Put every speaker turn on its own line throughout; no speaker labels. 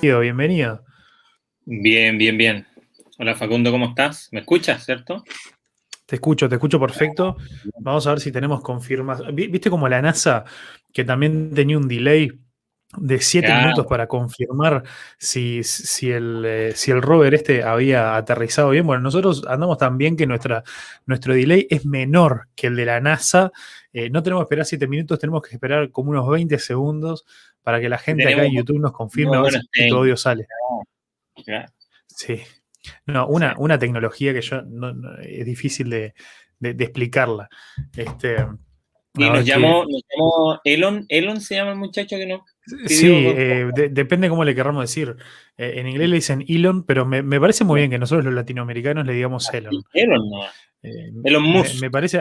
bienvenido.
Bien, bien, bien. Hola Facundo, ¿cómo estás? ¿Me escuchas, cierto?
Te escucho, te escucho perfecto. Vamos a ver si tenemos confirmación. ¿Viste como la NASA, que también tenía un delay de siete minutos para confirmar si, si, el, eh, si el rover este había aterrizado bien? Bueno, nosotros andamos tan bien que nuestra, nuestro delay es menor que el de la NASA. Eh, no tenemos que esperar siete minutos, tenemos que esperar como unos 20 segundos para que la gente acá en YouTube nos confirme a ver si tu audio sale. Sí. No, una, una tecnología que yo no, es difícil de, explicarla. Este,
y nos llamó, Elon, Elon se llama el muchacho que no.
Sí, eh, depende cómo le querramos decir. Eh, en inglés le dicen Elon, pero me, parece muy bien que nosotros los latinoamericanos le digamos ah, Elon.
Elon no. Eh, Elon Musk.
Me, parece.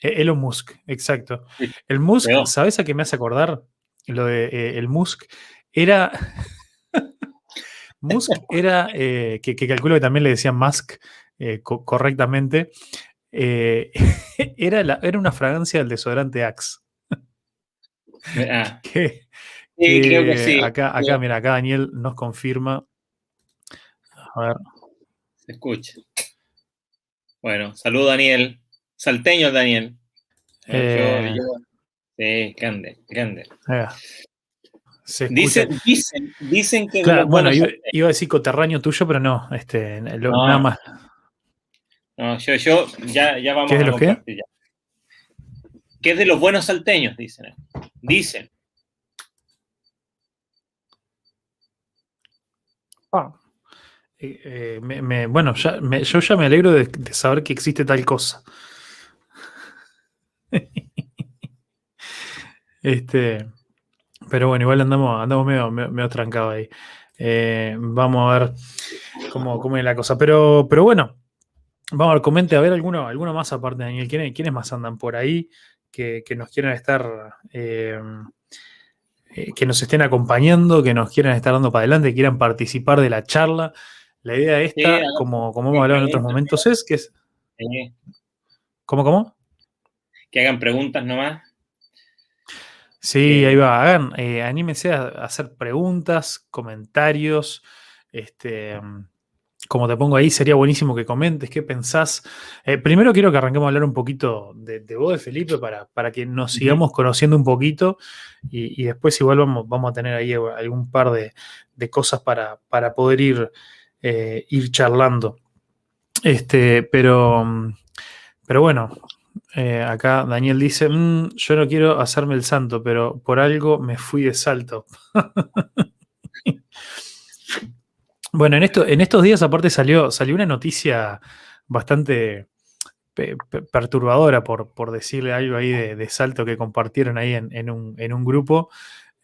Elon Musk, exacto. El Musk, ¿sabes a qué me hace acordar? Lo de el Musk era. Musk era, eh, que, calculo que también le decían Musk eh, correctamente, eh, era, era una fragancia del desodorante Axe.
Ah. sí, creo que sí.
Acá, acá, mira, acá Daniel nos confirma. A ver.
Se escucha. Bueno, saludo Daniel. Salteño Daniel. Sí, grande, grande.
Dicen,
dicen, dicen, que.
bueno, iba, a decir coterráneo tuyo, pero no, este, nada más.
No, yo, yo, ya, ya vamos
¿Qué es de los qué?
Que es de los buenos salteños, dicen. Dicen.
Ah. Eh, me, bueno, ya, yo ya me alegro de, de saber que existe tal cosa. este. Pero bueno, igual andamos, andamos medio, medio, trancados ahí. Eh, vamos a ver cómo, cómo, es la cosa. Pero, pero bueno, vamos a ver, comente a ver alguno, alguno más aparte, Daniel. ¿Quiénes, ¿Quiénes más andan por ahí que, nos quieran estar, eh, eh, que nos estén acompañando, que nos quieran estar dando para adelante, que quieran participar de la charla? La idea esta, como, como hemos hablado en otros momentos, es que es. ¿Cómo, cómo?
Que hagan preguntas nomás
Sí, ahí va. Hagan, eh, anímense a, hacer preguntas, comentarios. Este, mm, como te pongo ahí, sería buenísimo que comentes qué pensás. Eh, primero quiero que arranquemos a hablar un poquito de, vos, de Felipe, para, para que nos sigamos conociendo un poquito y, después igual vamos, vamos, a tener ahí algún par de, cosas para, para, poder ir, eh, ir charlando. Este, pero, mm, pero bueno, eh, acá Daniel dice, mm, yo no quiero hacerme el santo, pero por algo me fui de salto. bueno, en, en estos días aparte salió, salió una noticia bastante perturbadora, por, por, decirle algo ahí de, salto que compartieron ahí en, un, grupo.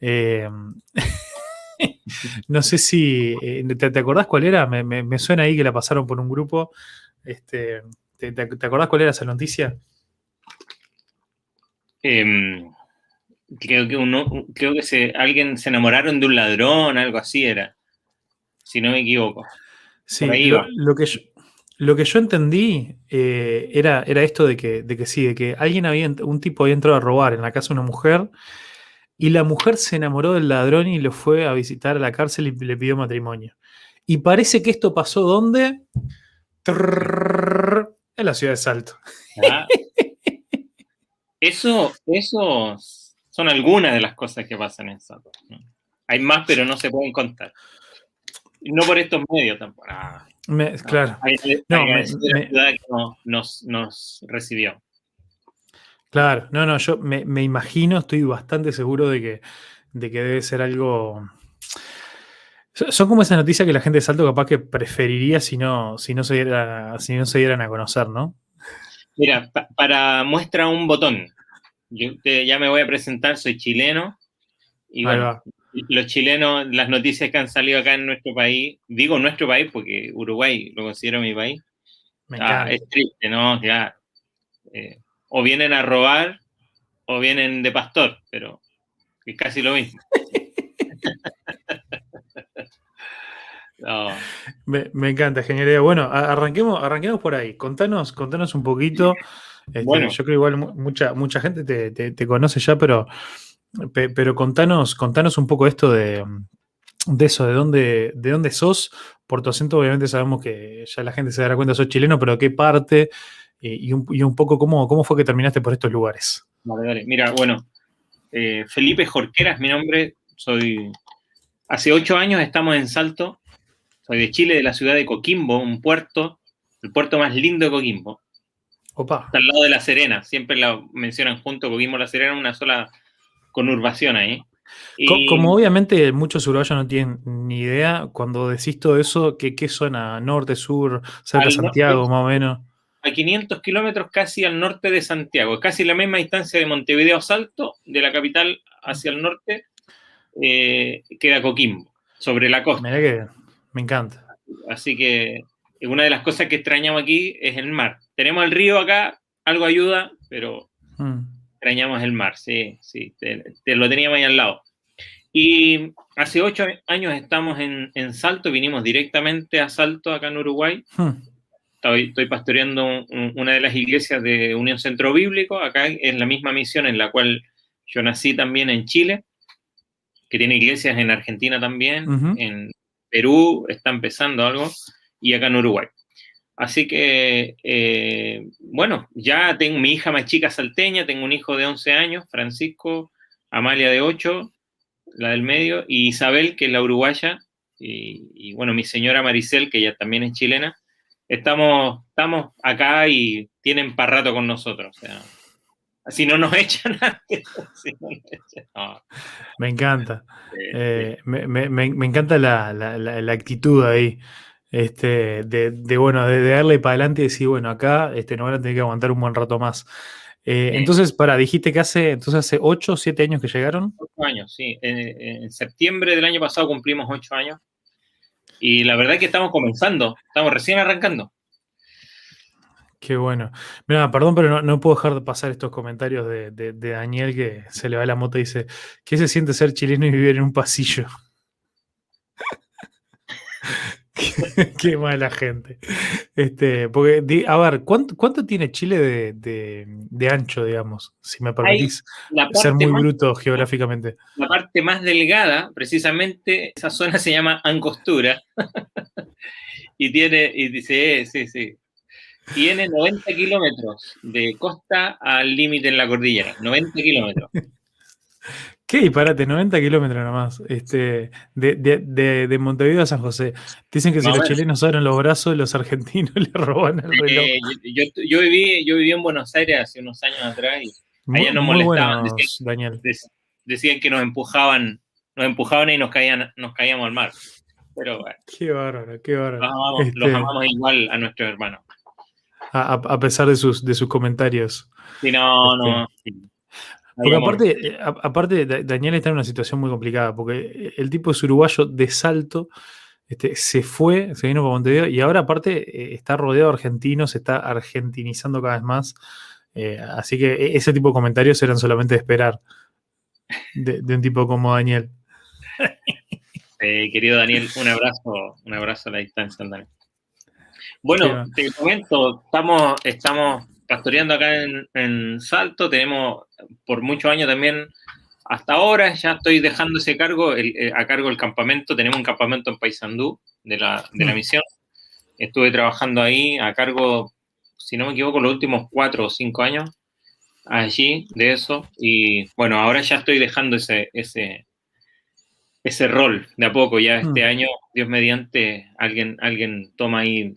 Eh, no sé si, eh, ¿te, acordás cuál era? Me, suena ahí que la pasaron por un grupo. Este, ¿te, te acordás cuál era esa noticia?
Em, creo que uno, creo que se, alguien se enamoraron de un ladrón, algo así era, si no me equivoco.
Sí, lo, que yo, lo que yo entendí eh, era, era esto de que, de que sí, de que alguien había, un tipo había entrado a robar en la casa de una mujer y la mujer se enamoró del ladrón y lo fue a visitar a la cárcel y le pidió matrimonio. Y parece que esto pasó ¿dónde? en la ciudad de Salto. Ah.
Eso, eso son algunas de las cosas que pasan en Salto. Hay más, pero no se pueden contar. No por estos medios tampoco. Ah,
claro.
Hay, una ciudad que nos, recibió.
Claro, no, no, yo me, imagino, estoy bastante seguro de que, de que debe ser algo. Son como esa noticia que la gente de Salto capaz que preferiría si no, si no, se, si no se dieran a conocer, ¿no?
Mira, para muestra un botón. Yo ya me voy a presentar, soy chileno. Y bueno, los chilenos, las noticias que han salido acá en nuestro país, digo nuestro país porque Uruguay lo considero mi país. Ah, es triste, ¿no? Ya, eh, o vienen a robar o vienen de pastor, pero es casi lo mismo.
Me, encanta, genial. Bueno, arranquemos, arranquemos por ahí. Contanos, contanos un poquito. Este, bueno. Yo creo igual mucha, mucha gente te, conoce ya, pero, pero contanos, contanos un poco esto de, de eso, de dónde, de dónde sos. Por tu acento, obviamente sabemos que ya la gente se dará cuenta que sos chileno, pero qué parte y, un, poco cómo, cómo fue que terminaste por estos lugares.
Vale, vale. Mira, bueno, eh, Felipe Jorquera es mi nombre. Soy. Hace ocho años estamos en Salto. Soy de Chile, de la ciudad de Coquimbo, un puerto, el puerto más lindo de Coquimbo. Opa. Está al lado de La Serena. Siempre la mencionan junto, Coquimbo La Serena, una sola conurbación ahí.
Como obviamente muchos uruguayos no tienen ni idea, cuando decís todo eso, ¿qué, qué suena? ¿Norte, sur, cerca de Santiago, más o menos?
A 500 kilómetros casi al norte de Santiago, casi la misma distancia de Montevideo Salto, de la capital hacia el norte, eh, queda Coquimbo, sobre la costa.
Mira que me encanta.
Así que una de las cosas que extrañamos aquí es el mar. Tenemos el río acá, algo ayuda, pero mm. extrañamos el mar, sí, sí, te, lo teníamos ahí al lado. Y hace ocho años estamos en, Salto, vinimos directamente a Salto acá en Uruguay. Hmm. Estoy, estoy, pastoreando una de las iglesias de Unión Centro Bíblico, acá es la misma misión en la cual yo nací también en Chile, que tiene iglesias en Argentina también, en Perú está empezando algo, y acá en Uruguay. Así que, eh, bueno, ya tengo mi hija más chica salteña, tengo un hijo de 11 años, Francisco, Amalia de 8, la del medio, y Isabel, que es la uruguaya, y, bueno, mi señora Maricel, que ella también es chilena, estamos, estamos acá y tienen para rato con nosotros. O sea, si no nos echan
Me encanta. Eh, me, encanta la, actitud ahí. Este, de, bueno, de, darle para adelante y decir, bueno, acá este, no van a tener que aguantar un buen rato más. Eh, entonces, para, dijiste que hace, entonces hace 8 o 7 años que llegaron.
8 años, sí. En, septiembre del año pasado cumplimos 8 años. Y la verdad es que estamos comenzando, estamos recién arrancando.
Qué bueno. Mira, perdón, pero no, puedo dejar de pasar estos comentarios de, de, Daniel que se le va la moto y dice, ¿qué se siente ser chileno y vivir en un pasillo? Qué mala gente. Este, porque, a ver, ¿cuánto, cuánto tiene Chile de, ancho, digamos? Si me permitís ser muy bruto geográficamente.
La parte más delgada, precisamente, esa zona se llama Angostura. y tiene, y dice, eh, sí, sí. Tiene 90 kilómetros de costa al límite en la cordillera. 90 kilómetros.
Qué disparate, 90 kilómetros nomás, este, de, Montevideo a San José. Dicen que si los chilenos abren los brazos, los argentinos le roban el reloj.
yo, viví, yo viví en Buenos Aires hace unos años atrás y allá nos molestaban. decían, que nos empujaban, nos empujaban y nos, caían, nos caíamos al mar. Pero bueno.
Qué bárbaro, qué bárbaro.
Los amamos, este igual a nuestros hermanos.
A, pesar de sus, de sus comentarios.
Sí, no, no. Este,
porque aparte, eh, aparte, Daniel está en una situación muy complicada, porque el tipo es uruguayo de salto, este, se fue, se vino para Montevideo y ahora aparte eh, está rodeado de argentinos, se está argentinizando cada vez más. Eh, así que e, ese tipo de comentarios eran solamente de esperar de, un tipo como Daniel.
querido Daniel, un abrazo, un abrazo a la distancia, Daniel. Bueno, te comento, estamos, estamos pastoreando acá en, Salto, tenemos por muchos años también, hasta ahora ya estoy dejando ese cargo, eh, a cargo del campamento, tenemos un campamento en Paysandú de la, de la mm. misión, estuve trabajando ahí a cargo, si no me equivoco, los últimos cuatro o cinco años allí de eso, y bueno, ahora ya estoy dejando ese, ese, ese rol de a poco, ya este mm. año, Dios mediante, alguien, alguien toma ahí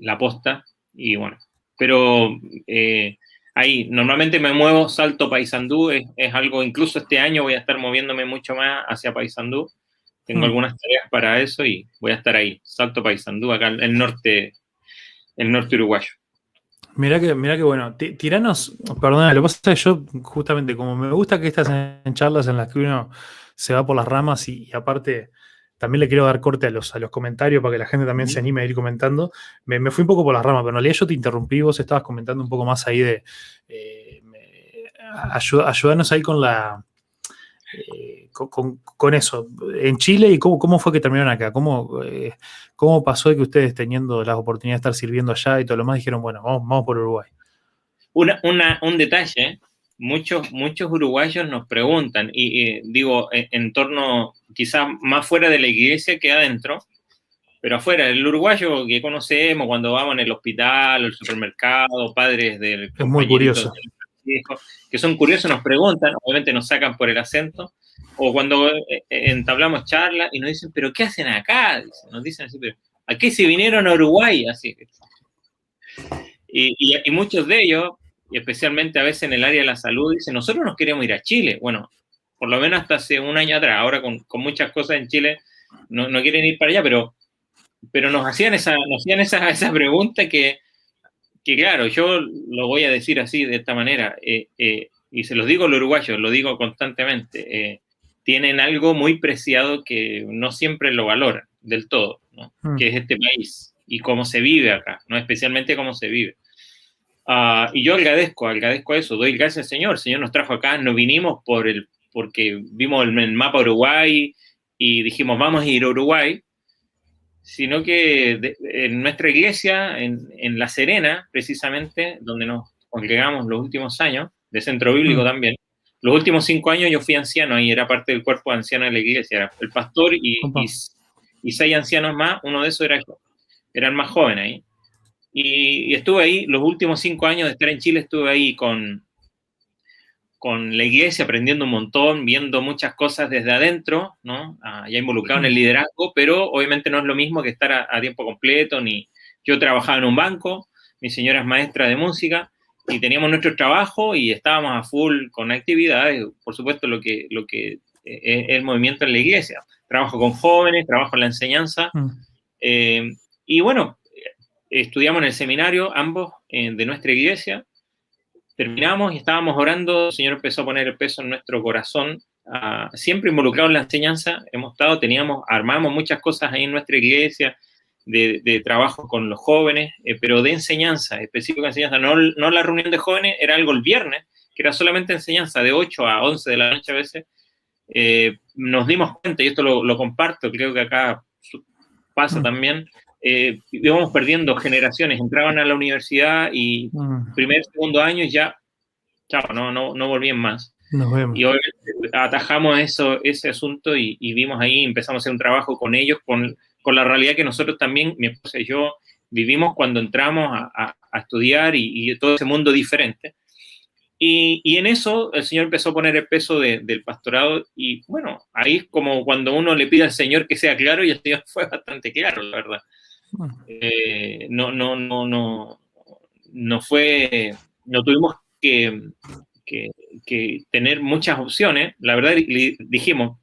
la posta, y bueno, pero eh, ahí normalmente me muevo, salto Paysandú, es, es, algo, incluso este año voy a estar moviéndome mucho más hacia Paysandú, tengo mm. algunas tareas para eso y voy a estar ahí, salto Paysandú, acá en el norte, el norte uruguayo.
Mira que, mira que bueno, tiranos, perdona, lo que pasa es que yo justamente como me gusta que estás en charlas en las que uno se va por las ramas y aparte también le quiero dar corte a los, a los comentarios para que la gente también se anime a ir comentando. Me, fui un poco por las ramas, pero en realidad yo te interrumpí, vos estabas comentando un poco más ahí de... Eh, ayudarnos ahí con la... Eh, con, eso, en Chile y cómo, fue que terminaron acá, cómo, eh, cómo pasó de que ustedes teniendo la oportunidad de estar sirviendo allá y todo lo más dijeron, bueno, vamos, vamos por Uruguay.
Una, un detalle, muchos, muchos uruguayos nos preguntan, y, digo, en, torno, quizás más fuera de la iglesia que adentro, pero afuera, el uruguayo que conocemos cuando vamos en el hospital, el supermercado, padres del...
Es muy curioso.
que son curiosos, nos preguntan, obviamente nos sacan por el acento, o cuando eh, eh, entablamos charlas y nos dicen, pero ¿qué hacen acá? Nos dicen así, pero ¿a qué se vinieron a Uruguay? Así. Y, y, muchos de ellos, y especialmente a veces en el área de la salud, dicen, nosotros nos queremos ir a Chile. Bueno, por lo menos hasta hace un año atrás, ahora con, con muchas cosas en Chile no, no, quieren ir para allá, pero, pero nos hacían esa, nos hacían esa, esa pregunta que, que, claro, yo lo voy a decir así, de esta manera, eh, eh, y se los digo a los uruguayos, lo digo constantemente, eh, tienen algo muy preciado que no siempre lo valoran del todo, ¿no? Mm. que es este país y cómo se vive acá, ¿no? especialmente cómo se vive. Uh, y yo agradezco, agradezco eso, doy gracias al Señor. El Señor nos trajo acá, no vinimos por el, porque vimos el, el mapa Uruguay y dijimos vamos a ir a Uruguay, sino que de, en nuestra iglesia, en, en, La Serena, precisamente, donde nos congregamos los últimos años, de centro bíblico mm. también, los últimos cinco años yo fui anciano y era parte del cuerpo anciano de la iglesia, era el pastor y, y, y, seis ancianos más, uno de esos era yo, era el más joven ahí. Y, y, estuve ahí, los últimos cinco años de estar en Chile, estuve ahí con, con la iglesia, aprendiendo un montón, viendo muchas cosas desde adentro, ¿no? Ah, ya involucrado en el liderazgo, pero obviamente no es lo mismo que estar a, a tiempo completo, ni yo trabajaba en un banco, mi señora es maestra de música, y teníamos nuestro trabajo y estábamos a full con actividades, por supuesto lo que, lo que es el movimiento en la iglesia. Trabajo con jóvenes, trabajo en la enseñanza. Mm. Eh, y bueno, estudiamos en el seminario ambos eh, de nuestra iglesia. Terminamos y estábamos orando, el Señor empezó a poner el peso en nuestro corazón, uh, siempre involucrado en la enseñanza. Hemos estado, teníamos, armamos muchas cosas ahí en nuestra iglesia, de, trabajo con los jóvenes, eh, pero de enseñanza, específica enseñanza, no, no la reunión de jóvenes, era algo el viernes, que era solamente enseñanza de 8 a 11 de la noche a veces, eh, nos dimos cuenta, y esto lo, lo, comparto, creo que acá pasa mm. también, eh, íbamos perdiendo generaciones, entraban a la universidad y mm. primer, segundo año ya, chao, no, no, no volvían más.
Nos vemos.
Y hoy atajamos eso, ese asunto y, y, vimos ahí, empezamos a hacer un trabajo con ellos, con con la realidad que nosotros también, mi esposa y yo, vivimos cuando entramos a, a, a estudiar y, y, todo ese mundo diferente. Y, y, en eso el Señor empezó a poner el peso de, del pastorado y bueno, ahí es como cuando uno le pide al Señor que sea claro y el Señor fue bastante claro, la verdad. Eh, no, no, no, no, no fue, no tuvimos que, que, que tener muchas opciones. La verdad, dijimos,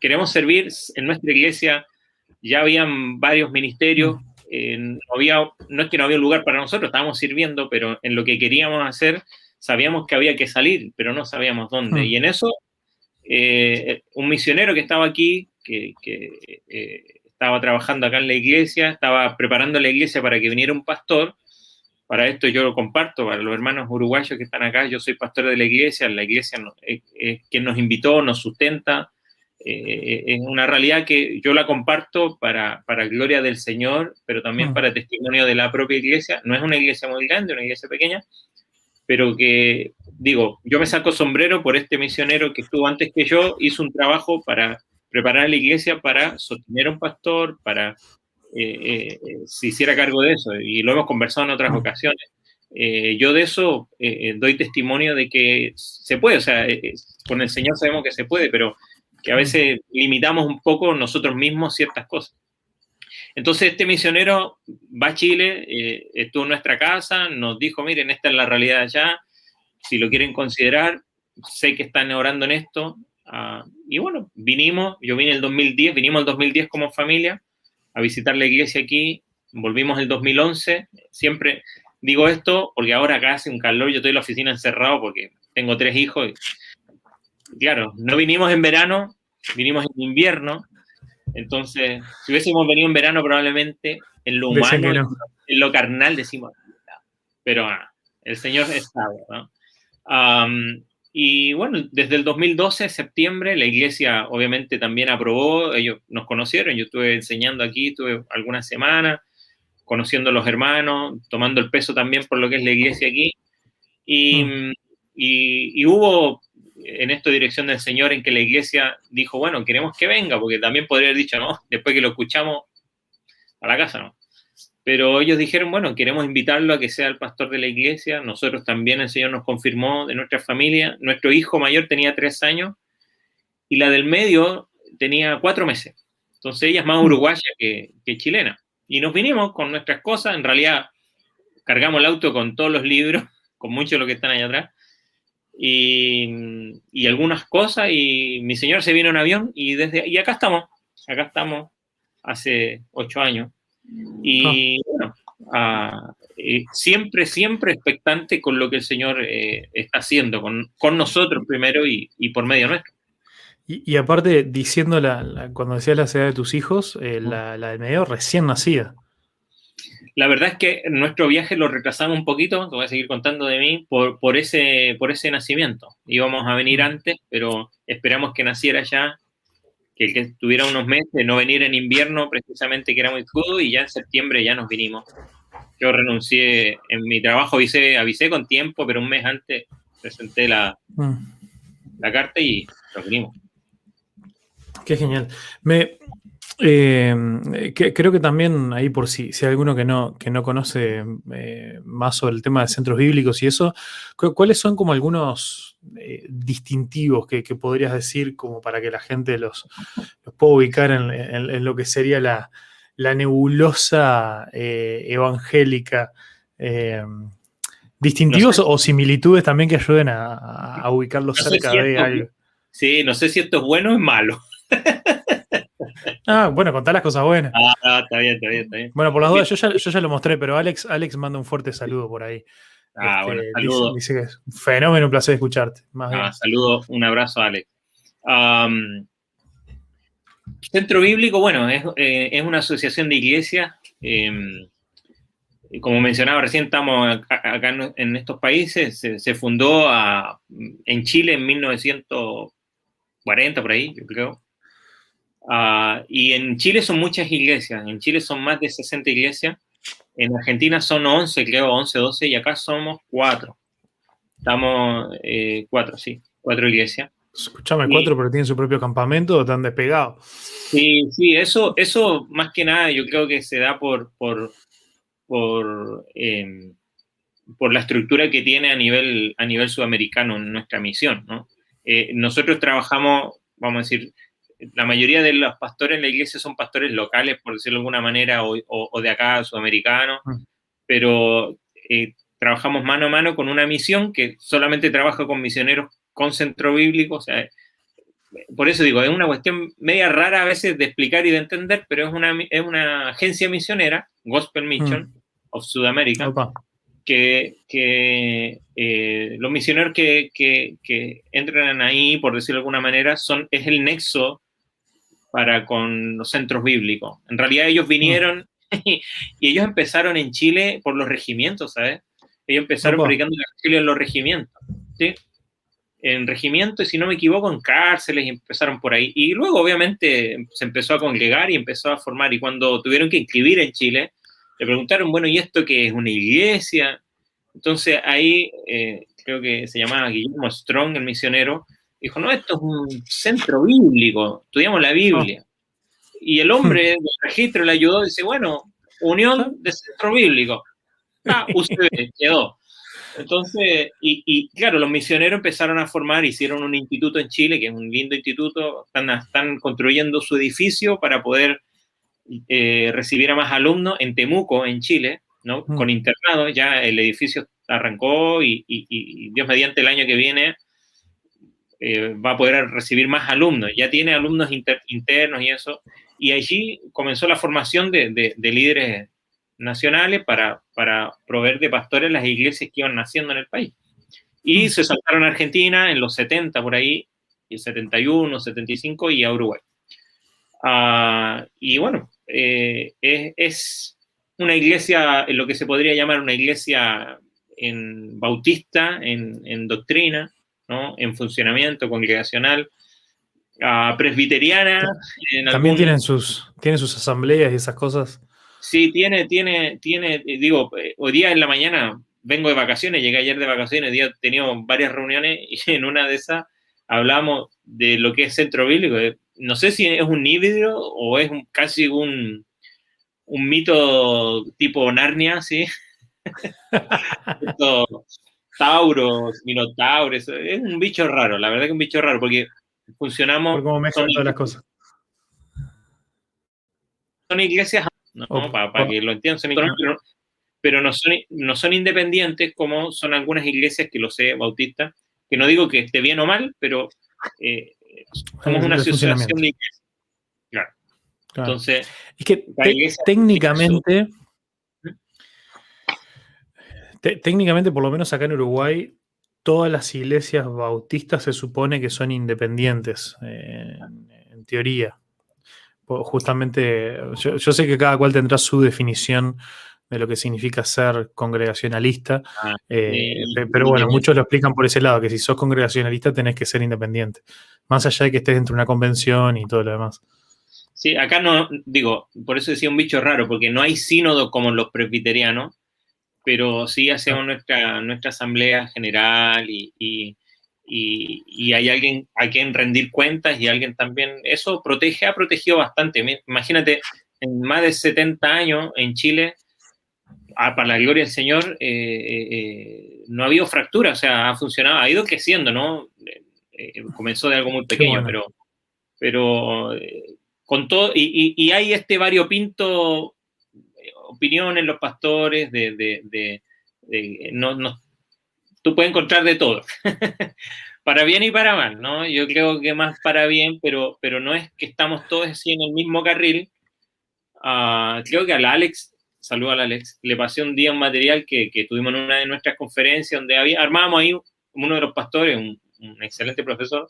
queremos servir en nuestra iglesia ya habían varios ministerios, eh, no, había, no es que no había lugar para nosotros, estábamos sirviendo, pero en lo que queríamos hacer sabíamos que había que salir, pero no sabíamos dónde. Mm. Y en eso, eh, un misionero que estaba aquí, que, que eh, estaba trabajando acá en la iglesia, estaba preparando la iglesia para que viniera un pastor, para esto yo lo comparto, para los hermanos uruguayos que están acá, yo soy pastor de la iglesia, la iglesia es, es quien nos invitó, nos sustenta, eh, es una realidad que yo la comparto para, para gloria del Señor, pero también mm. para testimonio de la propia iglesia. No es una iglesia muy grande, una iglesia pequeña, pero que, digo, yo me saco sombrero por este misionero que estuvo antes que yo, hizo un trabajo para preparar a la iglesia para sostener a un pastor, para eh, eh, se hiciera cargo de eso, y lo hemos conversado en otras ocasiones. Eh, yo de eso eh, doy testimonio de que se puede, o sea, con el Señor sabemos que se puede, pero que a veces limitamos un poco nosotros mismos ciertas cosas. Entonces este misionero va a Chile, eh, estuvo en nuestra casa, nos dijo, miren, esta es la realidad allá, si lo quieren considerar, sé que están orando en esto. Uh, y bueno, vinimos, yo vine el 2010, vinimos el 2010 como familia a visitar la iglesia aquí, volvimos el 2011, siempre digo esto porque ahora acá hace un calor, yo estoy en la oficina encerrado porque tengo tres hijos y claro, no vinimos en verano, vinimos en invierno. Entonces, si hubiésemos venido en verano, probablemente en lo humano, en lo carnal, decimos, pero ah, el Señor es sabio, ¿no? Um, y bueno, desde el 2012, septiembre, la iglesia obviamente también aprobó, ellos nos conocieron, yo estuve enseñando aquí, estuve algunas semanas, conociendo a los hermanos, tomando el peso también por lo que es la iglesia aquí. Y, mm y, hubo en esto dirección del Señor en que la iglesia dijo, bueno, queremos que venga, porque también podría haber dicho, no, después que lo escuchamos, a la casa, ¿no? Pero ellos dijeron, bueno, queremos invitarlo a que sea el pastor de la iglesia. Nosotros también, el Señor nos confirmó de nuestra familia. Nuestro hijo mayor tenía tres años y la del medio tenía cuatro meses. Entonces ella es más mm. uruguaya que, chilena. Y nos vinimos con nuestras cosas. En realidad, cargamos el auto con todos los libros, con mucho de lo que están allá atrás. Y, y, algunas cosas. Y mi señor se vino en avión y desde y acá estamos. Acá estamos hace ocho años. Y bueno, ah, eh, siempre, siempre expectante con lo que el Señor eh, está haciendo, con, con nosotros primero y, y, por medio nuestro.
Y, aparte, diciendo la, cuando decías la edad de tus hijos, eh, la, la del medio recién nacida.
La verdad es que nuestro viaje lo retrasamos un poquito, te voy a seguir contando de mí, por, por, ese, por ese nacimiento. Íbamos a venir antes, pero esperamos que naciera ya que el que tuviera unos meses, no venir en invierno precisamente que era muy crudo y ya en septiembre ya nos vinimos. Yo renuncié en mi trabajo, avisé, avisé con tiempo, pero un mes antes presenté la, mm. la carta y nos vinimos.
Qué genial. Me, eh, creo que también ahí por si, si hay alguno que no, que no conoce eh, más sobre el tema de centros bíblicos y eso, ¿cuáles son como algunos eh, distintivos que, podrías decir como para que la gente los, pueda ubicar en, lo que sería la, nebulosa evangélica? distintivos o similitudes también que ayuden a, ubicarlos cerca de algo.
Sí, no sé si esto es bueno o es malo.
Ah, bueno, contá las cosas buenas.
Ah, está bien, está bien, está bien.
Bueno, por las dudas, yo ya, lo mostré, pero Alex, Alex manda un fuerte saludo por ahí.
Ah, este, bueno, saludo.
Dice, que es un fenómeno, un placer escucharte.
ah, saludo, un abrazo, Alex. Centro Bíblico, bueno, es, eh, una asociación de iglesias. Em, como mencionaba recién, estamos acá, en, estos países. Se, fundó en Chile en 1940, por ahí, yo creo. Ah, y en Chile son muchas iglesias, en Chile son más de 60 iglesias, en Argentina son 11, creo, 11, 12, y acá somos 4. Estamos 4, eh, sí, 4 iglesias.
Escúchame, 4, pero tienen su propio campamento están despegados.
Sí, sí, eso, eso más que nada yo creo que se da por, por, por, em, por la estructura que tiene a nivel, a nivel sudamericano nuestra misión, ¿no? Eh, nosotros trabajamos, vamos a decir, la mayoría de los pastores en la iglesia son pastores locales, por decirlo de alguna manera, o, de acá, sudamericanos, mm. pero eh, trabajamos mano a mano con una misión que solamente trabaja con misioneros con centro bíblico, o sea, por eso digo, es una cuestión media rara a veces de explicar y de entender, pero es una, es una agencia misionera, Gospel Mission mm. of Sudamérica, que, que eh, los misioneros que, que, que, entran ahí, por decirlo de alguna manera, son, es el nexo para con los centros bíblicos. En realidad ellos vinieron y, ellos empezaron en Chile por los regimientos, ¿sabes? Ellos empezaron predicando el en los regimientos, ¿sí? En regimientos, y si no me equivoco, en cárceles y empezaron por ahí. Y luego, obviamente, se empezó a congregar y empezó a formar. Y cuando tuvieron que inscribir en Chile, le preguntaron, bueno, ¿y esto qué es? ¿Una iglesia? Entonces ahí, eh, creo que se llamaba Guillermo Strong, el misionero, Dijo, no, esto es un centro bíblico, estudiamos la Biblia. Y el hombre del registro le ayudó, dice, bueno, unión de centro bíblico. Ah, usted quedó. Entonces, y, claro, los misioneros empezaron a formar, hicieron un instituto en Chile, que es un lindo instituto, están, están construyendo su edificio para poder eh, recibir a más alumnos en Temuco, en Chile, ¿no? Mm. Con internado, ya el edificio arrancó y, y, Dios mediante el año que viene eh, va a poder recibir más alumnos. Ya tiene alumnos internos y eso. Y allí comenzó la formación de, líderes nacionales para, para, proveer de pastores las iglesias que iban naciendo en el país. Y mm. se saltaron a Argentina en los 70 por ahí, y 71, 75 y a Uruguay. Ah, y bueno, eh, es, una iglesia, lo que se podría llamar una iglesia en bautista, en, en doctrina, en funcionamiento congregacional, presbiteriana.
También tienen, sus, tienen sus asambleas y esas cosas.
Sí, tiene, tiene, tiene, digo, hoy día en la mañana vengo de vacaciones, llegué ayer de vacaciones, he tenido varias reuniones y en una de esas hablamos de lo que es centro bíblico. No sé si es un híbrido o es casi un, un mito tipo Narnia, ¿sí? Tauros, minotauros, es un bicho raro, la verdad que es un bicho raro, porque funcionamos...
Por mezclan todas las cosas.
Son iglesias, ¿no? para, que lo entiendan, son iglesias, pero, no, son, no son independientes como son algunas iglesias que lo sé, bautistas, que no digo que esté bien o mal, pero eh, somos una asociación de iglesias. Claro. Entonces,
es que técnicamente, técnicamente, por lo menos acá en Uruguay, todas las iglesias bautistas se supone que son independientes, eh, en, teoría. Justamente, yo, sé que cada cual tendrá su definición de lo que significa ser congregacionalista, ah, eh, pero bueno, muchos lo explican por ese lado, que si sos congregacionalista tenés que ser independiente, más allá de que estés dentro de una convención y todo lo demás.
Sí, acá no, digo, por eso decía un bicho raro, porque no hay sínodo como los presbiterianos, pero sí hacemos ah. nuestra, nuestra asamblea general y, y, hay alguien a quien rendir cuentas y alguien también, eso protege, ha protegido bastante. Imagínate, en más de 70 años en Chile, ah, para la gloria del Señor, eh, eh, eh, no ha habido fractura, o sea, ha funcionado, ha ido creciendo, ¿no? comenzó de algo muy pequeño, pero, pero con todo, y, hay este variopinto eh, opiniones los pastores de, no, no, tú puedes encontrar de todo, para bien y para mal, ¿no? Yo creo que más para bien, pero, pero no es que estamos todos así en el mismo carril. Uh, creo que al Alex, saludo al Alex, le pasé un día un material que, que, tuvimos en una de nuestras conferencias donde había, armábamos ahí uno de los pastores, un, un excelente profesor,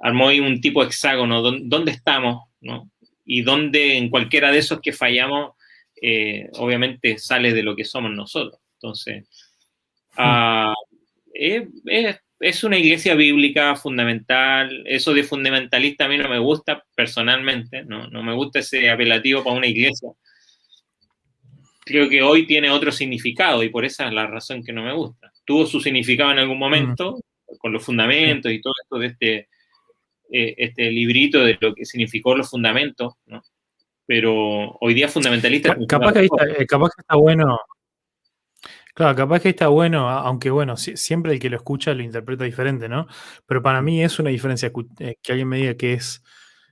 armó ahí un tipo hexágono, ¿dónde estamos? ¿no? Y donde en cualquiera de esos que fallamos, eh, obviamente sale de lo que somos nosotros. Entonces, ah, es, una iglesia bíblica fundamental. Eso de fundamentalista a mí no me gusta personalmente, no, me gusta ese apelativo para una iglesia. Creo que hoy tiene otro significado y por esa es la razón que no me gusta. Tuvo su significado en algún momento, con los fundamentos y todo esto de este eh, este librito de lo que significó los fundamentos, ¿no? Pero hoy día fundamentalista...
Capaz que, está, eh, capaz que está bueno... Claro, capaz que está bueno, aunque bueno, siempre el que lo escucha lo interpreta diferente, ¿no? Pero para mí es una diferencia eh, que alguien me diga que es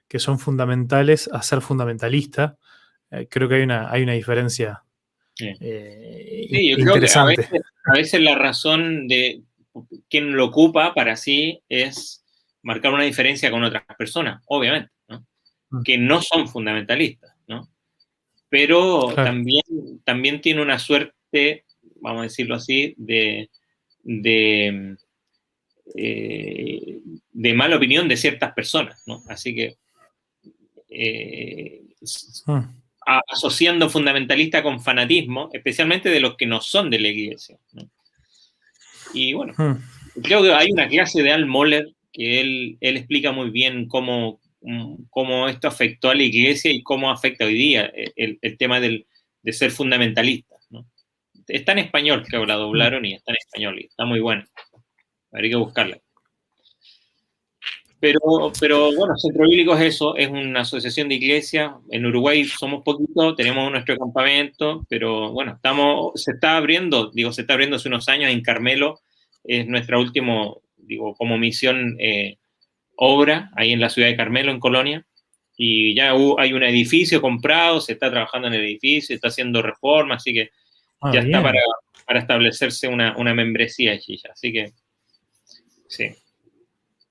que son fundamentales a ser fundamentalista. creo que hay una, hay una diferencia
sí. yo creo que a veces, a veces, la razón de quien lo ocupa para sí es marcar una diferencia con otras personas, obviamente, ¿no? Mm. que no son fundamentalistas, Pero también, también tiene una suerte, vamos a decirlo así, de, de, eh, de mala opinión de ciertas personas, ¿no? Así que eh, mm. asociando fundamentalista con fanatismo, especialmente de los que no son de la iglesia. ¿no? Y bueno, mm. creo que hay una clase de Al Moller que él, él explica muy bien cómo, cómo, esto afectó a la iglesia y cómo afecta hoy día el, el tema del, de ser fundamentalista. ¿no? Está en español, creo, la doblaron y está en español y está muy bueno. Habría que buscarla. Pero, pero bueno, Centro Bíblico es eso, es una asociación de iglesias. En Uruguay somos poquitos, tenemos nuestro campamento, pero bueno, estamos, se está abriendo, digo, se está abriendo hace unos años en Carmelo, es nuestro último digo, como misión eh, obra ahí en la ciudad de Carmelo, en Colonia. Y ya hay un edificio comprado, se está trabajando en el edificio, está haciendo reforma, así que ah, ya está para, para, establecerse una, una membresía allí. Así que, sí.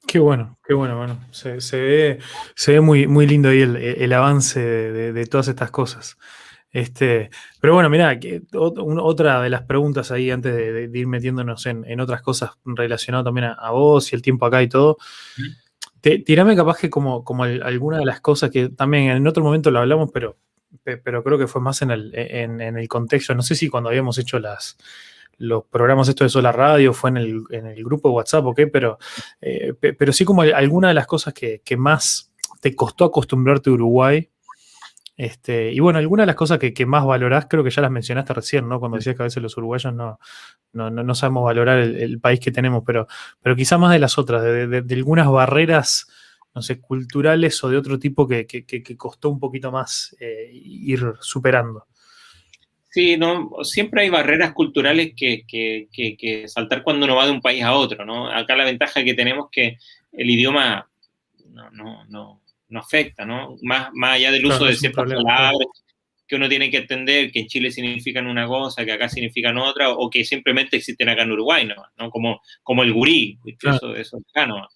Qué bueno, qué bueno, bueno. Se, se, ve, se ve muy, muy lindo ahí el, el avance de, de, todas estas cosas. Este, pero bueno, mira, otra de las preguntas ahí antes de, ir metiéndonos en, otras cosas relacionadas también a, vos y el tiempo acá y todo. Tirame capaz que como, como alguna de las cosas que también en otro momento lo hablamos, pero, pero creo que fue más en el, en, el contexto. No sé si cuando habíamos hecho las, los programas esto de Sola Radio, fue en el, en el grupo de WhatsApp, ok, pero, eh, pero sí como alguna de las cosas que, que, más te costó acostumbrarte a Uruguay Este, y bueno, algunas de las cosas que, más valorás, creo que ya las mencionaste recién, ¿no? Cuando decías que a veces los uruguayos no, no, sabemos valorar el, país que tenemos, pero, pero quizá más de las otras, de, algunas barreras, no sé, culturales o de otro tipo que, costó un poquito más eh, ir superando.
Sí, no, siempre hay barreras culturales que, saltar cuando uno va de un país a otro, ¿no? Acá la ventaja que tenemos es que el idioma no, no, no, no afecta, ¿no? Más, más allá del uso de ciertas palabras que uno tiene que entender que en Chile significan una cosa, que acá significan otra, o que simplemente existen acá en Uruguay, ¿no? Como, como el gurí, eso, eso es acá ¿no?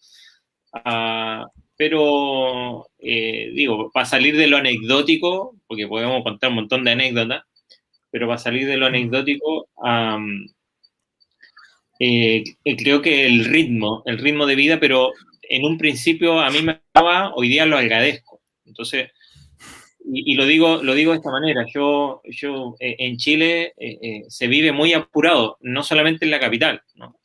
Ah, pero, eh, digo, para salir de lo anecdótico, porque podemos contar un montón de anécdotas, pero para salir de lo mm. anecdótico, eh, creo que el ritmo, el ritmo de vida, pero en un principio a mí me estaba, hoy día lo agradezco. Entonces, y, lo, digo, lo digo de esta manera, yo, yo eh, en Chile eh, eh, se vive muy apurado, no solamente en la capital. ¿no?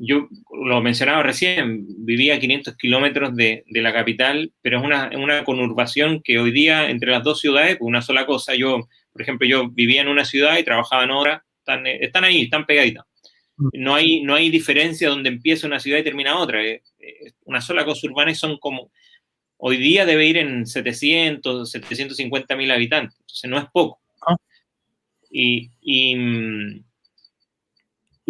yo lo mencionaba recién, vivía a 500 kilómetros de, de, la capital, pero es una, una, conurbación que hoy día entre las dos ciudades, una sola cosa, yo, por ejemplo, yo vivía en una ciudad y trabajaba en otra, están, están ahí, están pegaditas. No hay, no hay diferencia donde empieza una ciudad y termina otra. Es, una sola cosa urbana y son como... Hoy día debe ir en 700, 750 mil habitantes. Entonces no es poco. Ah. Y, y,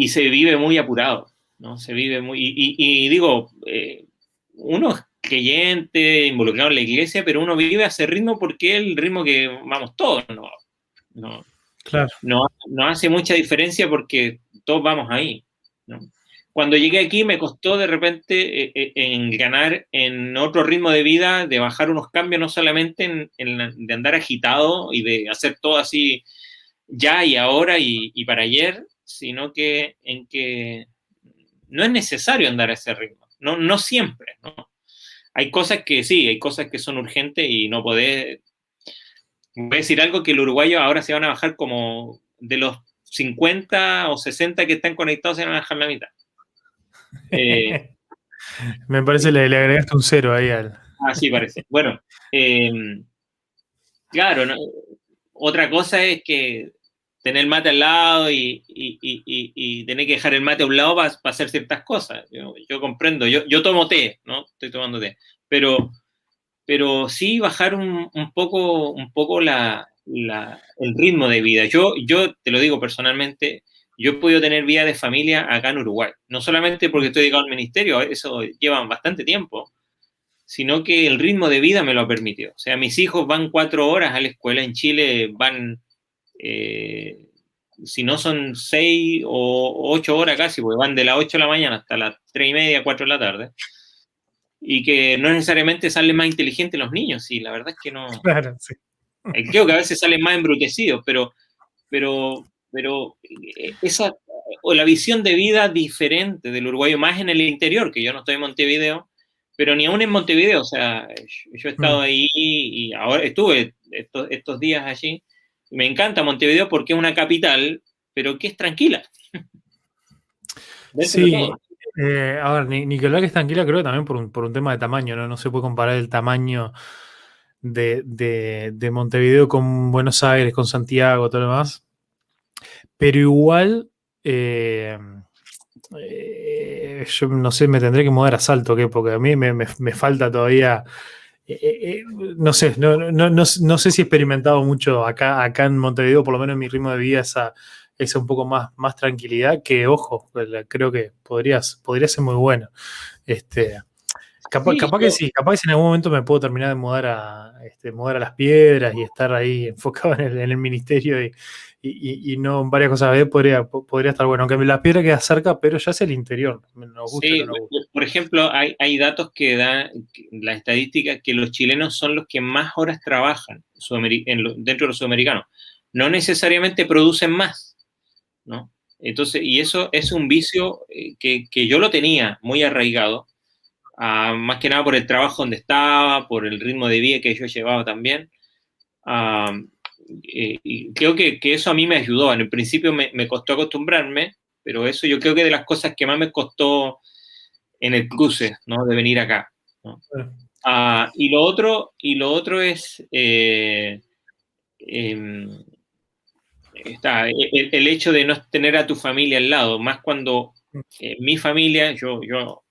se vive muy apurado, ¿no? Se vive muy... Y, digo, eh, uno es creyente, involucrado en la iglesia, pero uno vive a ese ritmo porque es el ritmo que vamos todos, ¿no? no no, no hace mucha diferencia porque todos vamos ahí. Cuando llegué aquí me costó de repente eh, eh, en ganar en otro ritmo de vida, de bajar unos cambios, no solamente en, de andar agitado y de hacer todo así ya y ahora y, para ayer, sino que en que no es necesario andar a ese ritmo, no, no siempre, Hay cosas que sí, hay cosas que son urgentes y no podés... Voy a decir algo que el uruguayo ahora se van a bajar como de los 50 o 60 que están conectados se van a dejar la mitad.
Eh, Me parece que le, agregaste un cero ahí al.
Ah, sí, parece. Bueno, eh, claro, otra cosa es que tener el mate al lado y, tener que dejar el mate a un lado para, hacer ciertas cosas. Yo, comprendo, yo, yo, tomo té, ¿no? Estoy tomando té. Pero, pero sí bajar un, un poco, un poco la, el ritmo de vida. Yo, yo te lo digo personalmente, yo he podido tener vida de familia acá en Uruguay. No solamente porque estoy dedicado al ministerio, eso lleva bastante tiempo, sino que el ritmo de vida me lo ha permitido. O sea, mis hijos van cuatro horas a la escuela, en Chile van, eh, si no son seis o ocho horas casi, porque van de las ocho de la mañana hasta las tres y media, cuatro de la tarde. Y que no necesariamente salen más inteligentes los niños, sí, la verdad es que no. Claro, sí. Eh, creo que a veces salen más embrutecidos, pero, pero, pero eh, esa, o la visión de vida diferente del uruguayo, más en el interior, que yo no estoy en Montevideo, pero ni aún en Montevideo, o sea, yo he estado mm. ahí y ahora estuve estos, estos días allí. Me encanta Montevideo porque es una capital, pero que es tranquila.
sí, eh, a ver, es tranquila, creo que también por un, tema de tamaño, ¿no? No se puede comparar el tamaño de, Montevideo con Buenos Aires, con Santiago, todo lo demás. Pero igual, eh, eh, yo no sé, me tendré que mudar a Salto, ¿qué? porque a mí me, falta todavía. Eh, no sé, no, sé si he experimentado mucho acá, acá en Montevideo, por lo menos en mi ritmo de vida, esa, esa un poco más, más tranquilidad, que ojo, creo que podrías, podría ser muy bueno. Este, Capaz, que sí, capaz que en algún momento me puedo terminar de mudar a, este, mudar a las piedras y estar ahí enfocado en el, ministerio y, y, no varias cosas a ver, podría, podría estar bueno. Aunque las piedras queda cerca, pero ya es el interior.
sí, por ejemplo, hay, hay datos que dan la estadística que los chilenos son los que más horas trabajan dentro de los sudamericanos. No necesariamente producen más, ¿no? Entonces, y eso es un vicio eh, que, que yo lo tenía muy arraigado más que nada por el trabajo donde estaba, por el ritmo de vida que yo llevaba también. Eh, y creo que, que, eso a mí me ayudó. En el principio me, me, costó acostumbrarme, pero eso yo creo que de las cosas que más me costó en el cruce, ¿no? De venir acá. Ah, y, lo otro, y lo otro es eh, em, está, el, hecho de no tener a tu familia al lado, más cuando eh, mi familia, yo, yo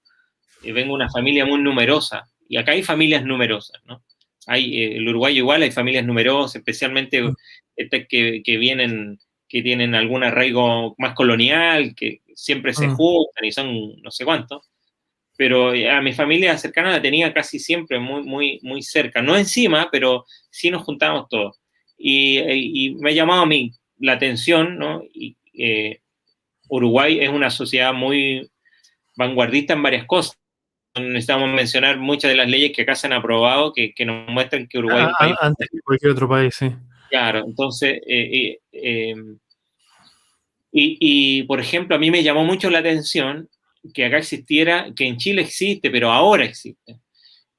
eh, vengo de una familia muy numerosa, y acá hay familias numerosas, ¿no? Hay, el Uruguay igual hay familias numerosas, especialmente mm. este que, que, vienen, que tienen algún arraigo más colonial, que siempre se mm. juntan y son no sé cuántos pero a mi familia cercana la tenía casi siempre muy, muy, muy cerca. No encima, pero sí nos juntábamos todos. Y, me ha llamado a mí la atención, ¿no? Y, eh, Uruguay es una sociedad muy vanguardista en varias cosas. Necesitamos mencionar muchas de las leyes que acá se han aprobado que, que nos muestran que Uruguay es un
ah, país. Antes que cualquier otro país, sí.
Claro, entonces, eh, eh, y, y, por ejemplo, a mí me llamó mucho la atención que acá existiera, que en Chile existe, pero ahora existe,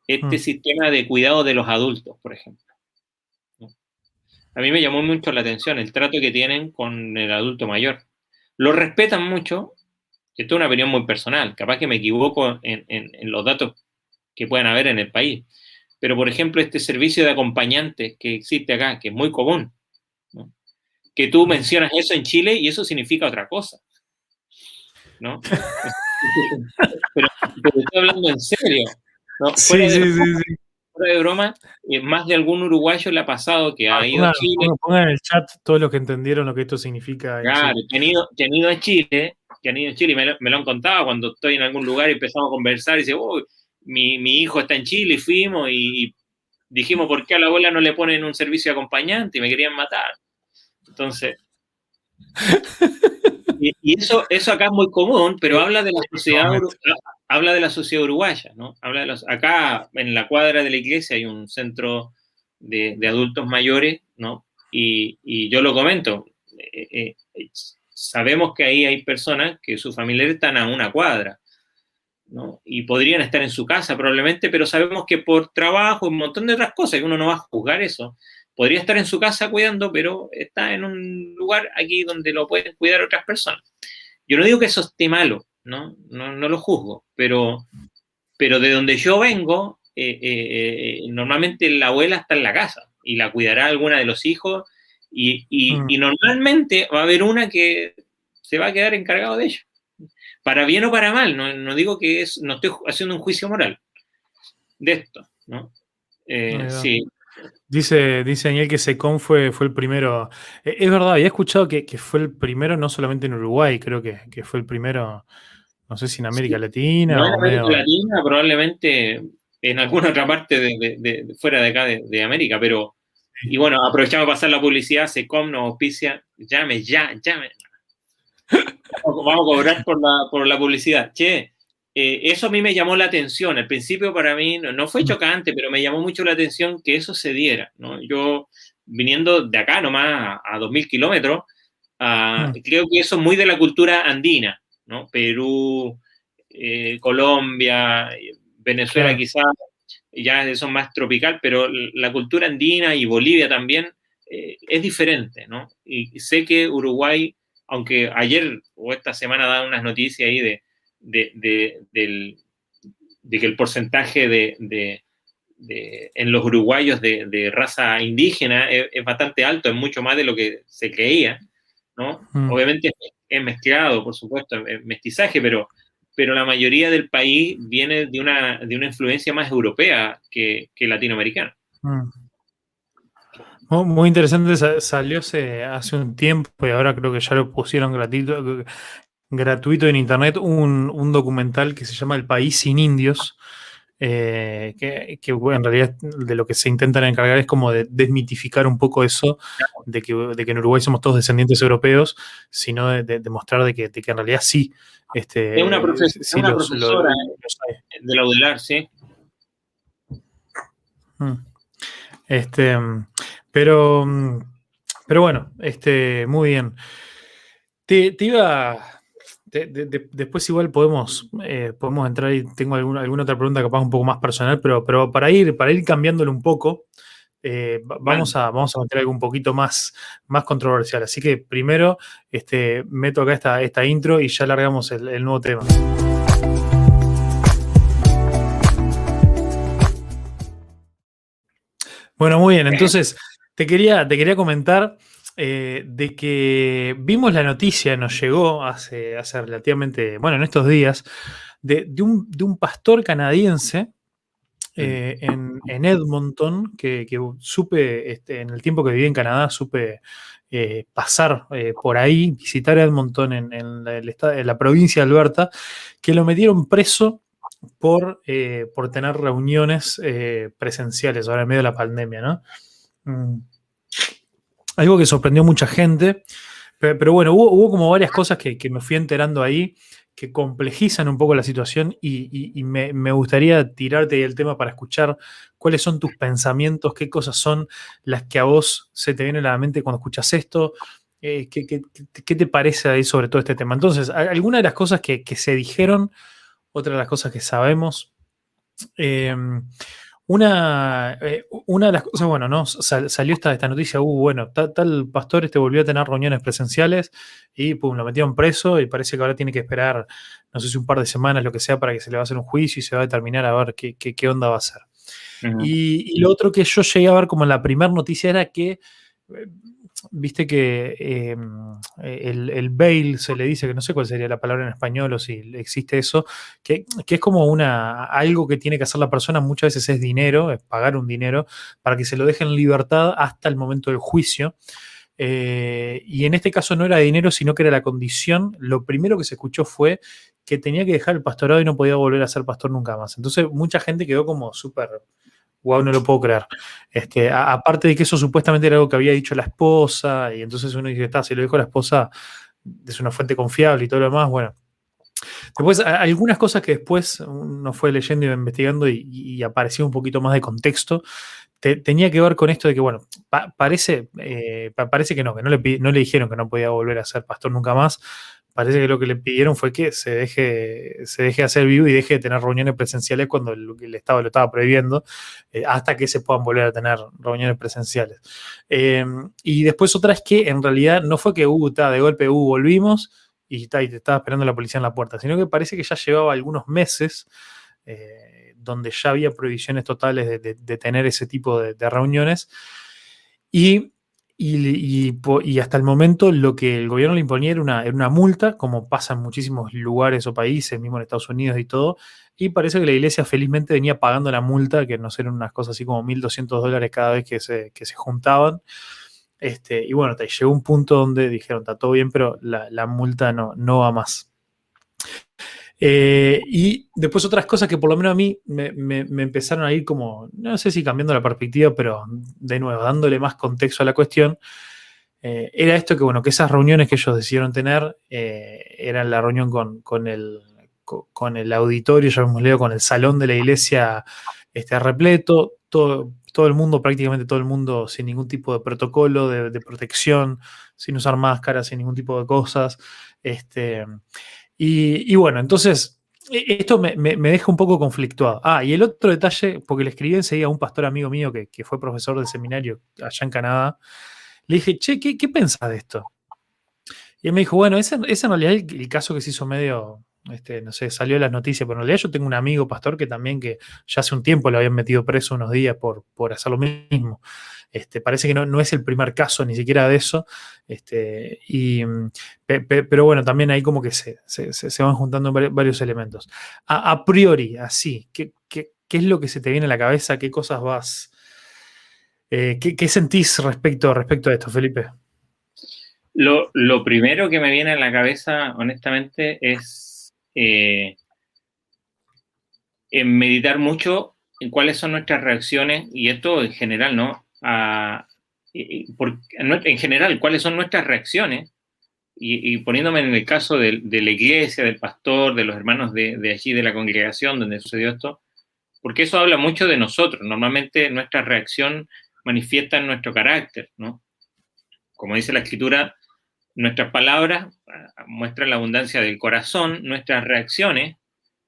este mm. sistema de cuidado de los adultos, por ejemplo. A mí me llamó mucho la atención el trato que tienen con el adulto mayor. Lo respetan mucho, esto es una opinión muy personal, capaz que me equivoco en, los datos que puedan haber en el país, pero por ejemplo este servicio de acompañantes que existe acá, que es muy común, que tú mencionas eso en Chile y eso significa otra cosa. ¿no? pero, estoy hablando en serio. ¿no? sí, sí, sí, sí. Fuera de broma, eh, más de algún uruguayo le ha pasado que ha ah, ido a Chile.
Pongan en el chat todos los que entendieron lo que esto significa.
Claro, que han, ido, a Chile, que han ido a Chile, y me lo, han contado cuando estoy en algún lugar y empezamos a conversar y dice, oh, mi, mi, hijo está en Chile y fuimos y dijimos, ¿por qué a la abuela no le ponen un servicio de acompañante? Y me querían matar. Entonces, y, eso, eso acá es muy común, pero habla de la sociedad, habla de la sociedad uruguaya, ¿no? Habla de los, acá en la cuadra de la iglesia hay un centro de, adultos mayores, ¿no? Y, yo lo comento, eh, eh, sabemos que ahí hay personas que sus familiares están a una cuadra, ¿no? Y podrían estar en su casa probablemente, pero sabemos que por trabajo y un montón de otras cosas, que uno no va a juzgar eso, podría estar en su casa cuidando, pero está en un lugar aquí donde lo pueden cuidar otras personas. Yo no digo que eso esté malo, ¿no? No, lo juzgo, pero, pero de donde yo vengo, eh, eh, eh, normalmente la abuela está en la casa y la cuidará alguna de los hijos y, mm. normalmente va a haber una que se va a quedar encargado de ello. Para bien o para mal, no, digo que es, no estoy haciendo un juicio moral de esto, ¿no? sí,
Dice, dice Daniel que Secom fue, fue el primero. Eh, es verdad, había escuchado que, fue el primero no solamente en Uruguay, creo que, fue el primero, no sé si en América Latina.
en América Latina, probablemente en alguna otra parte de, fuera de acá de, América, pero. Y bueno, aprovechamos para pasar la publicidad, Secom nos auspicia, llame, ya, llame. Vamos a cobrar por la, por la publicidad. Che, eh, eso a mí me llamó la atención. Al principio para mí no, fue chocante, pero me llamó mucho la atención que eso se diera. ¿no? Yo, viniendo de acá nomás a, 2.000 kilómetros, ah, creo que eso es muy de la cultura andina, ¿no? Perú, eh, Colombia, Venezuela quizás, ya eso más tropical, pero la cultura andina y Bolivia también eh, es diferente, ¿no? Y sé que Uruguay, aunque ayer o esta semana dan unas noticias ahí de de, que el porcentaje de, en los uruguayos de, raza indígena es, bastante alto, es mucho más de lo que se creía, ¿no? Mm. Obviamente es mezclado, por supuesto, es mestizaje, pero, pero la mayoría del país viene de una, de una influencia más europea que, latinoamericana. Mm.
Muy interesante, salió hace, un tiempo y ahora creo que ya lo pusieron gratuito, gratuito en internet un, documental que se llama El País sin Indios, eh, que, en realidad de lo que se intentan encargar es como de desmitificar un poco eso, de que, de que en Uruguay somos todos descendientes europeos, sino de, demostrar de que, en realidad sí. Este,
es una, profesora de la UDELAR, sí.
Mm. Este, pero, pero bueno, este, muy bien. Te, te iba después igual podemos, eh, podemos entrar y tengo alguna, alguna otra pregunta capaz un poco más personal, pero, pero para, ir, para ir cambiándolo un poco, eh, vamos, a, vamos a meter algo un poquito más, más controversial. Así que primero este, meto acá esta, esta intro y ya largamos el nuevo tema. Bueno, muy bien. Entonces, te quería, te quería comentar eh, de que vimos la noticia, nos llegó hace, hace relativamente, bueno, en estos días, de, un, pastor canadiense eh, en, Edmonton, que, supe, este, en el tiempo que viví en Canadá, supe eh, pasar por ahí, visitar Edmonton en, en, la provincia de Alberta, que lo metieron preso por, por tener reuniones presenciales ahora en medio de la pandemia, ¿no? Mm algo que sorprendió a mucha gente. Pero, bueno, hubo, como varias cosas que, me fui enterando ahí que complejizan un poco la situación y, me, gustaría tirarte el tema para escuchar cuáles son tus pensamientos, qué cosas son las que a vos se te vienen a la mente cuando escuchas esto, eh, ¿qué, te parece ahí sobre todo este tema. Entonces, algunas de las cosas que, se dijeron, otra de las cosas que sabemos. Eh, una, eh, una de las cosas, bueno, ¿no? salió esta, esta noticia, uh, bueno, tal, pastor este volvió a tener reuniones presenciales y pum, lo metieron preso y parece que ahora tiene que esperar, no sé si un par de semanas, lo que sea, para que se le va a hacer un juicio y se va a determinar a ver qué, qué, onda va a ser. y, lo otro que yo llegué a ver como la primera noticia era que eh, viste que em, el, el, bail se le dice, que no sé cuál sería la palabra en español o si existe eso, que, es como una, algo que tiene que hacer la persona, muchas veces es dinero, es pagar un dinero, para que se lo dejen en libertad hasta el momento del juicio. Eh, y en este caso no era dinero, sino que era la condición. Lo primero que se escuchó fue que tenía que dejar el pastorado y no podía volver a ser pastor nunca más. Entonces mucha gente quedó como súper wow, no lo puedo creer. Este, aparte de que eso supuestamente era algo que había dicho la esposa, y entonces uno dice, está, si lo dijo la esposa, es una fuente confiable y todo lo demás, bueno. Después, algunas cosas que después uno fue leyendo y investigando y, apareció un poquito más de contexto, tenía que ver con esto de que, bueno, parece, eh, parece que no, que no le, no le dijeron que no podía volver a ser pastor nunca más, parece que lo que le pidieron fue que se deje, se deje hacer vivo y deje de tener reuniones presenciales cuando el, Estado lo estaba prohibiendo, eh, hasta que se puedan volver a tener reuniones presenciales. Em, y después otra es que en realidad no fue que uh, de golpe uh, volvimos y, te estaba esperando la policía en la puerta, sino que parece que ya llevaba algunos meses eh, donde ya había prohibiciones totales de, tener ese tipo de, de reuniones. Y y, hasta el momento lo que el gobierno le imponía era una, multa, como pasa en muchísimos lugares o países, mismo en Estados Unidos y todo. Y parece que la iglesia felizmente venía pagando la multa, que no eran unas cosas así como 1.200 dólares cada vez que se, se juntaban. Este, y bueno, llegó un punto donde dijeron, está todo bien, pero la, multa no, no va más. Eh, y después otras cosas que por lo menos a mí me, empezaron a ir como, no sé si cambiando la perspectiva, pero de nuevo, dándole más contexto a la cuestión, eh, era esto que, bueno, que esas reuniones que ellos decidieron tener eh, eran la reunión con, el, con el auditorio, leído, con el salón de la iglesia este, repleto, todo, todo el mundo, prácticamente todo el mundo, sin ningún tipo de protocolo de, de protección, sin usar máscaras, sin ningún tipo de cosas. Este, y, bueno, entonces, e, esto me, deja un poco conflictuado. Ah, y el otro detalle, porque le escribí enseguida a un pastor amigo mío que, fue profesor de seminario allá en Canadá, le dije, che, ¿qué, qué pensás de esto? Y él me dijo, bueno, ese, es en realidad el, caso que se hizo medio, este, no sé, salió en las noticias, pero en realidad yo tengo un amigo pastor que también que ya hace un tiempo lo habían metido preso unos días por, por hacer lo mismo. Este, parece que no, es el primer caso ni siquiera de eso. Este, y, pero bueno, también ahí como que se, van juntando varios elementos. A, priori, así, ¿qué, es lo que se te viene a la cabeza? ¿Qué cosas vas... Eh, ¿qué, sentís respecto, respecto a esto, Felipe?
Lo, primero que me viene a la cabeza, honestamente, es eh, meditar mucho en cuáles son nuestras reacciones, y esto en general, ¿no? En general, cuáles son nuestras reacciones, y, poniéndome en el caso de, la iglesia, del pastor, de los hermanos de, allí, de la congregación donde sucedió esto, porque eso habla mucho de nosotros. Normalmente nuestra reacción manifiesta nuestro carácter, ¿no? Como dice la escritura, nuestras palabras ah, muestran la abundancia del corazón, nuestras reacciones,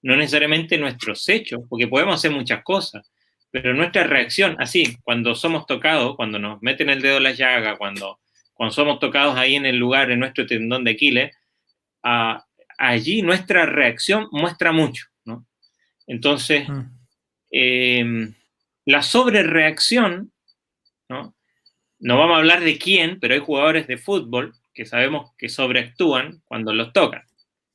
no necesariamente nuestros hechos, porque podemos hacer muchas cosas, pero nuestra reacción, así, cuando somos tocados, cuando nos meten el dedo en la llaga, cuando, cuando somos tocados ahí en el lugar, en nuestro tendón de Aquiles, allí nuestra reacción muestra mucho, ¿no? Entonces, em, la sobrereacción ¿no? No vamos a hablar de quién, pero hay jugadores de fútbol que sabemos que sobreactúan cuando los tocan.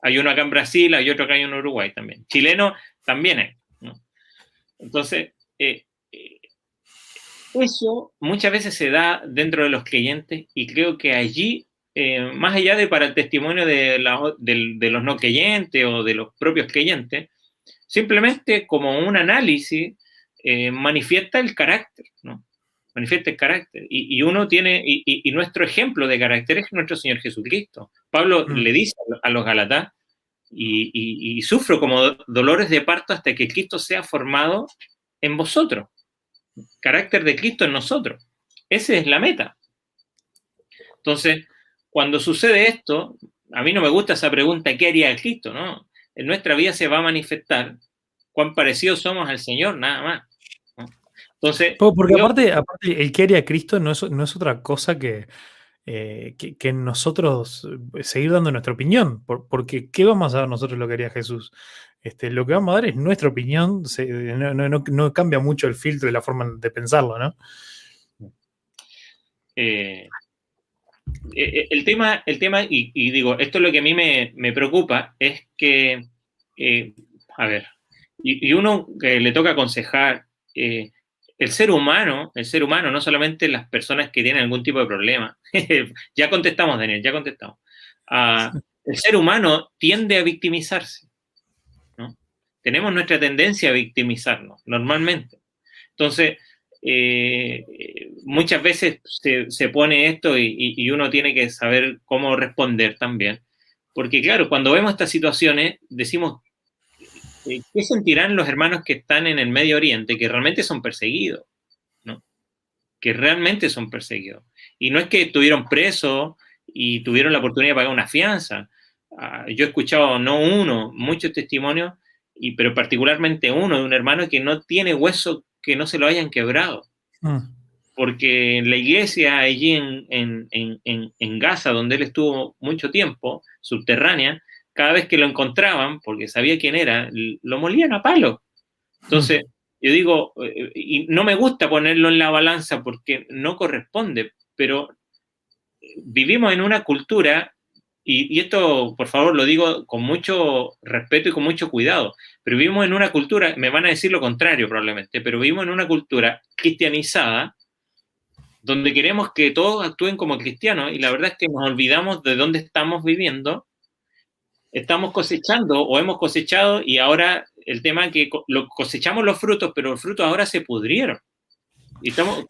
Hay uno acá en Brasil, hay otro acá en Uruguay también. Chileno también hay. Entonces, eh, eh, eso muchas veces se da dentro de los creyentes y creo que allí, eh, más allá de para el testimonio de, de, los no creyentes o de los propios creyentes, simplemente como un análisis manifiesta el carácter, ¿no? manifiesta el carácter. Y, uno tiene, y, nuestro ejemplo de carácter es nuestro Señor Jesucristo. Pablo mm. le dice a los Galatás, y, sufro como dolores de parto hasta que Cristo sea formado en vosotros. Carácter de Cristo en nosotros. Esa es la meta. Entonces, cuando sucede esto, a mí no me gusta esa pregunta, ¿qué haría Cristo? ¿no? En nuestra vida se va a manifestar cuán parecidos somos al Señor, nada más.
Entonces, porque aparte, aparte, el que haría Cristo no es, no es otra cosa que, eh, que, nosotros eh, seguir dando nuestra opinión, porque ¿qué vamos a dar nosotros lo que haría Jesús? Este, lo que vamos a dar es nuestra opinión, no, cambia mucho el filtro y la forma de pensarlo, ¿no?
Eh, el tema, el tema y, digo, esto es lo que a mí me, preocupa, es que, a ver, y, uno que le toca aconsejar, el ser humano, el ser humano, no solamente las personas que tienen algún tipo de problema, ya contestamos, Daniel, ya contestamos. Ah, el ser humano tiende a victimizarse. ¿no? Tenemos nuestra tendencia a victimizarnos, normalmente. Entonces, eh, muchas veces se, pone esto y, uno tiene que saber cómo responder también. Porque claro, cuando vemos estas situaciones, decimos, ¿qué sentirán los hermanos que están en el Medio Oriente, que realmente son perseguidos? ¿no? Que realmente son perseguidos. Y no es que estuvieron presos y tuvieron la oportunidad de pagar una fianza. Ah, yo he escuchado no uno, muchos testimonios, y, pero particularmente uno de un hermano que no tiene hueso que no se lo hayan quebrado. Mm. Porque en la iglesia allí en, en, en, en Gaza, donde él estuvo mucho tiempo, subterránea, cada vez que lo encontraban, porque sabía quién era, lo molían a palo. Entonces, yo digo, eh, y no me gusta ponerlo en la balanza porque no corresponde, pero vivimos en una cultura, y, esto, por favor, lo digo con mucho respeto y con mucho cuidado, pero vivimos en una cultura, me van a decir lo contrario probablemente, pero vivimos en una cultura cristianizada, donde queremos que todos actúen como cristianos, y la verdad es que nos olvidamos de dónde estamos viviendo estamos cosechando o hemos cosechado y ahora el tema es que cosechamos los frutos, pero los frutos ahora se pudrieron. Y estamos,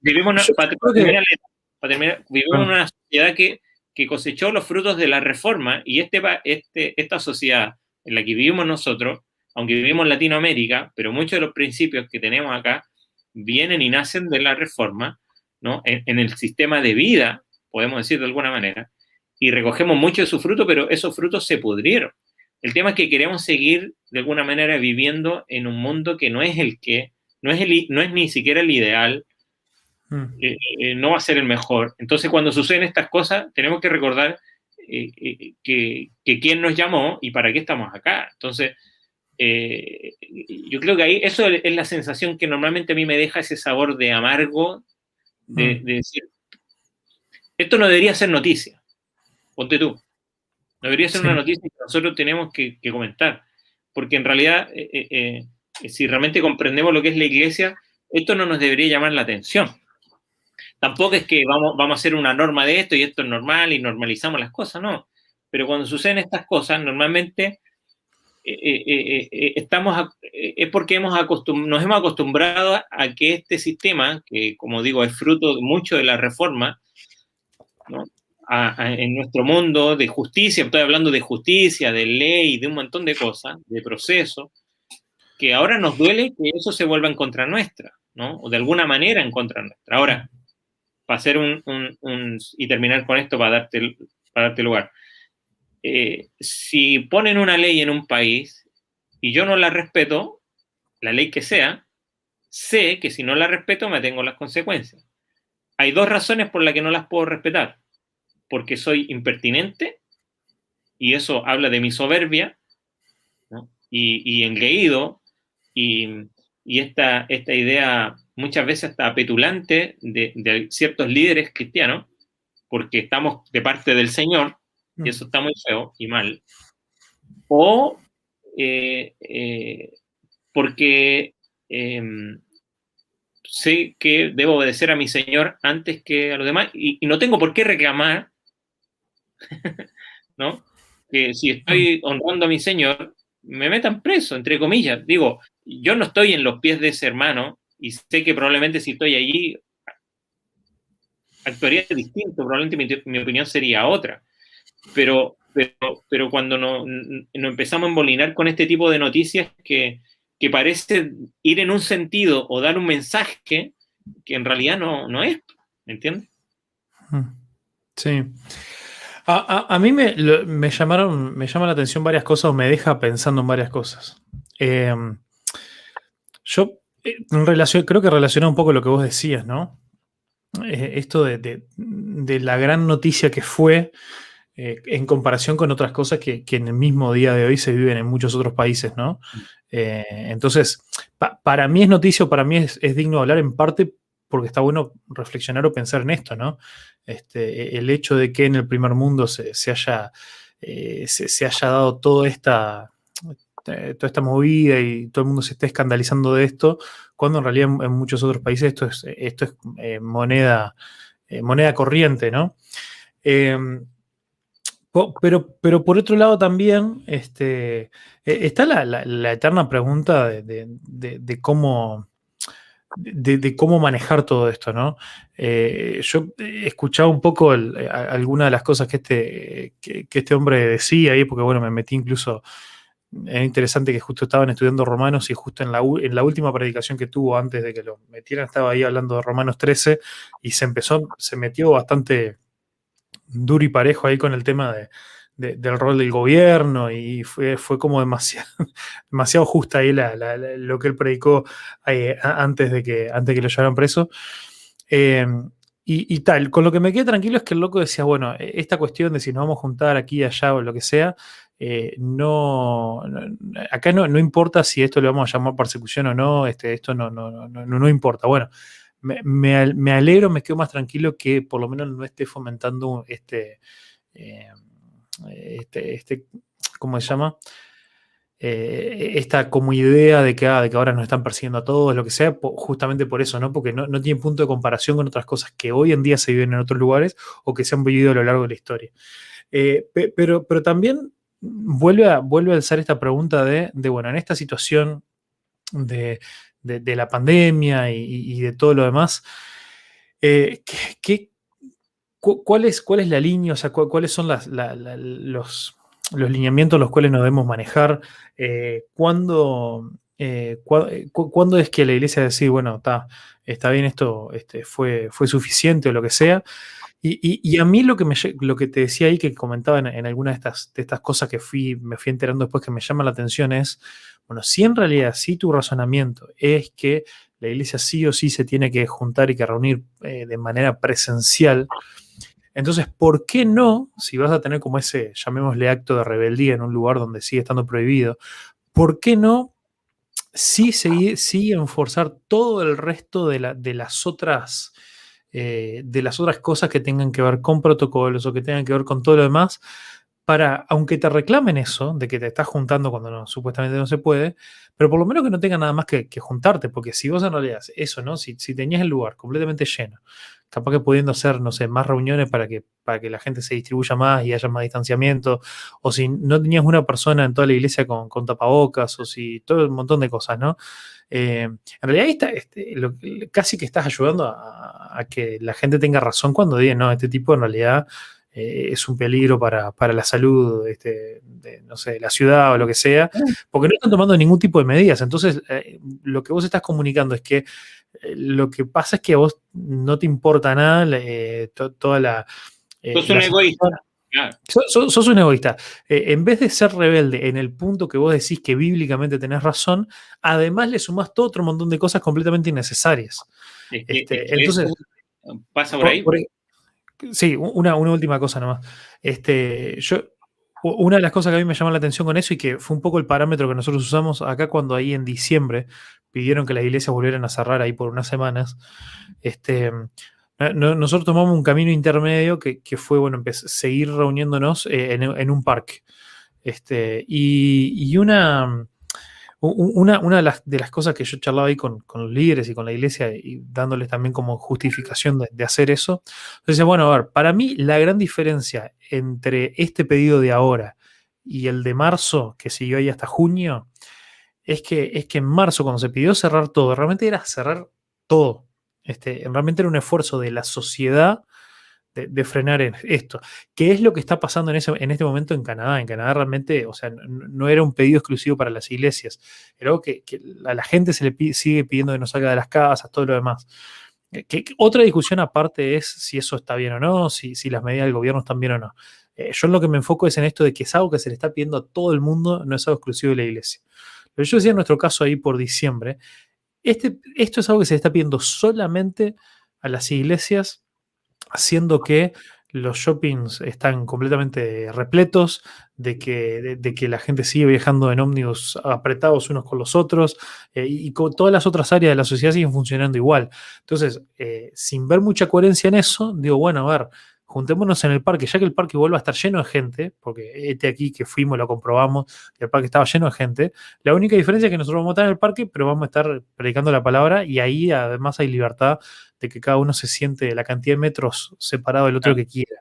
vivimos, en una sociedad que, que, cosechó los frutos de la reforma y este, este, esta sociedad en la que vivimos nosotros, aunque vivimos en Latinoamérica, pero muchos de los principios que tenemos acá vienen y nacen de la reforma, ¿no? en el sistema de vida, podemos decir de alguna manera, y recogemos mucho de su fruto, pero esos frutos se pudrieron. El tema es que queremos seguir de alguna manera viviendo en un mundo que no es el que, no es, el, no es ni siquiera el ideal, mm. eh, eh, no va a ser el mejor. Entonces, cuando suceden estas cosas, tenemos que recordar eh, que, que, quién nos llamó y para qué estamos acá. Entonces, yo creo que ahí eso es la sensación que normalmente a mí me deja ese sabor de amargo, de, mm. de decir, esto no debería ser noticia ponte tú. Debería ser una noticia que nosotros tenemos que, comentar, porque en realidad, eh, eh, eh, si realmente comprendemos lo que es la iglesia, esto no nos debería llamar la atención. Tampoco es que vamos, vamos a hacer una norma de esto y esto es normal y normalizamos las cosas, no. Pero cuando suceden estas cosas, normalmente estamos es porque hemos nos hemos acostumbrado a que este sistema, que como digo es fruto mucho de la reforma, ¿no? En nuestro mundo de justicia, estoy hablando de justicia, de ley, de un montón de cosas, de proceso, que ahora nos duele que eso se vuelva en contra nuestra, ¿no? O de alguna manera en contra nuestra. Ahora, para hacer un, y terminar con esto para darte, para darte lugar. Eh, si ponen una ley en un país y yo no la respeto, la ley que sea, sé que si no la respeto me tengo las consecuencias. Hay dos razones por las que no las puedo respetar porque soy impertinente, y eso habla de mi soberbia, y, engreído, y, esta, esta idea muchas veces hasta petulante de, ciertos líderes cristianos, porque estamos de parte del Señor, y mm. eso está muy feo y mal, o eh, eh, porque em, sé que debo obedecer a mi Señor antes que a los demás y, no tengo por qué reclamar, ¿no? Que si estoy mm. honrando a mi Señor, me metan preso, entre comillas. Digo, yo no estoy en los pies de ese hermano y sé que probablemente si estoy allí actuaría distinto, probablemente mi, opinión sería otra. Pero, pero, pero cuando nos no empezamos a embolinar con este tipo de noticias que, que parece ir en un sentido o dar un mensaje que, en realidad no, no es, ¿me entiendes?
Sí. A, mí me, me, llamaron, me llama la atención varias cosas o me deja pensando en varias cosas. Em, yo eh, creo que relaciona un poco lo que vos decías, ¿no? Eh, esto de, la gran noticia que fue eh, en comparación con otras cosas que, en el mismo día de hoy se viven en muchos otros países, ¿no? Mm. entonces, para mí es noticia, para mí es, es digno hablar en parte porque está bueno reflexionar o pensar en esto, ¿no? Este, el hecho de que en el primer mundo se, haya, eh, se, haya dado toda esta, eh, toda esta movida y todo el mundo se esté escandalizando de esto, cuando en realidad en, muchos otros países esto es, esto es eh, moneda, moneda corriente, ¿no? Em, pero, pero por otro lado también este, está la, eterna pregunta de cómo de, cómo manejar todo esto, ¿no? Eh, yo he escuchado un poco algunas de las cosas que este, que, este hombre decía ahí, porque bueno, me metí incluso, es interesante que justo estaban estudiando Romanos y justo en la, en la última predicación que tuvo antes de que lo metieran, estaba ahí hablando de Romanos 13 y se empezó, se metió bastante duro y parejo ahí con el tema de, del rol del gobierno y fue, fue como demasiado, demasiado justa ahí lo que él predicó eh, antes, de que, antes que lo llevaran preso. Em, y, tal, con lo que me quedé tranquilo es que el loco decía, bueno, e, esta cuestión de si nos vamos a juntar aquí, allá o lo que sea, eh, no, acá no, no, importa si esto le vamos a llamar persecución o no, este, esto no, no, no, no, importa. Bueno, me, me, alegro, me quedo más tranquilo que por lo menos no esté fomentando este... Este, este, ¿cómo se llama? Eh, esta como idea de que, ah, de que ahora nos están persiguiendo a todos, lo que sea, justamente por eso, ¿no? Porque no, tiene punto de comparación con otras cosas que hoy en día se viven en otros lugares o que se han vivido a lo largo de la historia. Eh, pero, pero también vuelve a, vuelve a alzar esta pregunta de, bueno, en esta situación de, la pandemia y, de todo lo demás, eh, ¿qué, ¿Cuál es, ¿Cuál es la línea? O sea, ¿cuáles son los, los, lineamientos los cuales nos debemos manejar? Eh, ¿cuándo, eh, eh, ¿Cuándo es que la iglesia decir, bueno, está, está bien, esto este, fue, fue suficiente o lo que sea? Y, a mí lo que, me, lo que te decía ahí, que comentaba en, algunas de estas, de estas cosas que fui, me fui enterando después que me llama la atención es, bueno, si en realidad sí tu razonamiento es que la iglesia sí o sí se tiene que juntar y que reunir de manera presencial, entonces, ¿por qué no, si vas a tener como ese, llamémosle acto de rebeldía en un lugar donde sigue estando prohibido, ¿por qué no sí, seguir, sí enforzar todo el resto de, las otras... Eh, de las otras cosas que tengan que ver con protocolos o que tengan que ver con todo lo demás, para, aunque te reclamen eso, de que te estás juntando cuando supuestamente no se puede, pero por lo menos que no tenga nada más que, juntarte, porque si vos en realidad eso, ¿no? Si tenías el lugar completamente lleno, capaz que pudiendo hacer, no sé, más reuniones para que, para que la gente se distribuya más y haya más distanciamiento, o si no tenías una persona en toda la iglesia con, tapabocas, o si todo un montón de cosas, ¿no? Eh, en realidad está, este, casi que estás ayudando a, que la gente tenga razón cuando digan, no, este tipo en realidad eh, es un peligro para, la salud este, de, no sé, la ciudad o lo que sea, porque no están tomando ningún tipo de medidas. Entonces, eh, lo que vos estás comunicando es que lo que pasa es que a vos no te importa nada eh, toda la...
Eh, sos un egoísta.
Sos, un egoísta. Eh, en vez de ser rebelde en el punto que vos decís que bíblicamente tenés razón, además le sumás todo otro montón de cosas completamente innecesarias. Este, entonces,
¿Pasa por ahí?
sí, una, una, última cosa nomás. Este, yo, Una de las cosas que a mí me llamó la atención con eso y que fue un poco el parámetro que nosotros usamos acá cuando ahí en diciembre pidieron que las iglesias volvieran a cerrar ahí por unas semanas, este, nosotros tomamos un camino intermedio que, fue, bueno, seguir reuniéndonos eh, en, un parque. Este, y, una, una, una de, las, de, las, cosas que yo charlaba ahí con, con, los líderes y con la iglesia y dándoles también como justificación de, hacer eso, entonces, bueno, a ver, para mí la gran diferencia entre este pedido de ahora y el de marzo, que siguió ahí hasta junio, es que, es que en marzo, cuando se pidió cerrar todo, realmente era cerrar todo. Este, realmente era un esfuerzo de la sociedad de, frenar esto. ¿Qué es lo que está pasando en, ese, en este momento en Canadá? En Canadá realmente, o sea, no, era un pedido exclusivo para las iglesias, era algo que, a la gente se le sigue pidiendo que no salga de las casas, todo lo demás. Que, otra discusión aparte es si eso está bien o no, si, si las medidas del gobierno están bien o no. Eh, yo lo que me enfoco es en esto de que es algo que se le está pidiendo a todo el mundo, no es algo exclusivo de la iglesia. Pero yo decía en nuestro caso ahí por diciembre, este, esto es algo que se le está pidiendo solamente a las iglesias, haciendo que los shoppings están completamente repletos, de que, de, que la gente sigue viajando en ómnibus apretados unos con los otros, eh, y, con todas las otras áreas de la sociedad siguen funcionando igual. Entonces, eh, sin ver mucha coherencia en eso, digo, bueno, a ver, juntémonos en el parque, ya que el parque vuelva a estar lleno de gente, porque este aquí que fuimos lo comprobamos, que el parque estaba lleno de gente, la única diferencia es que nosotros vamos a estar en el parque, pero vamos a estar predicando la palabra y ahí además hay libertad de que cada uno se siente la cantidad de metros separado del otro que quiera.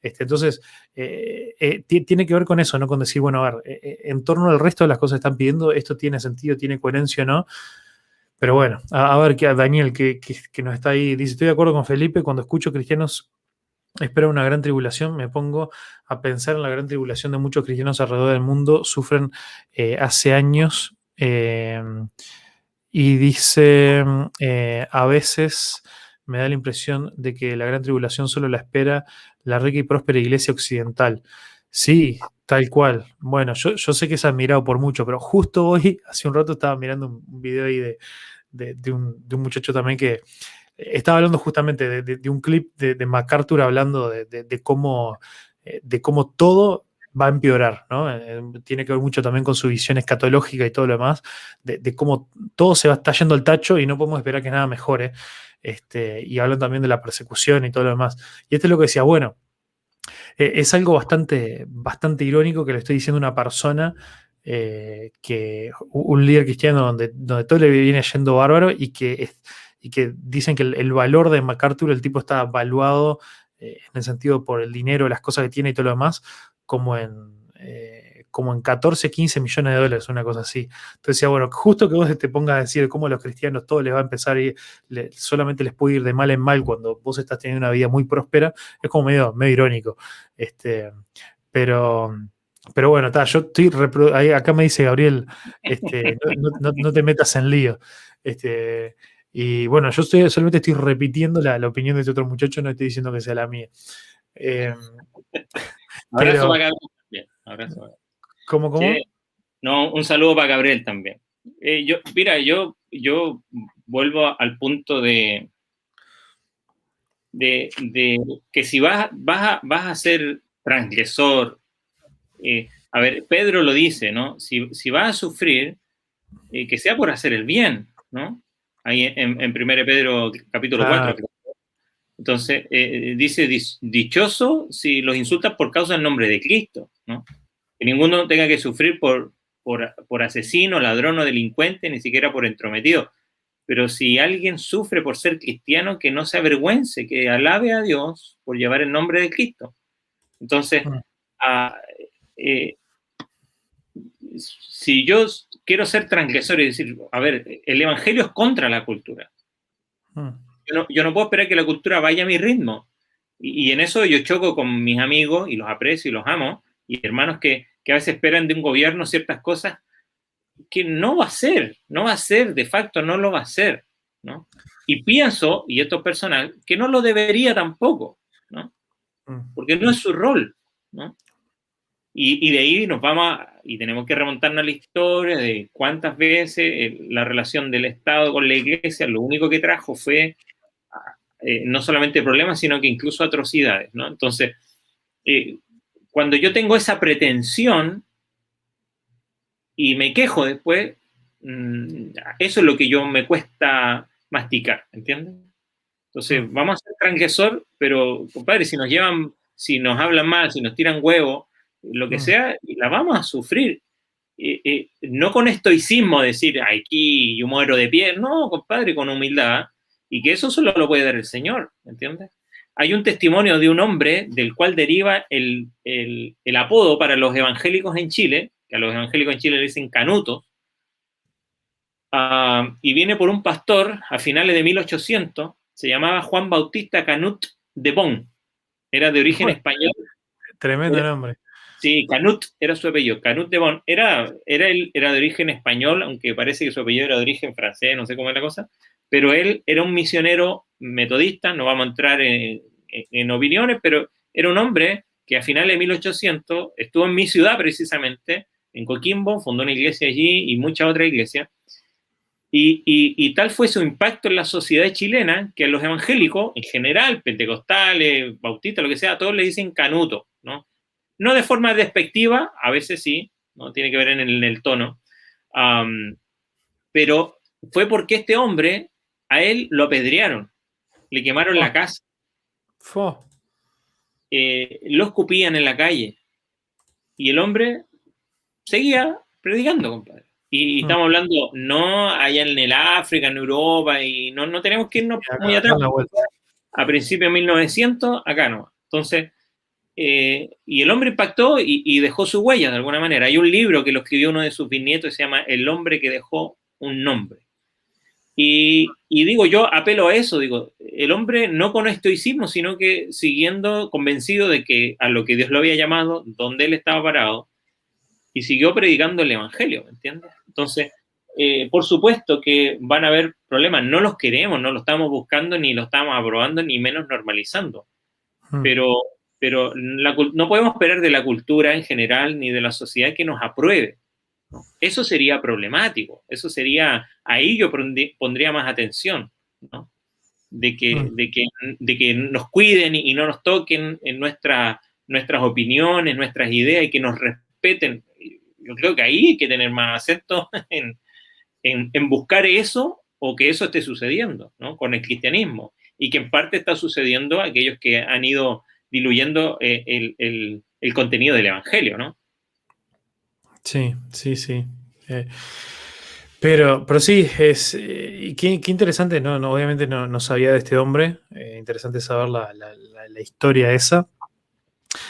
Este, entonces, eh, eh, tiene que ver con eso, no con decir, bueno, a ver, eh, en torno al resto de las cosas que están pidiendo, esto tiene sentido, tiene coherencia o no. Pero bueno, a, ver, que Daniel, que, que, nos está ahí, dice, estoy de acuerdo con Felipe, cuando escucho cristianos espera una gran tribulación, me pongo a pensar en la gran tribulación de muchos cristianos alrededor del mundo, sufren eh, hace años em, y dice, eh, a veces me da la impresión de que la gran tribulación solo la espera la rica y próspera iglesia occidental. Sí, tal cual. Bueno, yo, sé que es admirado por mucho, pero justo hoy, hace un rato, estaba mirando un, video ahí de un muchacho también que estaba hablando justamente de, un clip de, MacArthur hablando de, cómo, eh, de cómo todo va a empeorar, ¿no? Eh, tiene que ver mucho también con su visión escatológica y todo lo demás, de, cómo todo se va a estar yendo al tacho y no podemos esperar que nada mejore. Este, y hablan también de la persecución y todo lo demás. Y esto es lo que decía, bueno, eh, es algo bastante, bastante irónico que le estoy diciendo a una persona que un líder cristiano donde, donde todo le viene yendo bárbaro y que es, y que dicen que el, valor de MacArthur, el tipo está valuado eh, en el sentido por el dinero, las cosas que tiene y todo lo demás, como en, eh, como en 14, 15 millones de dólares, una cosa así. Entonces decía, bueno, justo que vos te pongas a decir cómo a los cristianos todo les va a empezar y solamente les puede ir de mal en mal cuando vos estás teniendo una vida muy próspera, es como medio, irónico. Este, pero... Pero bueno, yo estoy acá me dice Gabriel, este, no, te metas en lío. Este, y bueno, yo estoy, solamente estoy repitiendo la, opinión de este otro muchacho, no estoy diciendo que sea la mía. Eh,
abrazo para Gabriel también.
¿Cómo, cómo?
no, un saludo para Gabriel también. Eh, yo, mira, yo, yo vuelvo al punto de, de, que si vas, vas, a, vas a ser transgresor, eh, a ver, Pedro lo dice, ¿no? Si, si vas a sufrir, que sea por hacer el bien, ¿no? Ahí en, en 1 Pedro capítulo 4. Entonces, eh, dice, dichoso si los insultas por causa del nombre de Cristo, ¿no? Que ninguno tenga que sufrir por, por, asesino, ladrón o delincuente, ni siquiera por entrometido. Pero si alguien sufre por ser cristiano, que no se avergüence, que alabe a Dios por llevar el nombre de Cristo. Entonces, ah, eh, si yo quiero ser transgresor y decir, a ver, el Evangelio es contra la cultura. Hmm. Yo, no, puedo esperar que la cultura vaya a mi ritmo. Y, en eso yo choco con mis amigos y los aprecio y los amo, y hermanos que, a veces esperan de un gobierno ciertas cosas que no va a ser, no va a ser, de facto no lo va a ser, ¿no? Y pienso, y esto es personal, que no lo debería tampoco, ¿no? Hmm. Porque no es su rol, ¿no? Y, de ahí nos vamos y tenemos que remontarnos a la historia de cuántas veces eh, la relación del Estado con la Iglesia lo único que trajo fue eh, no solamente problemas, sino que incluso atrocidades, ¿no? Entonces, eh, cuando yo tengo esa pretensión y me quejo después, mm, eso es lo que yo me cuesta masticar, ¿entiendes? Entonces, mm. vamos a ser transgresor, pero, compadre, si nos llevan, si nos hablan mal, si nos tiran huevo, lo que mm. sea, la vamos a sufrir. Eh, eh, no con estoicismo decir, aquí yo muero de pie, no, compadre, con humildad, y que eso solo lo puede dar el Señor, ¿entiendes? Hay un testimonio de un hombre del cual deriva el, el apodo para los evangélicos en Chile, que a los evangélicos en Chile le dicen canuto, ah, y viene por un pastor a finales de 1800, se llamaba Juan Bautista Canut de Bon, era de origen español.
Tremendo nombre.
Sí, Canut era su apellido, Canut de Bon. Era, era, él, era de origen español, aunque parece que su apellido era de origen francés, no sé cómo es la cosa, pero él era un misionero metodista, no vamos a entrar en, en opiniones, pero era un hombre que a finales de 1800 estuvo en mi ciudad precisamente, en Coquimbo, fundó una iglesia allí y muchas otras iglesias. Y, tal fue su impacto en la sociedad chilena que a los evangélicos, en general, pentecostales, bautistas, lo que sea, todos le dicen canuto, ¿no? No de forma despectiva, a veces sí, ¿no? Tiene que ver en el, tono. pero fue porque este hombre, a él lo apedrearon, le quemaron la casa. Eh, lo escupían en la calle. Y el hombre seguía predicando, compadre. Y, mm. estamos hablando no allá en el África, en Europa, y no, no tenemos que irnos muy atrás. A principios de 1900, acá no. Entonces, eh, y el hombre impactó y, dejó su huella de alguna manera. Hay un libro que lo escribió uno de sus bisnietos se llama El hombre que dejó un nombre. Y, y, digo, yo apelo a eso, digo, el hombre no con estoicismo, sino que siguiendo convencido de que a lo que Dios lo había llamado, donde él estaba parado, y siguió predicando el Evangelio, ¿me entiendes? Entonces, eh, por supuesto que van a haber problemas, no los queremos, no los estamos buscando, ni lo estamos aprobando, ni menos normalizando. Hmm. Pero, no podemos esperar de la cultura en general ni de la sociedad que nos apruebe. Eso sería problemático, eso sería, ahí yo pondría más atención, ¿no? de, que, hmm. de, que, de que nos cuiden y no nos toquen en nuestra, nuestras opiniones, nuestras ideas y que nos respeten yo creo que ahí hay que tener más acento en, buscar eso o que eso esté sucediendo, ¿no? Con el cristianismo. Y que en parte está sucediendo aquellos que han ido diluyendo eh, el, contenido del Evangelio, ¿no?
Sí, sí, sí. Eh, pero, pero sí, es eh, qué, interesante, no, obviamente no, sabía de este hombre, interesante saber la, la, historia esa.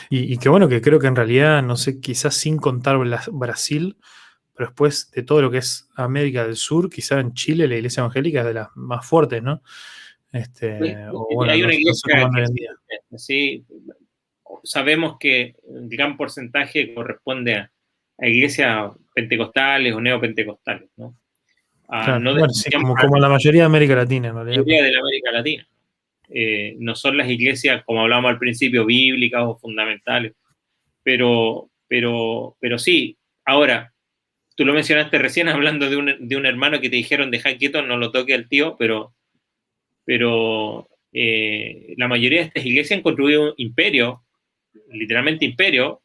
Y, qué bueno, que creo que en realidad, no sé, quizás sin contar Brasil, pero después de todo lo que es América del Sur, quizás en Chile la iglesia evangélica es de las más fuertes, ¿no? Este,
hay una iglesia sí, sabemos que un gran porcentaje corresponde a, iglesias pentecostales o neopentecostales, ¿no?
como, la mayoría de América Latina,
La mayoría de la América Latina. Eh, no son las iglesias, como hablábamos al principio, bíblicas o fundamentales, pero, pero, pero sí. Ahora, tú lo mencionaste recién hablando de un, hermano que te dijeron, deja quieto, no lo toque al tío, pero, pero eh, la mayoría de estas iglesias han construido un imperio, literalmente imperio,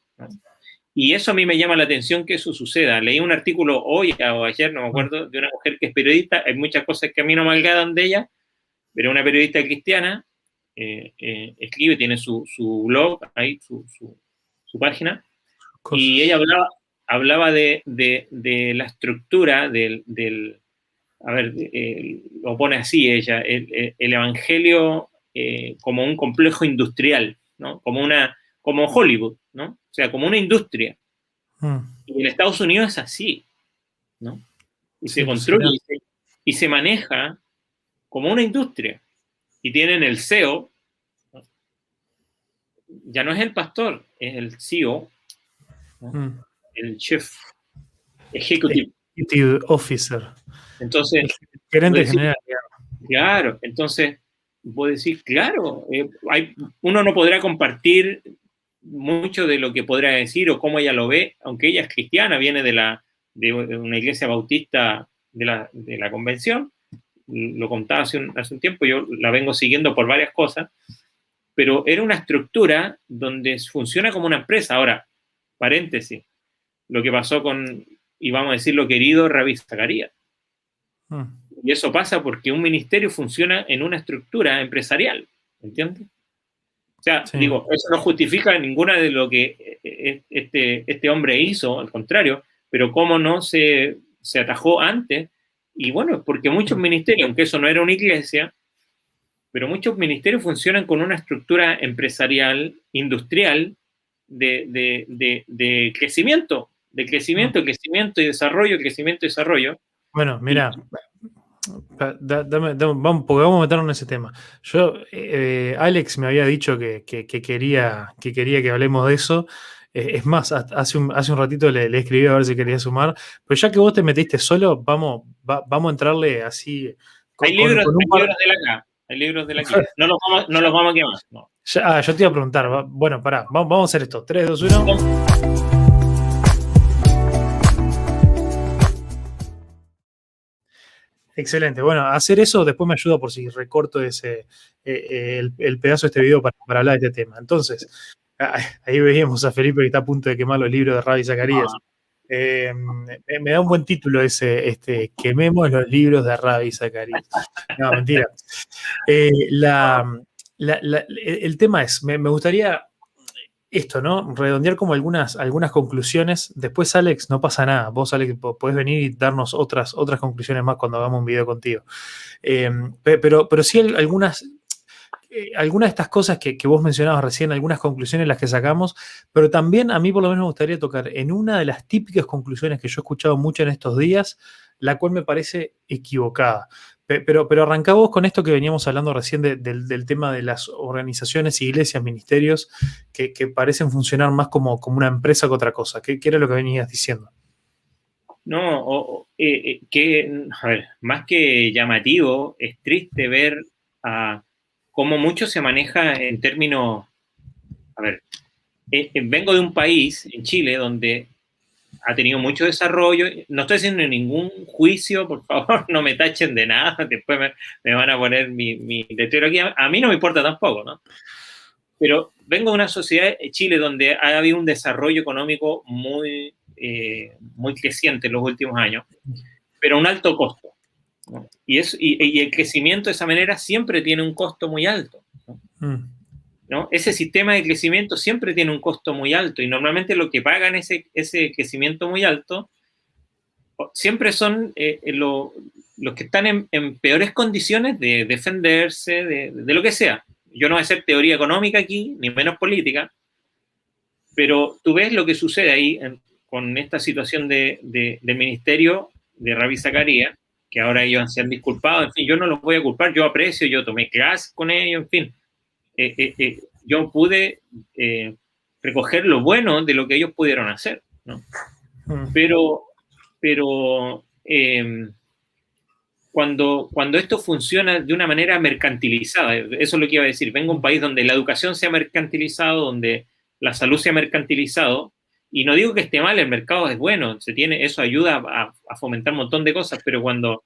y eso a mí me llama la atención que eso suceda. Leí un artículo hoy o ayer, no me acuerdo, de una mujer que es periodista, hay muchas cosas que a mí no me agradan de ella, pero una periodista cristiana eh, eh, escribe, tiene su, blog ahí, su, página, y ella hablaba, hablaba de, la estructura del, a ver, eh, lo pone así ella, el, Evangelio como un complejo industrial, ¿no? Como, una, como Hollywood, ¿no? O sea, como una industria. Hmm. Y en Estados Unidos es así, ¿no? Y se construye y se maneja como una industria y tienen el CEO, ya no es el pastor, es el CEO, mm. el Chief Executive.
Officer.
Entonces,
gerente general.
Claro, entonces, vos decir claro, eh, hay, uno no podrá compartir mucho de lo que podrá decir o cómo ella lo ve, aunque ella es cristiana, viene de, la, de una iglesia bautista de la, de la convención, lo contaba hace un, hace un tiempo, yo la vengo siguiendo por varias cosas, pero era una estructura donde funciona como una empresa. Ahora, paréntesis, lo que pasó con, y vamos a decir lo querido, Ravi Zacarías. Hmm. Y eso pasa porque un ministerio funciona en una estructura empresarial, ¿entiendes? O sea, digo, eso no justifica ninguna de lo que eh, eh, este, este hombre hizo, al contrario, pero cómo no se, se atajó antes. Y bueno, porque muchos hmm. ministerios, aunque eso no era una iglesia, pero muchos ministerios funcionan con una estructura empresarial, industrial, de, de, crecimiento, de crecimiento, hmm. crecimiento y desarrollo, crecimiento y desarrollo.
Bueno, mira, vamos, porque vamos a meternos en ese tema. Yo, eh, Alex me había dicho que, quería, que quería que hablemos de eso. Eh, es más, hace un, hace un ratito le, le, escribí a ver si quería sumar. Pero ya que vos te metiste solo, vamos, vamos a entrarle así.
hay, libros, de la acá. Hay libros de la acá. No los vamos, no los vamos a quemar.
ah, yo te iba a preguntar. Bueno, pará, vamos, a hacer esto. 3, 2, 1. Excelente. Bueno, hacer eso después me ayuda por si recorto ese, eh, eh, el, pedazo de este video para, hablar de este tema. Entonces, ahí veíamos a Felipe que está a punto de quemar los libros de Ravi Zacarías. Ah. Eh, me da un buen título ese, este, quememos los libros de Ravi Zacarías. No, mentira. el tema es, me gustaría esto, ¿no? Redondear como algunas, algunas conclusiones. Después, Alex, no pasa nada. Vos, Alex, podés venir y darnos otras, otras conclusiones más cuando hagamos un video contigo. Em, pero, pero sí algunas, eh, algunas de estas cosas que, vos mencionabas recién, algunas conclusiones las que sacamos, pero también a mí por lo menos me gustaría tocar en una de las típicas conclusiones que yo he escuchado mucho en estos días, la cual me parece equivocada. Pero, pero arranca vos con esto que veníamos hablando recién del tema de las organizaciones, iglesias, ministerios, que, parecen funcionar más como, como, una empresa que otra cosa. ¿Qué, era lo que venías diciendo?
No, eh, eh, que, a ver, más que llamativo, es triste ver a cómo mucho se maneja en términos, a ver, eh, vengo de un país, en Chile, donde ha tenido mucho desarrollo. No estoy haciendo ningún juicio, por favor, no me tachen de nada. Después me, van a poner mi, mi aquí. A, mí no me importa tampoco, ¿no? Pero vengo de una sociedad, Chile, donde ha habido un desarrollo económico muy, eh, muy creciente en los últimos años, pero a un alto costo. Y, es, y, el crecimiento de esa manera siempre tiene un costo muy alto. ¿no? Mm. Ese sistema de crecimiento siempre tiene un costo muy alto y normalmente lo que pagan ese, ese crecimiento muy alto siempre son eh, eh, los que están en, peores condiciones de defenderse, de, lo que sea. Yo no voy a hacer teoría económica aquí, ni menos política, pero tú ves lo que sucede ahí con esta situación de, del ministerio de Ravi Zacarías, que ahora ellos se han disculpado, en fin, yo no los voy a culpar, yo aprecio, yo tomé clases con ellos, en fin, eh, eh, eh, yo pude recoger lo bueno de lo que ellos pudieron hacer, ¿no? Mm. Pero, pero em, cuando, cuando esto funciona de una manera mercantilizada, eso es lo que iba a decir, vengo a un país donde la educación se ha mercantilizado, donde la salud se ha mercantilizado, y no digo que esté mal, el mercado es bueno, se tiene, eso ayuda a, a fomentar un montón de cosas, pero cuando,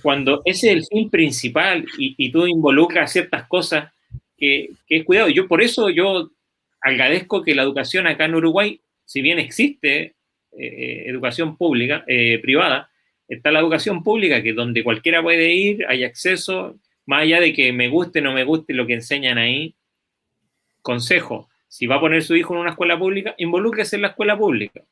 cuando ese es el fin principal y, y tú involucras ciertas cosas que, es cuidado. Yo por eso yo agradezco que la educación acá en Uruguay, si bien existe eh, educación pública, eh, privada, está la educación pública, que donde cualquiera puede ir, hay acceso, más allá de que me guste o no me guste lo que enseñan ahí, consejo, si va a poner su hijo en una escuela pública, involúquese en la escuela pública,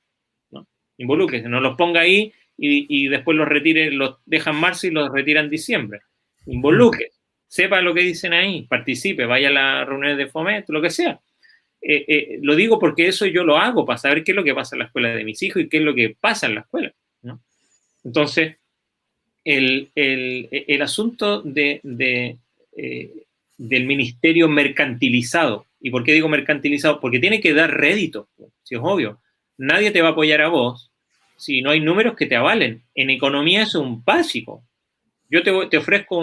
¿no? Involúquese, no los ponga ahí y, y después los retire, los dejan marzo y los retiran diciembre. Involúquese sepa lo que dicen ahí, participe, vaya a las reuniones de fomento, lo que sea. Eh, eh, lo digo porque eso yo lo hago para saber qué es lo que pasa en la escuela de mis hijos y qué es lo que pasa en la escuela. Entonces, el, asunto de, eh, del ministerio mercantilizado, ¿y por qué digo mercantilizado? Porque tiene que dar rédito, si es obvio. Nadie te va a apoyar a vos si no hay números que te avalen. En economía es un básico yo te, ofrezco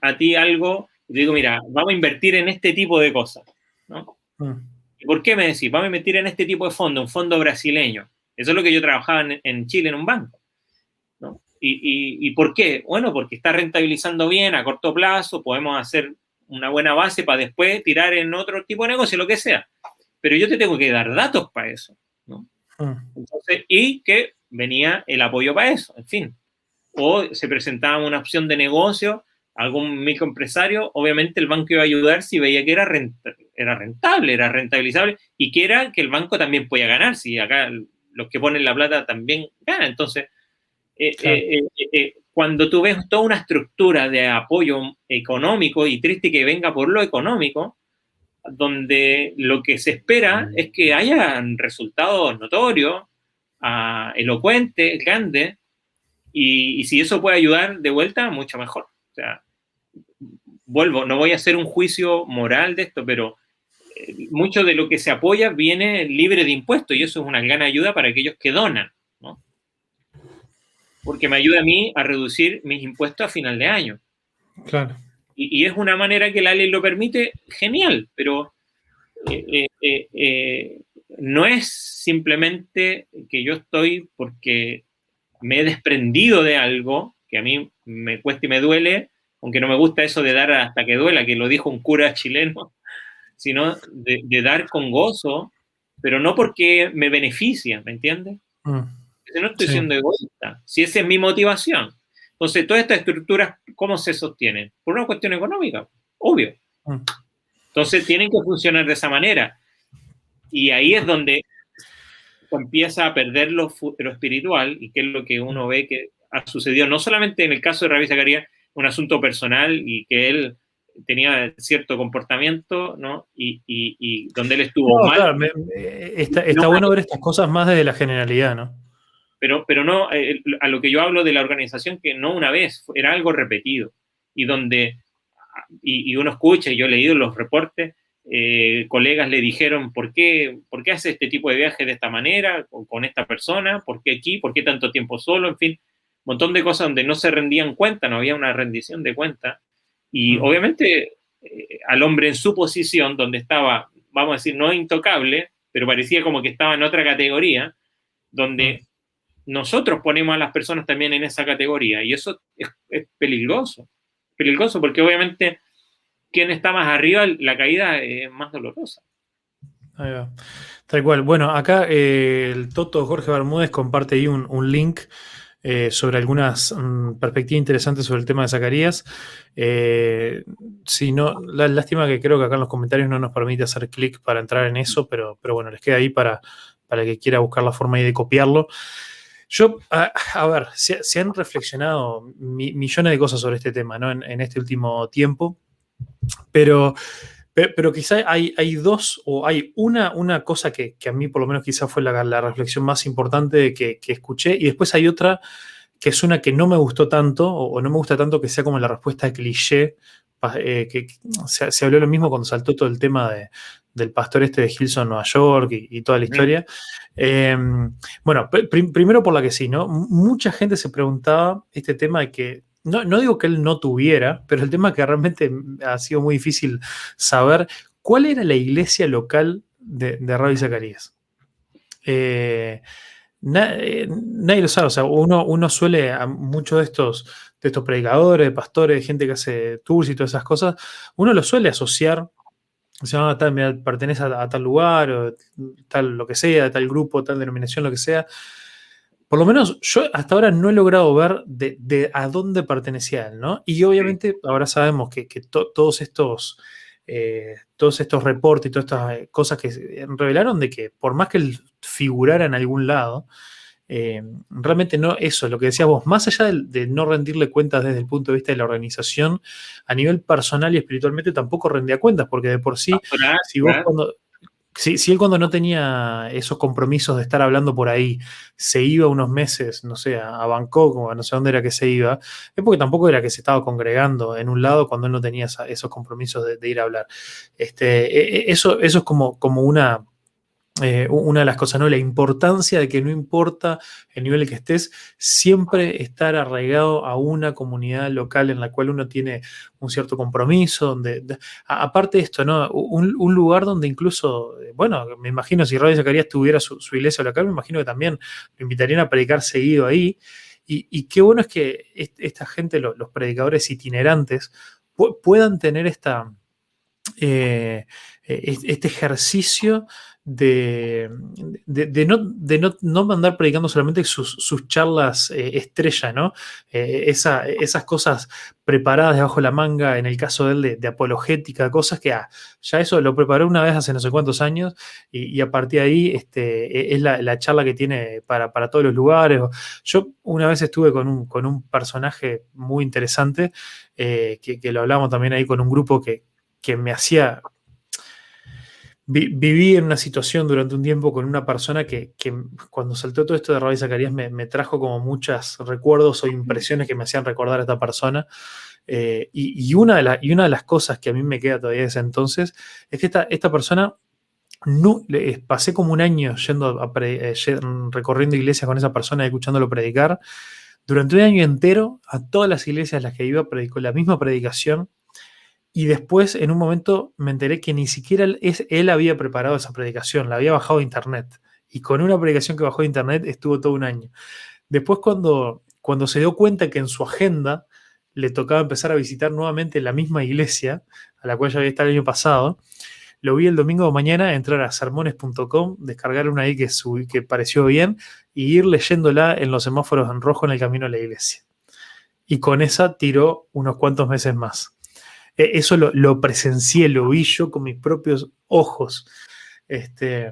a ti algo y te digo, mira, vamos a invertir en este tipo de cosas. ¿no? Mm. ¿Y por qué me decís? Vamos a invertir en este tipo de fondo, un fondo brasileño. Eso es lo que yo trabajaba en, Chile en un banco. ¿no? Y, por qué? Bueno, porque está rentabilizando bien a corto plazo, podemos hacer una buena base para después tirar en otro tipo de negocio, lo que sea. Pero yo te tengo que dar datos para eso, ¿no? Mm. Entonces, y que venía el apoyo para eso, en fin. O se presentaba una opción de negocio, algún microempresario, obviamente el banco iba a ayudar si veía que era, era rentable, era rentabilizable y que era que el banco también podía ganar, si acá los que ponen la plata también ganan. Entonces, eh, eh, eh, cuando tú ves toda una estructura de apoyo económico y triste que venga por lo económico, donde lo que se espera mm. es que haya resultados notorios, uh, elocuentes, grandes, y, si eso puede ayudar de vuelta, mucho mejor. O sea, vuelvo, no voy a hacer un juicio moral de esto, pero eh, mucho de lo que se apoya viene libre de impuestos y eso es una gran ayuda para aquellos que donan, ¿no? Porque me ayuda a mí a reducir mis impuestos a final de año.
Claro
y, es una manera que la ley lo permite, genial, pero eh, eh, eh, no es simplemente que yo estoy porque me he desprendido de algo que a mí me cuesta y me duele, aunque no me gusta eso de dar hasta que duela, que lo dijo un cura chileno, sino de, dar con gozo, pero no porque me beneficia, ¿me entiendes? Mm. no estoy siendo egoísta, si esa es mi motivación. Entonces, todas estas estructuras, ¿cómo se sostienen? Por una cuestión económica, obvio. Mm. Entonces, tienen que funcionar de esa manera. Y ahí es donde empieza a perder lo, espiritual y que es lo que uno ve que ha sucedido, no solamente en el caso de Rabí Zacarías, un asunto personal y que él tenía cierto comportamiento, ¿no? Y, donde él estuvo mal.
está, bueno ver estas cosas más desde la generalidad, ¿no?
pero, pero no, eh, a lo que yo hablo de la organización, que no una vez, era algo repetido, y donde, y, uno escucha, y yo he leído los reportes, eh, colegas le dijeron, ¿por qué, ¿por qué hace este tipo de viaje de esta manera, con, con esta persona? ¿Por qué aquí? ¿Por qué tanto tiempo solo? En fin, un montón de cosas donde no se rendían cuenta, no había una rendición de cuenta. Y obviamente eh, al hombre en su posición, donde estaba, vamos a decir, no intocable, pero parecía como que estaba en otra categoría, donde nosotros ponemos a las personas también en esa categoría y eso es, peligroso, peligroso porque obviamente quien está más arriba, la caída es más dolorosa.
Ahí va. Tal cual. Bueno, acá eh, el Toto Jorge Bermúdez comparte ahí un, link eh, sobre algunas mm, perspectivas interesantes sobre el tema de Zacarías. Eh, la lástima que creo que acá en los comentarios no nos permite hacer clic para entrar en eso, pero, pero bueno, les queda ahí para, para que quiera buscar la forma de copiarlo. Yo, a, ver, se, han reflexionado millones de cosas sobre este tema, ¿no? En, este último tiempo, pero, pero, quizá hay, hay, dos o hay una, una cosa que, a mí por lo menos quizá fue la, reflexión más importante que, escuché y después hay otra que es una que no me gustó tanto o, no me gusta tanto que sea como la respuesta de cliché, eh, que, se, se, habló lo mismo cuando saltó todo el tema de, del pastor este de Hilson, Nueva York y, toda la historia. Em, bueno, primero por la que sí, ¿no? Mucha gente se preguntaba este tema de que, no, no, digo que él no tuviera, pero el tema que realmente ha sido muy difícil saber, ¿cuál era la iglesia local de, de Rabbi Zacarías? Eh, eh, nadie lo sabe, o sea, uno, uno suele, a muchos de estos, de estos predicadores, de pastores, gente que hace tours y todas esas cosas, uno lo suele asociar se llama tal, pertenece a, tal lugar, o tal lo que sea, tal grupo, tal denominación, lo que sea. Por lo menos yo hasta ahora no he logrado ver de, a dónde pertenecía él, ¿no? Y obviamente ahora sabemos que, todos estos... Eh, todos estos reportes y todas estas eh, cosas que revelaron de que por más que él figurara en algún lado, eh, realmente no, eso, lo que decías vos, más allá de, no rendirle cuentas desde el punto de vista de la organización, a nivel personal y espiritualmente tampoco rendía cuentas, porque de por sí, si vos cuando, si, él cuando no tenía esos compromisos de estar hablando por ahí, se iba unos meses, no sé, a Bangkok o a no sé dónde era que se iba, es porque tampoco era que se estaba congregando en un lado cuando él no tenía esos compromisos de, ir a hablar. Este, e, e, eso, eso es como, como una eh, una de las cosas, ¿no? La importancia de que no importa el nivel que estés, siempre estar arraigado a una comunidad local en la cual uno tiene un cierto compromiso, donde, aparte de esto, ¿no? Un, lugar donde incluso, eh, bueno, me imagino si Radio Zacarías tuviera su, iglesia local, me imagino que también lo invitarían a predicar seguido ahí. Y, qué bueno es que esta gente, los, predicadores itinerantes, puedan tener esta, eh, este ejercicio de, de, no, de no, mandar predicando solamente sus, charlas eh, estrella, ¿no? Eh, esas cosas preparadas debajo de la manga, en el caso de él, de, apologética, cosas que ah, ya eso lo preparó una vez hace no sé cuántos años y, a partir de ahí este, e, es la, charla que tiene para, todos los lugares. Yo una vez estuve con un, con un personaje muy interesante, eh, que, que, lo hablamos también ahí con un grupo que, que me hacía viví en una situación durante un tiempo con una persona que, cuando saltó todo esto de Rabbi Zacarías me, trajo como muchos recuerdos o impresiones que me hacían recordar a esta persona. Eh, y, una de y una de las cosas que a mí me queda todavía desde entonces es que esta, esta persona, no, pasé como un año yendo a eh, recorriendo iglesias con esa persona y escuchándolo predicar. Durante un año entero, a todas las iglesias a las que iba, predicó la misma predicación y después, en un momento, me enteré que ni siquiera él, había preparado esa predicación, la había bajado de internet. Y con una predicación que bajó de internet estuvo todo un año. Después, cuando, cuando se dio cuenta que en su agenda le tocaba empezar a visitar nuevamente la misma iglesia a la cual ya había estado el año pasado, lo vi el domingo de mañana entrar a sermones.com, descargar una ahí que, que pareció bien y ir leyéndola en los semáforos en rojo en el camino a la iglesia. Y con esa tiró unos cuantos meses más. E, eso lo, presencié, lo vi yo con mis propios ojos. Este,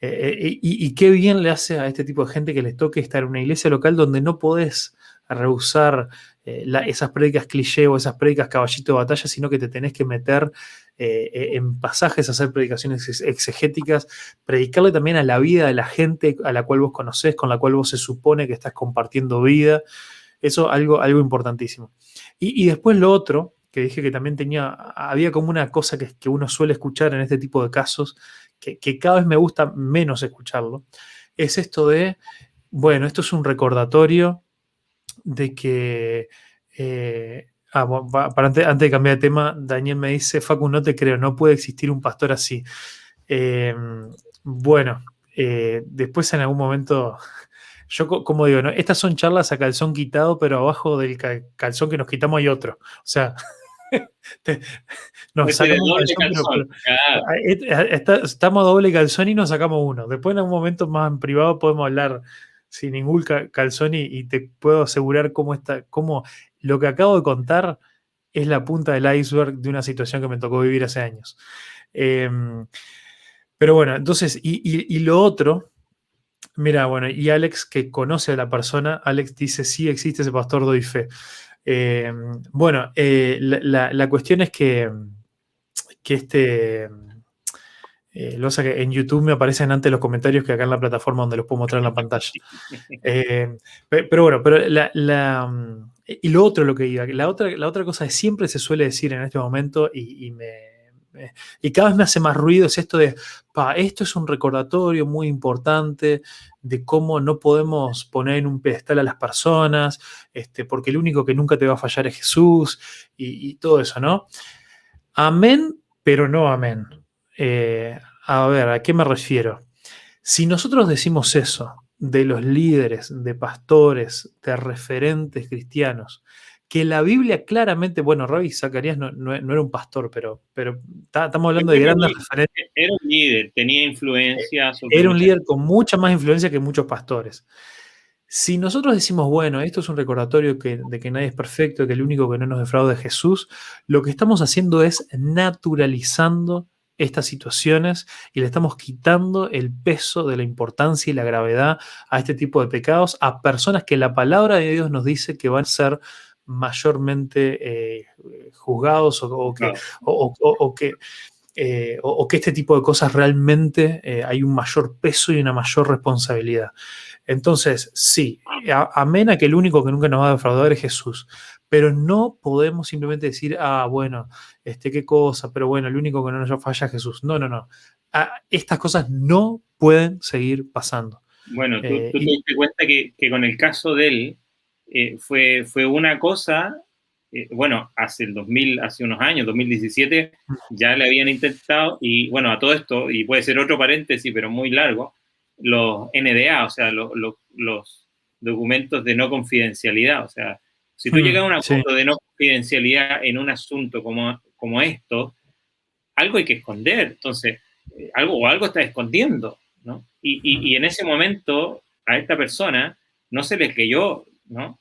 e, e, y, qué bien le hace a este tipo de gente que les toque estar en una iglesia local donde no podés rehusar eh, esas prédicas cliché o esas prédicas caballito de batalla, sino que te tenés que meter eh, en pasajes, hacer predicaciones exegéticas, predicarle también a la vida de la gente a la cual vos conocés, con la cual vos se supone que estás compartiendo vida. Eso algo, algo importantísimo. y después lo otro, que dije que también tenía, había como una cosa que, que uno suele escuchar en este tipo de casos, que, cada vez me gusta menos escucharlo, es esto de, bueno, esto es un recordatorio de que... Eh, ah, para antes, de cambiar de tema, Daniel me dice, Facu, no te creo, no puede existir un pastor así. Em, bueno, eh, después en algún momento yo como digo, ¿no? estas son charlas a calzón quitado, pero abajo del calzón que nos quitamos hay otro. O sea, nos sacamos calzón, estamos doble calzón y nos sacamos uno. Después en algún momento más en privado podemos hablar sin ningún calzón y, te puedo asegurar cómo, está, cómo lo que acabo de contar es la punta del iceberg de una situación que me tocó vivir hace años. Em, pero bueno, entonces, y, lo otro, mira, bueno, y Alex que conoce a la persona, Alex dice, sí existe ese pastor, doy fe. Eh, bueno, eh, la, cuestión es que, que este. Eh, lo que en YouTube me aparecen antes los comentarios que acá en la plataforma donde los puedo mostrar en la pantalla. pero bueno, pero la, y lo otro, lo que iba, la otra, la otra cosa que siempre se suele decir en este momento y me, y cada vez me hace más ruido es esto de, pa, esto es un recordatorio muy importante de cómo no podemos poner en un pedestal a las personas, este, porque el único que nunca te va a fallar es Jesús y, todo eso, ¿no? Amén, pero no amén. Eh, a ver, ¿a qué me refiero? Si nosotros decimos eso de los líderes, de pastores, de referentes cristianos, que la Biblia claramente, bueno, Rabbi Zacarías no, era un pastor, pero, pero estamos hablando de grandes referentes.
Era un líder, tenía influencia.
era un líder con mucha más influencia que muchos pastores. Si nosotros decimos, bueno, esto es un recordatorio de que nadie es perfecto, que el único que no nos defrauda es Jesús, lo que estamos haciendo es naturalizando estas situaciones y le estamos quitando el peso de la importancia y la gravedad a este tipo de pecados a personas que la palabra de Dios nos dice que van a ser mayormente eh, juzgados o, que, o, que, eh, o, que, este tipo de cosas realmente eh, hay un mayor peso y una mayor responsabilidad. Entonces, sí, amén a que el único que nunca nos va a defraudar es Jesús, pero no podemos simplemente decir, ah, bueno, este, qué cosa, pero bueno, el único que no nos falla es Jesús. No, no, no. Ah, estas cosas no pueden seguir pasando.
Bueno, tú, te diste cuenta que, que, con el caso de él, eh, fue, fue una cosa, eh, bueno, hace el 2000, hace unos años, 2017, ya le habían intentado, y bueno, a todo esto, y puede ser otro paréntesis, pero muy largo, los NDA, o sea, los, documentos de no confidencialidad, o sea, si tú mm, llegas a un acuerdo de no confidencialidad en un asunto como, como esto, algo hay que esconder, entonces, eh, algo o algo está escondiendo, ¿no? Y, y, en ese momento a esta persona no se le creyó, ¿no?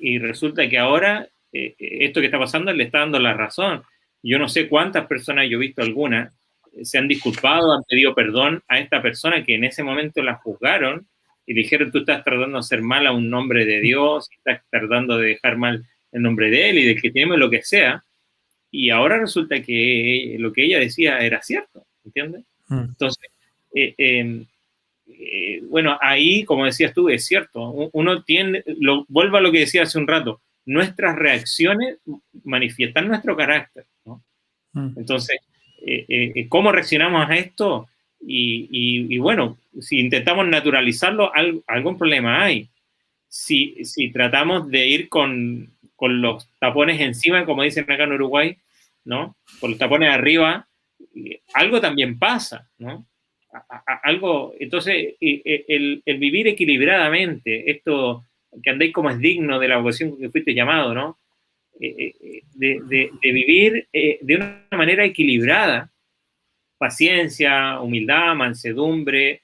Y resulta que ahora eh, esto que está pasando le está dando la razón. Yo no sé cuántas personas, yo he visto algunas, se han disculpado, han pedido perdón a esta persona que en ese momento la juzgaron y dijeron, tú estás tratando de hacer mal a un nombre de Dios, estás tratando de dejar mal el nombre de Él y del que tenemos lo que sea. Y ahora resulta que lo que ella decía era cierto, ¿entiendes? Mm. Entonces, eh, em, eh, bueno, ahí, como decías tú, es cierto. Uno tiene, lo, vuelvo a lo que decía hace un rato, nuestras reacciones manifiestan nuestro carácter, ¿no? Mm. Entonces, eh, ¿cómo reaccionamos a esto? Y, bueno, si intentamos naturalizarlo, algún problema hay. Si, si tratamos de ir con, con, los tapones encima, como dicen acá en Uruguay, ¿no? Con los tapones arriba, algo también pasa, ¿no? Algo, entonces, el, el, vivir equilibradamente, esto que andéis como es digno de la vocación que fuiste llamado, ¿no? Eh, eh, de, de, de, vivir eh, de una manera equilibrada, paciencia, humildad, mansedumbre,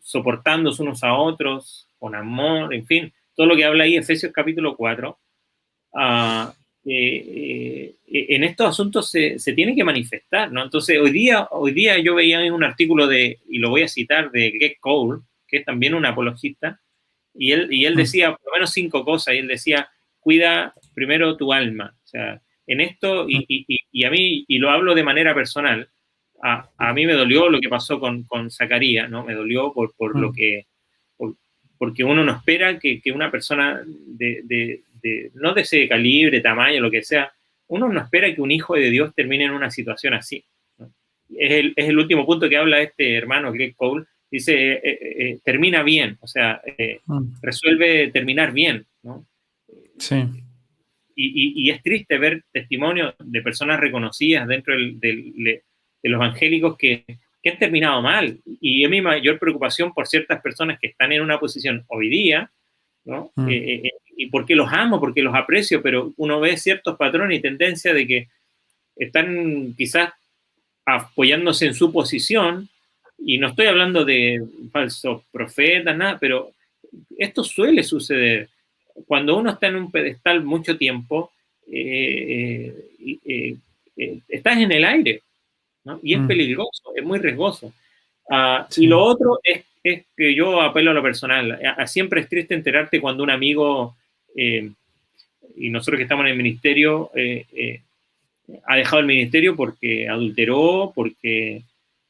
soportándose unos a otros, con amor, en fin, todo lo que habla ahí Efesios capítulo 4. Ah, en estos asuntos se, se, tiene que manifestar, ¿no? Entonces, hoy día, hoy día yo veía un artículo de, y lo voy a citar, de Greg Cole, que es también un apologista, y él, y él mm. decía por lo menos cinco cosas, y él decía, cuida primero tu alma, o sea, en esto, y, a mí, y lo hablo de manera personal, a, a mí me dolió lo que pasó con, con Zacarías, ¿no? Me dolió por, por lo mm. que, porque uno no espera que, que una persona de, de, de, no de ese calibre, tamaño, lo que sea, uno no espera que un hijo de Dios termine en una situación así. Es, el, es, el, último punto que habla este hermano Greg Cole, dice, eh, eh, eh, termina bien, o sea, mm. resuelve terminar bien, ¿no?
Sí
y, es triste ver testimonios de personas reconocidas dentro de los evangélicos que, han terminado mal. Y es mi mayor preocupación por ciertas personas que están en una posición hoy día, ¿no? Mm. Eh, eh, eh, y porque los amo, porque los aprecio, pero uno ve ciertos patrones y tendencias de que están quizás apoyándose en su posición, y no estoy hablando de falsos profetas, nada, pero esto suele suceder cuando uno está en un pedestal mucho tiempo, eh, eh, eh, estás en el aire, ¿no? Y es mm. peligroso, es muy riesgoso. Ah, y lo otro es, es, que yo apelo a lo personal. siempre es triste enterarte cuando un amigo, y nosotros que estamos en el ministerio, ha dejado el ministerio porque adulteró, porque,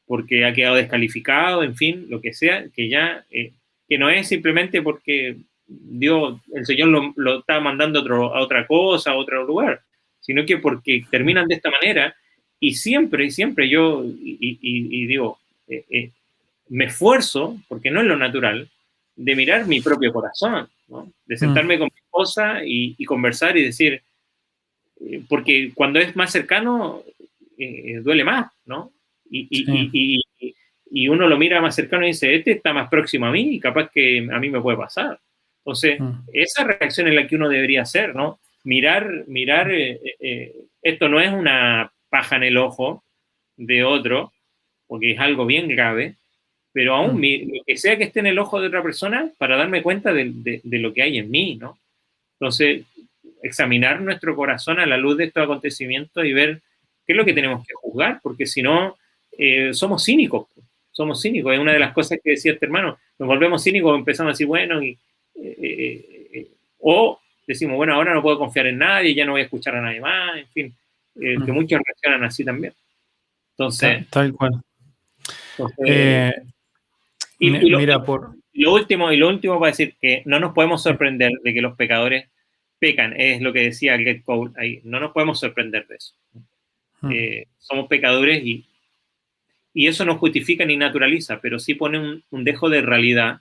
porque ha quedado descalificado, en fin, lo que sea, que ya, que no es simplemente porque Dios, el Señor lo, lo está mandando a, otra cosa, a otro lugar, sino que porque terminan de esta manera y siempre, siempre yo, y, digo, eh, eh, me esfuerzo, porque no es lo natural, de mirar mi propio corazón, de sentarme mm. con mi esposa y, conversar y decir, eh, porque cuando es más cercano, duele más, ¿no? Y, y, uno lo mira más cercano y dice, este está más próximo a mí y capaz que a mí me puede pasar. Entonces, mm. esa reacción es la que uno debería hacer, ¿no? Mirar, mirar, eh, eh, eh, esto no es una paja en el ojo de otro, porque es algo bien grave, pero aún mm. lo que sea que esté en el ojo de otra persona para darme cuenta de, lo que hay en mí, ¿no? Entonces, examinar nuestro corazón a la luz de estos acontecimientos y ver qué es lo que tenemos que juzgar, porque si no, somos cínicos, somos cínicos. Es una de las cosas que decía este hermano, nos volvemos cínicos, empezamos a decir, bueno, y, eh, eh, eh, o decimos, bueno, ahora no puedo confiar en nadie, ya no voy a escuchar a nadie más, en fin, que muchos reaccionan así también. Entonces,
tal, cual.
y, lo, mira, por... lo último, y lo último para decir que no nos podemos sorprender de que los pecadores pecan, es lo que decía Get Cole ahí, no nos podemos sorprender de eso. Mm. somos pecadores y, y eso no justifica ni naturaliza, pero sí pone un, un dejo de realidad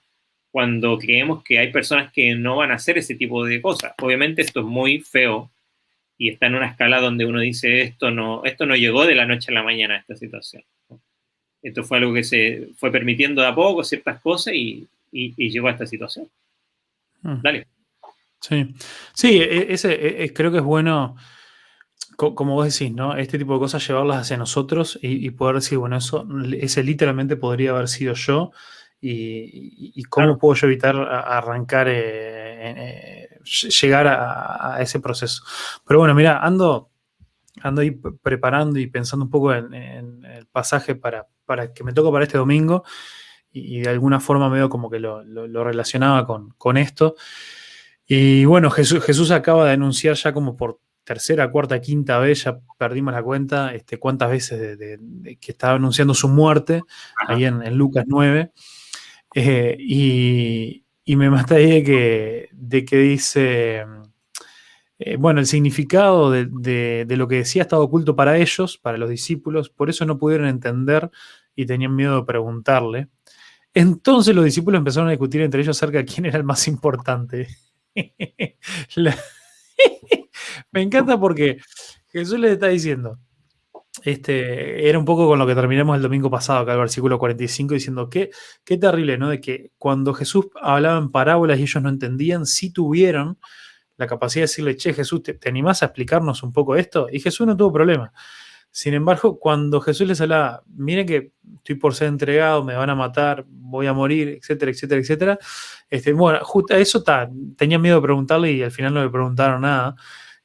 cuando creemos que hay personas que no van a hacer ese tipo de cosas. Obviamente esto es muy feo y está en una escala donde uno dice esto no, esto no llegó de la noche a la mañana esta situación. Esto fue algo que se fue permitiendo de a poco ciertas cosas y, llegó a esta situación. Hmm. Dale.
Sí, sí, e, ese, e, e, creo que es bueno como vos decís, ¿no? Este tipo de cosas llevarlas hacia nosotros y, poder decir, bueno, eso, ese literalmente podría haber sido yo y, cómo puedo yo evitar arrancar, eh, eh, llegar a, ese proceso. Pero bueno, mira, ando, ando ahí preparando y pensando un poco en, el pasaje para, para, que me toque para este domingo y, de alguna forma medio como que lo, relacionaba con, con, esto. Y bueno, Jesús, Jesús acaba de anunciar ya como por tercera, cuarta, quinta vez, ya perdimos la cuenta, este, cuántas veces de, que estaba anunciando su muerte, ahí en, Lucas 9. Eh, y, me mata ahí de que, de que dice, eh, bueno, el significado de, lo que decía estaba oculto para ellos, para los discípulos, por eso no pudieron entender y tenían miedo de preguntarle. Entonces los discípulos empezaron a discutir entre ellos acerca de quién era el más importante. Me encanta porque Jesús les está diciendo, este, era un poco con lo que terminamos el domingo pasado, acá el versículo 45, diciendo que qué terrible, ¿no? De que cuando Jesús hablaba en parábolas y ellos no entendían, sí tuvieron la capacidad de decirle, che, Jesús, ¿te, animás a explicarnos un poco esto? Y Jesús no tuvo problema. Sin embargo, cuando Jesús les hablaba, miren que estoy por ser entregado, me van a matar, voy a morir, etcétera, etcétera, etcétera, este, bueno, justo eso está, tenía miedo de preguntarle y al final no le preguntaron nada.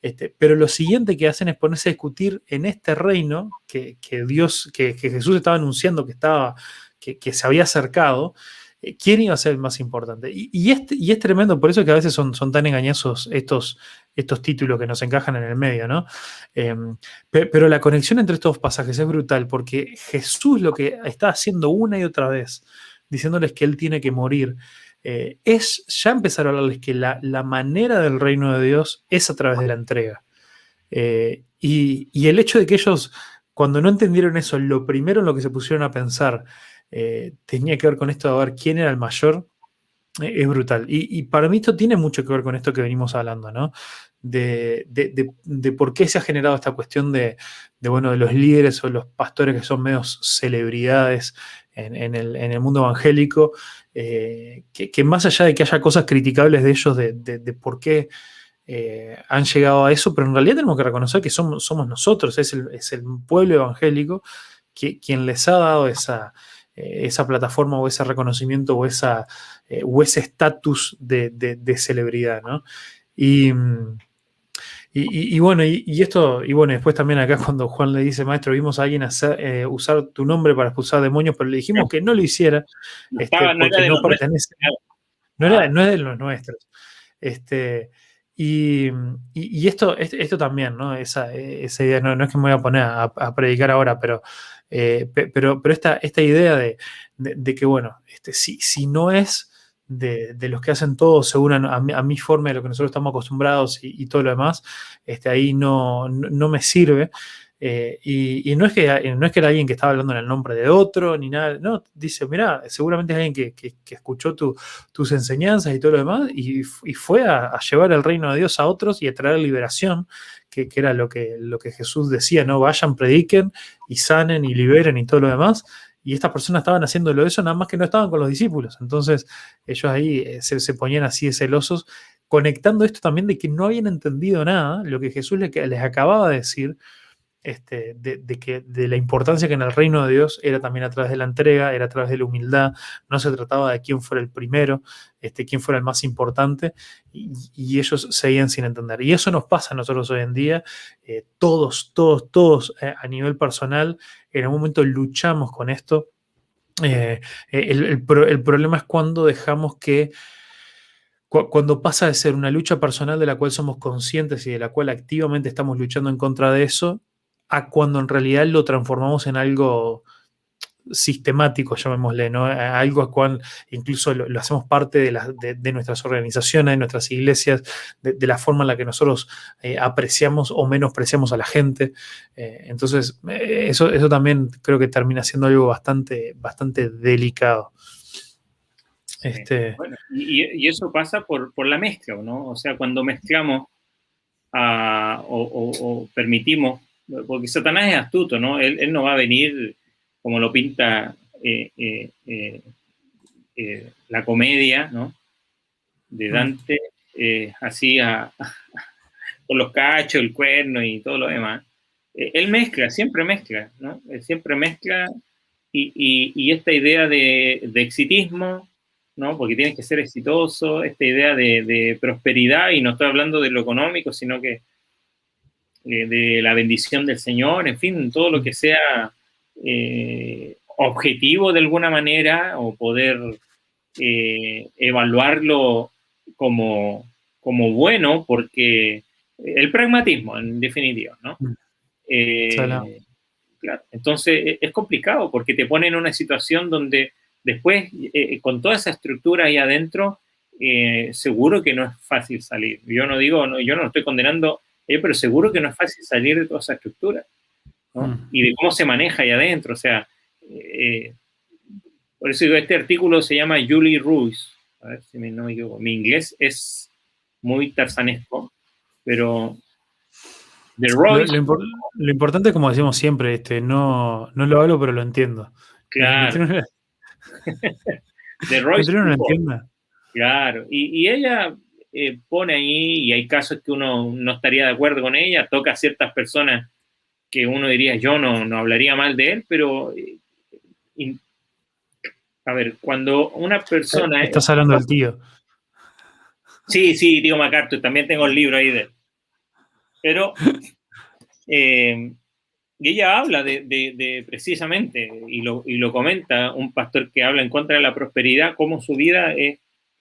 Este, pero lo siguiente que hacen es ponerse a discutir en este reino que, Dios, que, Jesús estaba anunciando que estaba, que, se había acercado, eh, quién iba a ser el más importante. Y, y, es tremendo, por eso que a veces son, tan engañosos estos, estos títulos que nos encajan en el medio, ¿no? Em, pero la conexión entre estos pasajes es brutal, porque Jesús lo que está haciendo una y otra vez, diciéndoles que Él tiene que morir, eh, es ya empezar a hablarles que la, manera del reino de Dios es a través de la entrega. Eh, y, el hecho de que ellos, cuando no entendieron eso, lo primero en lo que se pusieron a pensar eh, tenía que ver con esto de ver quién era el mayor, es brutal. Y, para mí esto tiene mucho que ver con esto que venimos hablando, ¿no? De, por qué se ha generado esta cuestión de, bueno, de los líderes o los pastores que son medios celebridades en, el, mundo evangélico, eh, que, más allá de que haya cosas criticables de ellos, de, por qué eh, han llegado a eso, pero en realidad tenemos que reconocer que somos, nosotros, es el, pueblo evangélico que, quien les ha dado esa, eh, esa plataforma o ese reconocimiento o, esa, o ese estatus de, celebridad, ¿no? Y, mm, y, bueno, y, esto, y bueno, después también acá cuando Juan le dice, maestro, vimos a alguien hacer, eh, usar tu nombre para expulsar demonios, pero le dijimos que no lo hiciera, este, porque no, pertenece, no, era, no es de los nuestros. Este, y, esto, esto también, ¿no? Esa, esa idea, no, es que me voy a poner a, predicar ahora, pero, eh, pero, pero esta, esta idea de, de, que, bueno, este, si, si no es de, los que hacen todo según a, mi, forma de lo que nosotros estamos acostumbrados y, todo lo demás, este, ahí no, no, me sirve. Eh, y, no, es que, no es que era alguien que estaba hablando en el nombre de otro, ni nada, no, dice, mira, seguramente es alguien que, escuchó tus enseñanzas y todo lo demás y, fue a, llevar el reino de Dios a otros y a traer liberación, que, era lo que, lo que Jesús decía, ¿no? Vayan, prediquen y sanen y liberen y todo lo demás y estas personas estaban haciéndolo eso, nada más que no estaban con los discípulos. Entonces ellos ahí eh, se, ponían así de celosos, conectando esto también de que no habían entendido nada, lo que Jesús les, les acababa de decir, este, de, que, de la importancia que en el reino de Dios era también a través de la entrega, era a través de la humildad, no se trataba de quién fuera el primero, este, quién fuera el más importante, y, ellos seguían sin entender. Y eso nos pasa a nosotros hoy en día, eh, todos, todos, todos eh, a nivel personal, en un momento luchamos con esto. Eh, el, problema es cuando dejamos que cuando pasa de ser una lucha personal de la cual somos conscientes y de la cual activamente estamos luchando en contra de eso, a cuando en realidad lo transformamos en algo sistemático, llamémosle, ¿no? Algo a cual incluso lo, hacemos parte de, de, nuestras organizaciones, de nuestras iglesias, de, la forma en la que nosotros eh, apreciamos o menospreciamos a la gente. Eh, entonces, eh, eso, eso también creo que termina siendo algo bastante, bastante delicado.
Este... y, eso pasa por, por, la mezcla, ¿no? O sea, cuando mezclamos ah, o permitimos porque Satanás es astuto, ¿no? Él, no va a venir como lo pinta eh, eh, eh, la comedia, ¿no? De mm. Dante, así a, con los cachos, el cuerno y todo lo demás. Eh, él mezcla, siempre mezcla, ¿no? Él siempre mezcla y, y, esta idea de, de, exitismo, ¿no? Porque tienes que ser exitoso, esta idea de, de, prosperidad, y no estoy hablando de lo económico, sino que de, la bendición del Señor, en fin, todo lo que sea eh, objetivo de alguna manera o poder eh, evaluarlo como, como bueno, porque el pragmatismo, en definitiva, ¿no? Mm. Eh, entonces e, es complicado porque te pone en una situación donde después, con toda esa estructura ahí adentro, seguro que no es fácil salir. Yo no digo, no, yo no estoy condenando pero seguro que no es fácil salir de toda esa estructura. ¿no? Mm. Y de cómo se maneja ahí adentro. O sea, eh, por eso digo, este artículo se llama Julie Ruiz. A ver si me, no me equivoco. Mi inglés es muy tarzanesco, pero
de Royce, lo, importante, como decimos siempre, este, no, no lo hablo, pero lo entiendo.
Claro.
de Royce. No lo entienda.
Claro. Y, y ella eh, pone ahí, y hay casos que uno no estaría de acuerdo con ella, toca a ciertas personas que uno diría, yo no, no hablaría mal de él, pero... Eh, a ver, cuando una persona...
Estás hablando del tío.
Sí, sí, tío MacArthur, también tengo el libro ahí de él. Pero... Eh, ella habla de, de, precisamente, y lo, y lo, comenta, un pastor que habla en contra de la prosperidad, cómo su vida es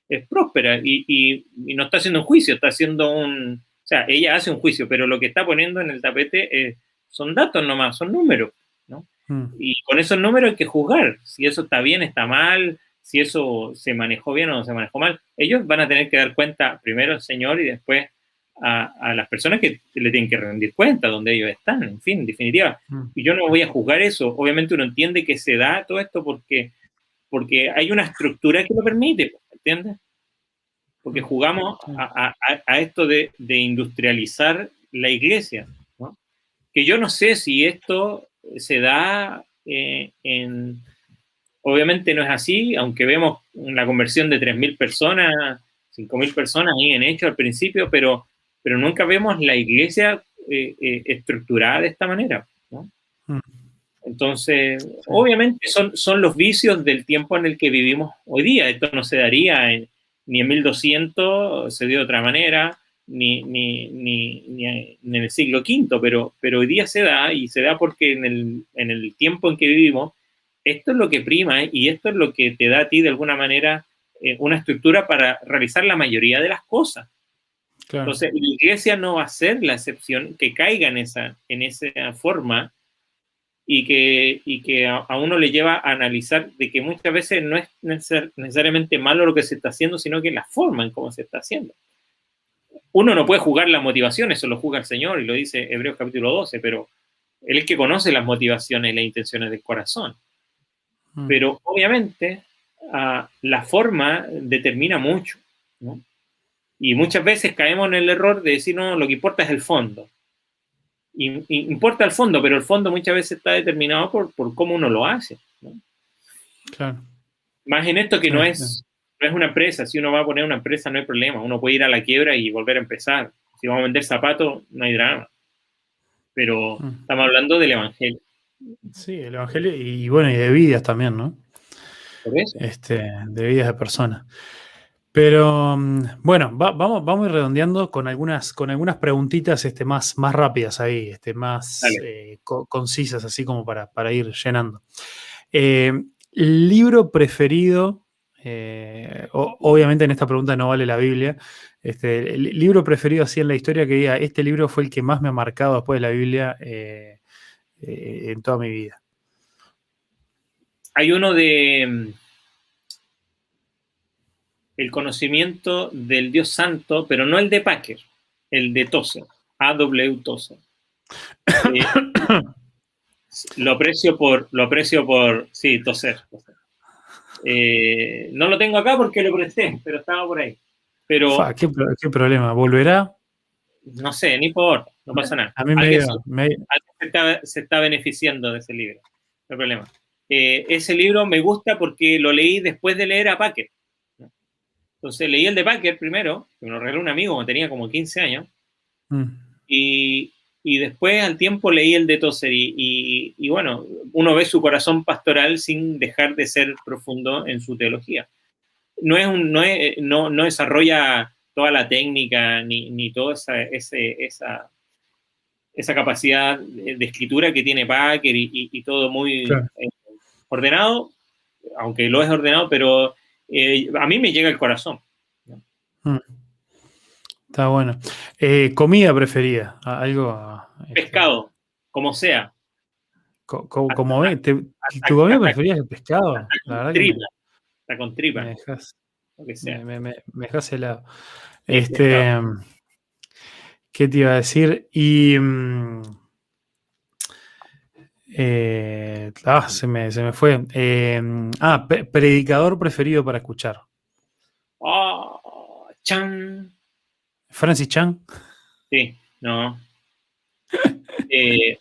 es próspera y, y, no está haciendo un juicio, está haciendo un... O sea, ella hace un juicio, pero lo que está poniendo en el tapete son datos nomás, son números, ¿no? Hmm. Y con esos números hay que juzgar si eso está bien, está mal, si eso se manejó bien o no se manejó mal. Ellos van a tener que dar cuenta primero al Señor y después a, a, las personas que le tienen que rendir cuenta donde ellos están, en fin, en definitiva. Hmm. Y yo no voy a juzgar eso. Obviamente uno entiende que se da todo esto porque, porque hay una estructura que lo permite. ¿Entiendes? Porque jugamos a, esto de, industrializar la iglesia, ¿no? Que yo no sé si esto se da eh, en... Obviamente no es así, aunque vemos la conversión de 3.000 personas, 5.000 personas ahí en hecho al principio, pero, pero nunca vemos la iglesia eh, eh, estructurada de esta manera, ¿no? Mm. Entonces, obviamente son, son los vicios del tiempo en el que vivimos hoy día. Esto no se daría ni en 1200, se dio de otra manera, ni, ni, ni, en el siglo V, pero, pero hoy día se da y se da porque en el, en el tiempo en que vivimos, esto es lo que prima y esto es lo que te da a ti de alguna manera eh, una estructura para realizar la mayoría de las cosas. Entonces, la iglesia no va a ser la excepción que caiga en esa, en esa forma y que, y que a, uno le lleva a analizar de que muchas veces no es necesariamente malo lo que se está haciendo, sino que la forma en cómo se está haciendo. Uno no puede jugar las motivaciones, eso lo juega el Señor y lo dice Hebreos capítulo 12, pero Él es que conoce las motivaciones y las intenciones del corazón. Mm. Pero obviamente ah, la forma determina mucho, ¿no? Y muchas veces caemos en el error de decir, no, lo que importa es el fondo importa el fondo, pero el fondo muchas veces está determinado por, por cómo uno lo hace. Claro. Más en esto que no, es, no es una empresa. Si uno va a poner una empresa, no hay problema. Uno puede ir a la quiebra y volver a empezar. Si vamos a vender zapatos, no hay drama. Pero mm. estamos hablando del Evangelio.
Sí, el Evangelio y bueno, y de vidas también, ¿no? Por eso. Este, de vidas de personas. Pero mm, bueno, vamos, vamos a ir redondeando con algunas, con algunas preguntitas este, más, más rápidas ahí, este, más eh, concisas, así como para, ir llenando. Eh, libro preferido, eh, obviamente en esta pregunta no vale la Biblia, este, el libro preferido así en la historia que diga, este libro fue el que más me ha marcado después de la Biblia en toda mi vida.
Hay uno de el conocimiento del Dios Santo, pero no el de Packer, el de Tozer, A.W. Tozer. Eh, lo aprecio por, lo aprecio por, sí, Tozer. Eh, no lo tengo acá porque lo presté, pero estaba por ahí. Pero,
¿qué, problema? ¿Volverá?
No sé, ni por, no pasa nada.
A mí me,
se, está, beneficiando de ese libro, no hay problema. Eh, ese libro me gusta porque lo leí después de leer a Packer. Entonces leí el de Packer primero, que me lo regaló un amigo cuando tenía como 15 años, Mm. Y, y, después al tiempo leí el de Tozer y, y, bueno, uno ve su corazón pastoral sin dejar de ser profundo en su teología. No, es un, no, es, no, no desarrolla toda la técnica ni, ni toda esa, esa, esa capacidad de, escritura que tiene Packer y, todo muy eh, ordenado, aunque lo es ordenado, pero eh, a mí me llega el corazón. Mm.
Está bueno. Eh, comida preferida, algo.
Este, pescado, como sea.
como ve, ¿tu comida preferida es el pescado?
La verdad tripa, está con tripa.
Me dejas, me, me, dejas helado. Este, ¿Qué te iba a decir? Y. Mm, eh, ah, se me, se me fue. Eh, ah, predicador preferido para escuchar.
Oh, Chan.
Francis Chan.
Sí, no. Eh,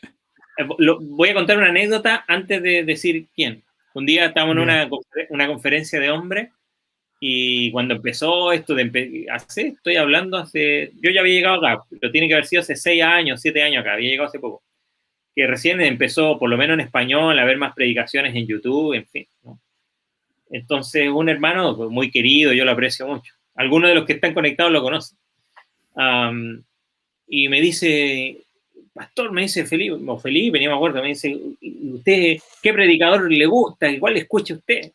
voy a contar una anécdota antes de decir quién. Un día estábamos en una, una conferencia de hombres y cuando empezó esto de hace, estoy hablando hace, yo ya había llegado acá, pero tiene que haber sido hace seis años, siete años acá, había llegado hace poco que recién empezó, por lo menos en español, a ver más predicaciones en YouTube, en fin. Entonces, un hermano muy querido, yo lo aprecio mucho. Algunos de los que están conectados lo conocen. y me dice, pastor, me dice Felipe, o Felipe, ni me acuerdo, me dice, ¿usted qué predicador le gusta? Igual escucha usted.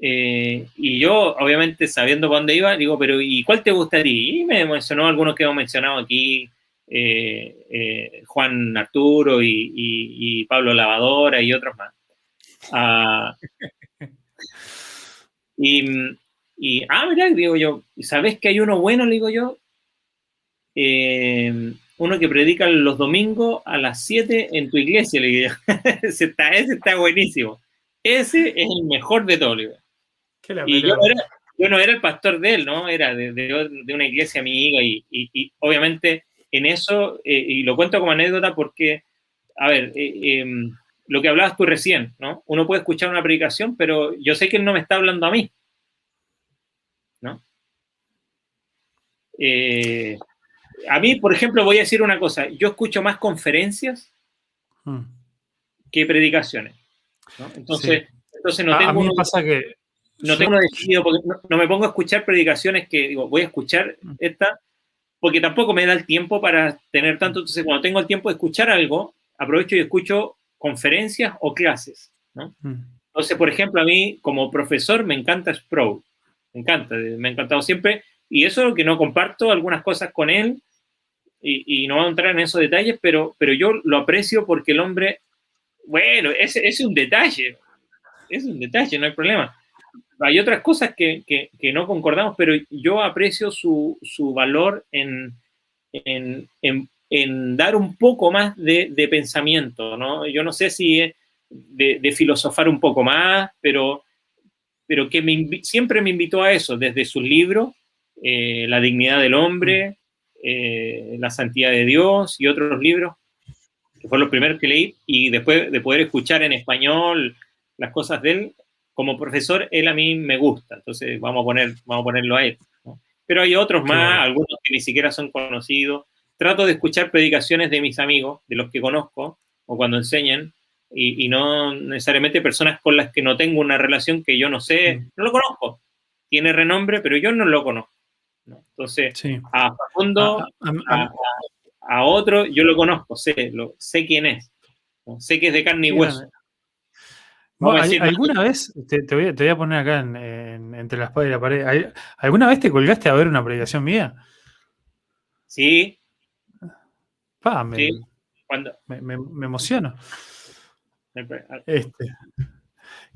Eh, y yo, obviamente, sabiendo para dónde iba, digo, pero ¿y cuál te gustaría? Y me mencionó algunos que hemos mencionado aquí, eh, eh, Juan Arturo y, Pablo Lavadora y otros más. Ah, y, ah, mira, digo yo, ¿sabes que hay uno bueno? Le digo yo, eh, uno que predica los domingos a las 7 en tu iglesia, le digo yo. ese, está, buenísimo. Ese es el mejor de todo, Y yo, no era el pastor de él, ¿no? Era de, una iglesia amiga y, y obviamente en eso, eh, y lo cuento como anécdota porque, a ver, eh, em, lo que hablabas tú recién, ¿no? Uno puede escuchar una predicación, pero yo sé que él no me está hablando a mí, ¿no? Eh, a mí, por ejemplo, voy a decir una cosa, yo escucho más conferencias hmm. que predicaciones, ¿no? Entonces, entonces no tengo...
A mí pasa que...
No tengo decidido, porque no, me pongo a escuchar predicaciones que digo, voy a escuchar hmm. esta porque tampoco me da el tiempo para tener tanto. Entonces, cuando tengo el tiempo de escuchar algo, aprovecho y escucho conferencias o clases. ¿no? Mm. Entonces, por ejemplo, a mí como profesor me encanta Sprout. Me encanta, me ha encantado siempre. Y eso es lo que no comparto algunas cosas con él y, no voy a entrar en esos detalles, pero, pero yo lo aprecio porque el hombre, bueno, ese es un detalle. Es un detalle, no hay problema hay otras cosas que, que, no concordamos, pero yo aprecio su, su valor en, en, en, dar un poco más de, de, pensamiento, ¿no? Yo no sé si es de, de filosofar un poco más, pero, pero que me, siempre me invitó a eso, desde sus libros, eh, La dignidad del hombre, eh, La santidad de Dios y otros libros, que fueron los primeros que leí, y después de poder escuchar en español las cosas de él, como profesor, él a mí me gusta, entonces vamos a, poner, vamos a ponerlo a él. Pero hay otros más, algunos que ni siquiera son conocidos. Trato de escuchar predicaciones de mis amigos, de los que conozco, o cuando enseñan, y, no necesariamente personas con las que no tengo una relación que yo no sé, mm. no lo conozco. Tiene renombre, pero yo no lo conozco. Entonces, a Facundo, a, otro, yo lo conozco, sé, lo, sé quién es. Sé que es de carne y hueso.
¿Alguna vez, te, voy a, poner acá entre la espada y la pared, ¿alguna vez te colgaste a ver una predicación mía?
Sí.
me, me, emociono. Este,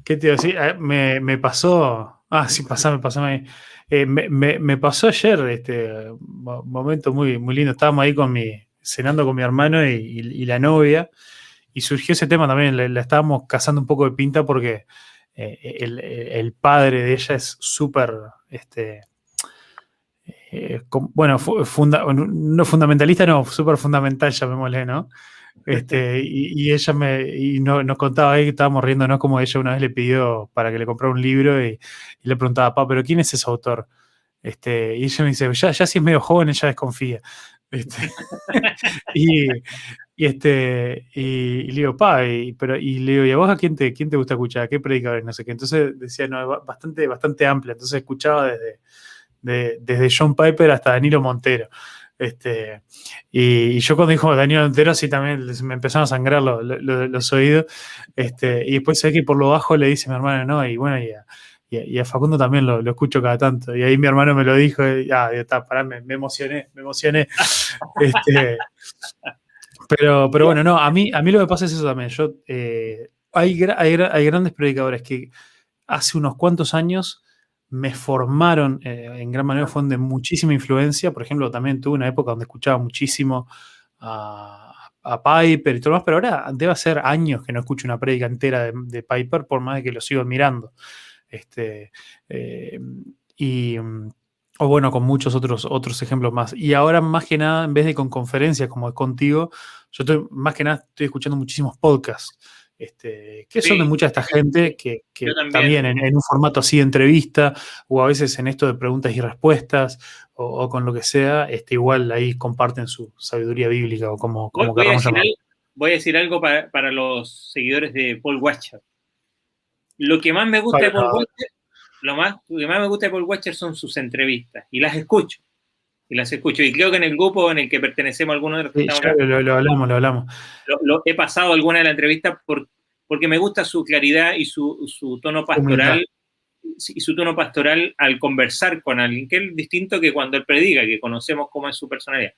¿Qué te iba a decir? Ah, me, pasó. Ah, sí, pasame, pasame ahí. me, pasó ayer este momento muy, muy lindo. Estábamos ahí con mi, cenando con mi hermano y la novia y surgió ese tema también, le, estábamos cazando un poco de pinta porque eh, el, padre de ella es súper, este, eh, bueno, no fundamentalista, no, súper fundamental, llamémosle, ¿no? Este, y, ella me y nos contaba ahí que estábamos riendo, Como ella una vez le pidió para que le comprara un libro y, le preguntaba, papá, ¿pero quién es ese autor? Este, y ella me dice, ya, ya si es medio joven, ella desconfía. Este, y, este, y, le digo, pa, y, pero, y le digo, ¿y a vos a quién te, quién te gusta escuchar? ¿Qué predicadores? No sé qué. Entonces decía, no, bastante, bastante amplia. Entonces escuchaba desde, desde John Piper hasta Danilo Montero. Este, y, yo cuando dijo Danilo Montero, sí también me empezaron a sangrar los oídos. Este, y después sé que por lo bajo le dice mi hermano, no, y bueno, y y, a Facundo también lo, escucho cada tanto. Y ahí mi hermano me lo dijo, y ya, está, pará, me, emocioné, me emocioné. Este, pero, pero bueno, no, a mí, a mí lo que pasa es eso también. Yo, eh, hay, hay, grandes predicadores que hace unos cuantos años me formaron, eh, en gran manera fueron de muchísima influencia. Por ejemplo, también tuve una época donde escuchaba muchísimo a, a Piper y todo lo demás, pero ahora debe ser años que no escucho una prédica entera de, de Piper, por más de que lo sigo mirando. Este, eh, y, o bueno, con muchos otros, otros ejemplos más. Y ahora, más que nada, en vez de con conferencias como es contigo, yo estoy, más que nada estoy escuchando muchísimos podcasts. Este, que son de mucha esta gente que, también, en, un formato así de entrevista o a veces en esto de preguntas y respuestas o, con lo que sea, este, igual ahí comparten su sabiduría bíblica o como, como
voy, decir algo, voy, a decir algo, para, para, los seguidores de Paul Watcher. Lo que más me gusta de Paul Watcher, lo, más, que más me gusta de Paul Watcher son sus entrevistas y las escucho. Y las escucho. Y creo que en el grupo en el que pertenecemos algunos de los que
estamos lo, hablamos, lo hablamos.
Lo, he pasado alguna de las entrevistas por, porque me gusta su claridad y su, su tono pastoral y su tono pastoral al conversar con alguien, que es distinto que cuando él predica, que conocemos cómo es su personalidad.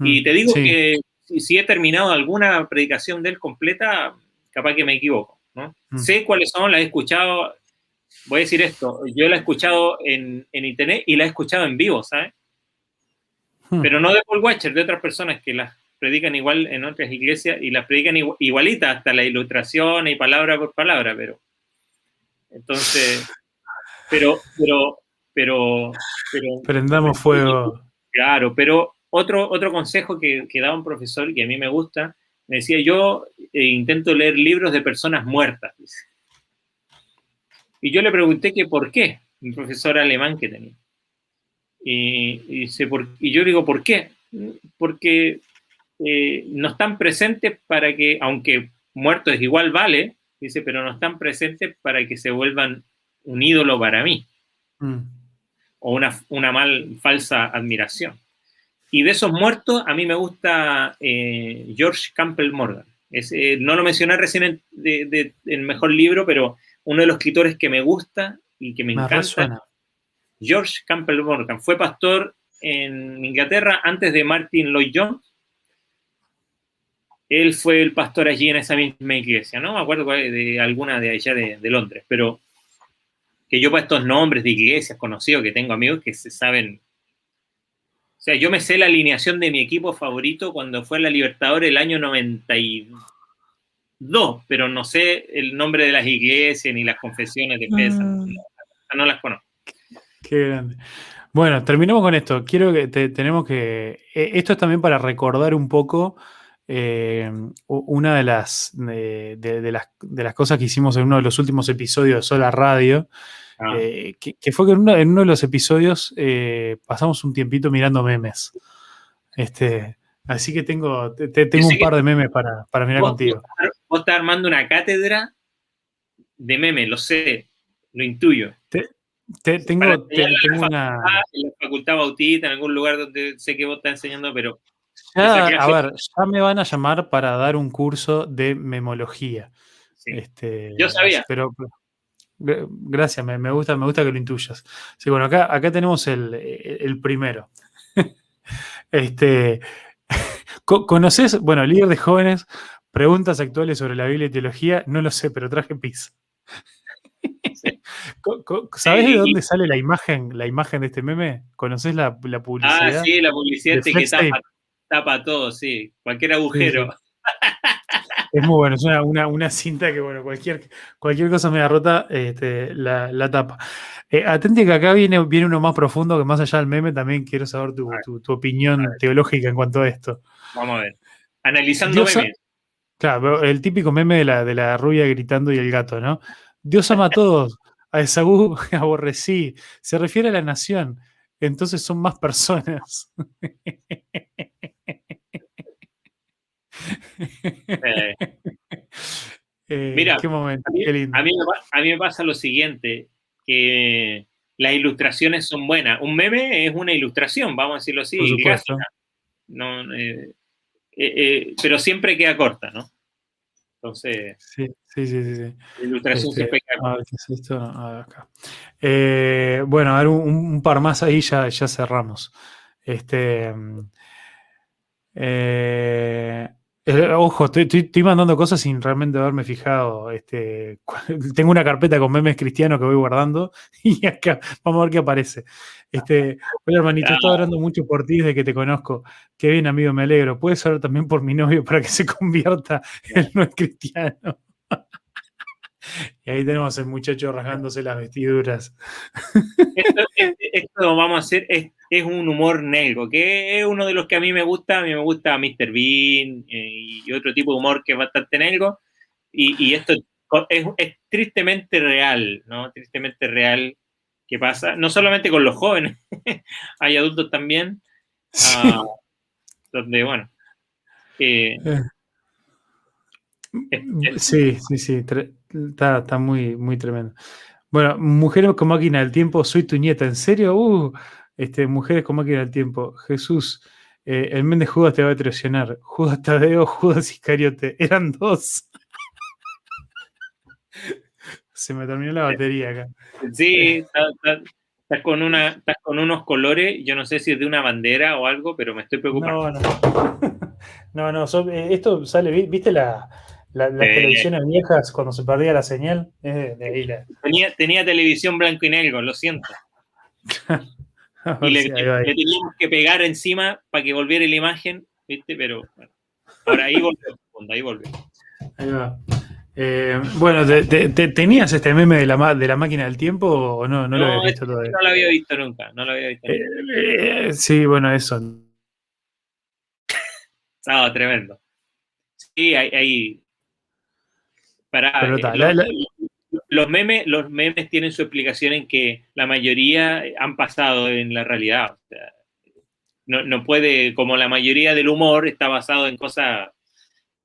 y mm, te digo que si, he terminado alguna predicación de él completa, capaz que me equivoco. Mm. Sé cuáles son, la he escuchado, voy a decir esto, yo la he escuchado en, internet y la he escuchado en vivo, ¿sabes? Hmm. Pero no de Paul Watcher, de otras personas que las predican igual en otras iglesias y las predican igualitas, hasta la ilustración y palabra por palabra, pero... Entonces, pero, pero, pero... pero
Prendamos fuego.
Claro, pero otro, otro consejo que, que da un profesor que a mí me gusta me decía, yo eh, intento leer libros de personas muertas. Y yo le pregunté que por qué, un profesor alemán que tenía. Y, y, yo digo, ¿por qué? Porque eh, no están presentes para que, aunque muertos igual vale, dice, pero no están presentes para que se vuelvan un ídolo para mí. Mm. O una, una mal, falsa admiración. Y de esos muertos, a mí me gusta eh, George Campbell Morgan. Eh, no lo mencioné recién en de, el mejor libro, pero uno de los escritores que me gusta y que me, encanta. George Campbell Morgan. Fue pastor en Inglaterra antes de Martin Lloyd Jones. Él fue el pastor allí en esa misma iglesia, ¿no? Me acuerdo de alguna de allá de, de Londres, pero que yo para estos nombres de iglesias conocidos que tengo amigos que se saben o sea, yo me sé la alineación de mi equipo favorito cuando fue a la Libertadores el año 92, pero no sé el nombre de las iglesias ni las confesiones de fe. Mm. No, las conozco.
Qué grande. Bueno, terminemos con esto. Quiero que tenemos que. Eh, esto es también para recordar un poco eh, una de las, de, las, de las cosas que hicimos en uno de los últimos episodios de Sola Radio, Ah. Eh, que, fue que en uno, de los episodios eh, pasamos un tiempito mirando memes. Este, así que tengo, tengo un par de memes para, mirar contigo.
Vos, estás armando una cátedra de memes, lo sé, lo intuyo.
Tengo, una.
En la facultad bautista, en algún lugar donde sé que vos estás enseñando, pero.
a ver, ya me van a llamar para dar un curso de memología. Este,
Yo sabía.
Pero, Gracias, me, gusta, me gusta que lo intuyas. Sí, bueno, acá, acá tenemos el, primero. este, ¿Conoces, bueno, líder de jóvenes, preguntas actuales sobre la Biblia y teología? No lo sé, pero traje pizza. ¿Sabes de dónde sale la imagen, la imagen de este meme? ¿Conoces la, publicidad?
Ah, sí, la publicidad que tapa, todo, sí. Cualquier agujero.
Es muy bueno, es una, cinta que, bueno, cualquier, cualquier cosa me rota, este, la, tapa. Eh, atente que acá viene, viene uno más profundo, que más allá del meme, también quiero saber tu, opinión teológica en cuanto a esto.
Vamos a ver. Analizando memes.
Claro, el típico meme de la, de la rubia gritando y el gato, ¿no? Dios ama a todos, a Esaú aborrecí. Se refiere a la nación. Entonces son más personas.
Eh, Mira, qué momento, a, mí, qué lindo. A, mí, me pasa lo siguiente, que las ilustraciones son buenas. Un meme es una ilustración, vamos a decirlo así. No, eh, eh, pero siempre queda corta, ¿no? Entonces...
Sí sí, sí, sí. La ilustración este. A ver, ¿qué es esto? A ver, acá. bueno, a ver, un, un, par más ahí ya, ya cerramos. Este. Eh, eh, ojo, estoy, mandando cosas sin realmente haberme fijado. Este, tengo una carpeta con memes cristianos que voy guardando y acá vamos a ver qué aparece. Este, hola hermanito, estoy hablando mucho por ti desde que te conozco. Qué bien, amigo, me alegro. Puedes hablar también por mi novio para que se convierta en no cristiano. Y ahí tenemos el muchacho rasgándose las vestiduras.
Esto, vamos a hacer, es, un humor negro, que es uno de los que a mí me gusta. A mí me gusta Mr. Bean eh, y otro tipo de humor que es bastante negro. Y, esto es, tristemente real, ¿no? Tristemente real que pasa, no solamente con los jóvenes, hay adultos también, ah, donde, bueno, eh, eh.
Sí, sí, sí, está, muy, muy tremendo. Bueno, Mujeres con máquina del tiempo, soy tu nieta, ¿en serio? Uh, este, Mujeres con máquina del tiempo, Jesús, eh, el men de Judas te va a traicionar. Judas Tadeo, Judas Iscariote, eran dos. Se me terminó la batería acá.
Sí, estás con, una, estás con unos colores, yo no sé si es de una bandera o algo, pero me estoy preocupando.
No, no, no, no eh, esto sale, ¿viste la, las televisiones viejas, cuando se perdía la señal,
tenía, tenía, televisión blanco y negro, lo siento. y le, teníamos que pegar encima para que volviera la imagen, ¿viste? Pero bueno, ahora ahí volvió, ahí volvió. Ahí va.
Eh, bueno, tenías este meme de la, de la máquina del tiempo o no? No, lo había visto todavía.
No lo había visto nunca, no lo había visto
eh, eh, sí, bueno, eso.
Ah, tremendo. Sí, hay, para, los, memes, los memes tienen su explicación en que la mayoría han pasado en la realidad. no, puede, como la mayoría del humor está basado en cosas,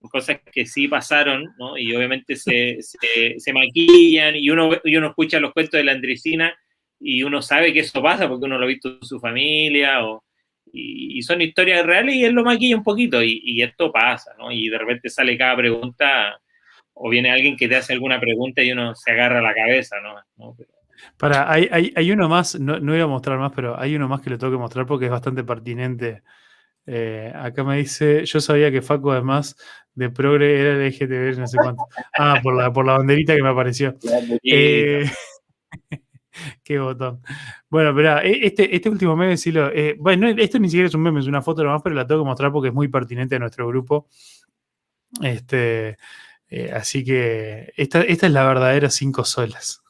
cosas que sí pasaron, ¿no? Y obviamente se, se, maquillan y uno, y uno escucha los cuentos de la Andricina y uno sabe que eso pasa porque uno lo ha visto en su familia o, y, son historias reales y él lo maquilla un poquito y, y, esto pasa, ¿no? Y de repente sale cada pregunta o viene alguien que te hace alguna pregunta y uno se agarra la cabeza, ¿no?
Para, hay, hay, uno más, no, no, voy a mostrar más, pero hay uno más que le tengo que mostrar porque es bastante pertinente. Eh, acá me dice, yo sabía que Facu además de progre era el LGTB, no sé cuánto. Ah, por la, por la banderita que me apareció. Eh, qué botón. Bueno, pero este, este último meme, decirlo, eh, bueno, esto ni siquiera es un meme, es una foto nomás, pero la tengo que mostrar porque es muy pertinente a nuestro grupo. Este, eh, así que esta, esta es la verdadera cinco solas.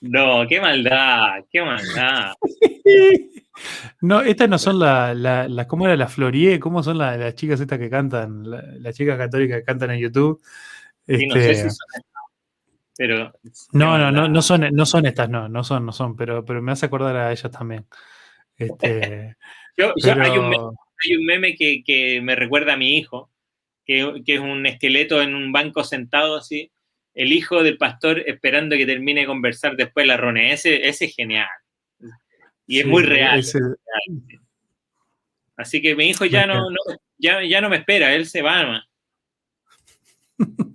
No, qué maldad, qué maldad.
No, estas no son las, la, ¿cómo era la Florie? ¿Cómo son las chicas estas que cantan? las chicas católicas que cantan en YouTube.
Sí, no sé si este, son estas, pero.
No, no, no, no son, no son estas, no, no son, no son, pero, pero me hace acordar a ellas también. Este,
yo, hay, un meme, hay un meme que, que me recuerda a mi hijo, que, es un esqueleto en un banco sentado así, el hijo del pastor esperando que termine de conversar después la Rone. Ese, ese es genial. Y es muy real, Así que mi hijo ya no, ya, ya no me espera, él se va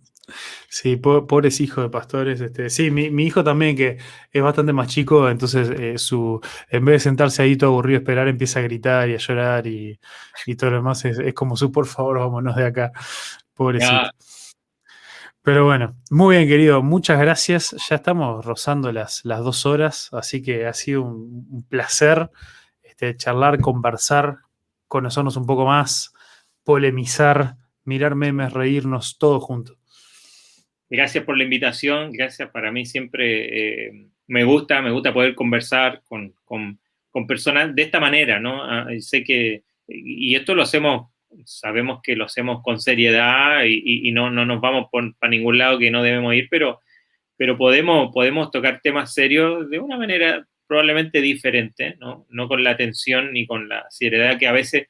Sí, pobres hijos de pastores. Este, sí, mi, hijo también, que es bastante más chico, entonces eh, su, en vez de sentarse ahí todo aburrido a esperar, empieza a gritar y a llorar y, todo lo demás. Es, como su, por favor, vámonos de acá. Pobrecito. Pero bueno, muy bien, querido. Muchas gracias. Ya estamos rozando las, las dos horas, así que ha sido un, placer este, charlar, conversar, conocernos un poco más, polemizar, mirar memes, reírnos, todo juntos.
Gracias por la invitación, gracias. Para mí siempre eh, me gusta, me gusta poder conversar con, personas de esta manera, ¿no? Ah, sé que, y esto lo hacemos, sabemos que lo hacemos con seriedad y, no, no nos vamos para ningún lado que no debemos ir, pero, pero podemos, podemos tocar temas serios de una manera probablemente diferente, ¿no? No con la atención ni con la seriedad que a veces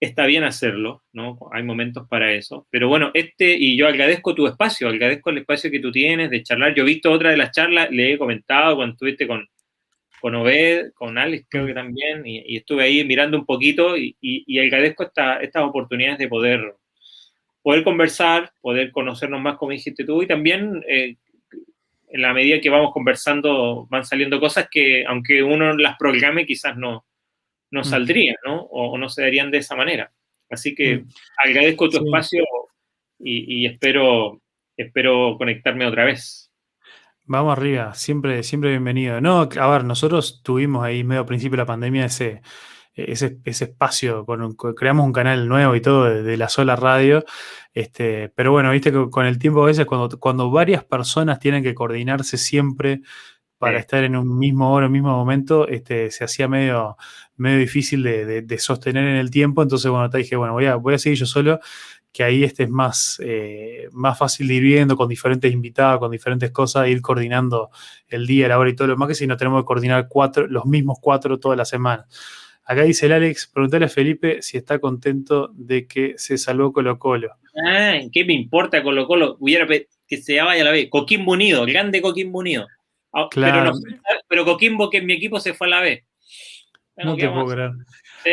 está bien hacerlo, ¿no? Hay momentos para eso. Pero bueno, este, y yo agradezco tu espacio, agradezco el espacio que tú tienes de charlar. Yo he visto otra de las charlas, le he comentado cuando estuviste con, con Obed, con Alex creo que también, y, estuve ahí mirando un poquito y, y, agradezco estas oportunidades de poder, poder conversar, poder conocernos más como dijiste tú y también eh, en la medida que vamos conversando van saliendo cosas que aunque uno las programe quizás no, no mm. saldrían, ¿no? O, no se darían de esa manera. Así que mm. agradezco tu espacio y, espero, espero conectarme otra vez.
Vamos arriba, siempre, siempre bienvenido. No, a ver, nosotros tuvimos ahí medio a principio de la pandemia ese, ese, espacio, con, creamos un canal nuevo y todo de, la sola radio, este, pero bueno, viste que con el tiempo a veces cuando, cuando varias personas tienen que coordinarse siempre para estar en un mismo hora, un mismo momento, este, se hacía medio, medio difícil de, sostener en el tiempo. Entonces, bueno, te dije, bueno, voy a, voy a seguir yo solo, que ahí este es más, eh, más fácil de ir viendo con diferentes invitados, con diferentes cosas, ir coordinando el día, la hora y todo lo demás, que si no tenemos que coordinar cuatro, los mismos cuatro toda la semana. Acá dice el Alex, preguntale a Felipe si está contento de que se salvó Colo Colo.
Ah, ¿qué me importa Colo Colo? Hubiera que se vaya a la vez. Coquimbo Unido, grande Coquimbo Unido. Ah, claro. pero, Coquimbo, que en mi equipo se fue a la B.
no te puedo creer.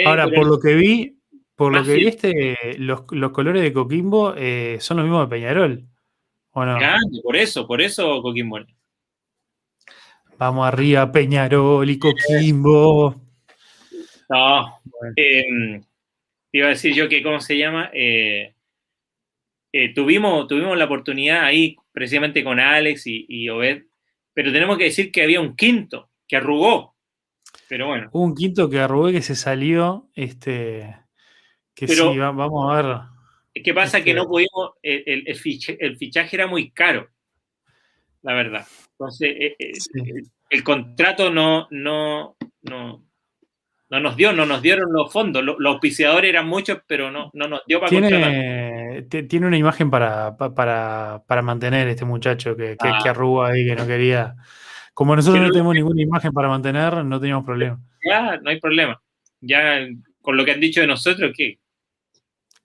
Ahora, por lo que vi, por lo que vi, este, los, colores de Coquimbo eh, son los mismos de Peñarol. ¿o no?
por eso, por eso Coquimbo.
Vamos arriba, Peñarol y Coquimbo.
No, em, te iba a decir yo que, ¿cómo se llama? Eh, eh, tuvimos, tuvimos la oportunidad ahí, precisamente con Alex y, y Obed, pero tenemos que decir que había un quinto que arrugó. Pero bueno.
Hubo un quinto que arrugó y que se salió. Este, que sí, vamos a ver.
¿Qué pasa? Que este no pudimos. El, fichaje, era muy caro. La verdad. Entonces, eh, eh, el, contrato no, no, no, no nos dio, no nos dieron los fondos. Los, auspiciadores eran muchos, pero no, no nos dio
para tiene, tiene una imagen para, para, mantener este muchacho que, que, ah. arruga ahí, que no quería. Como nosotros no tenemos ninguna imagen para mantener, no teníamos problema.
Ya, no hay problema. Ya con lo que han dicho de nosotros, ¿qué?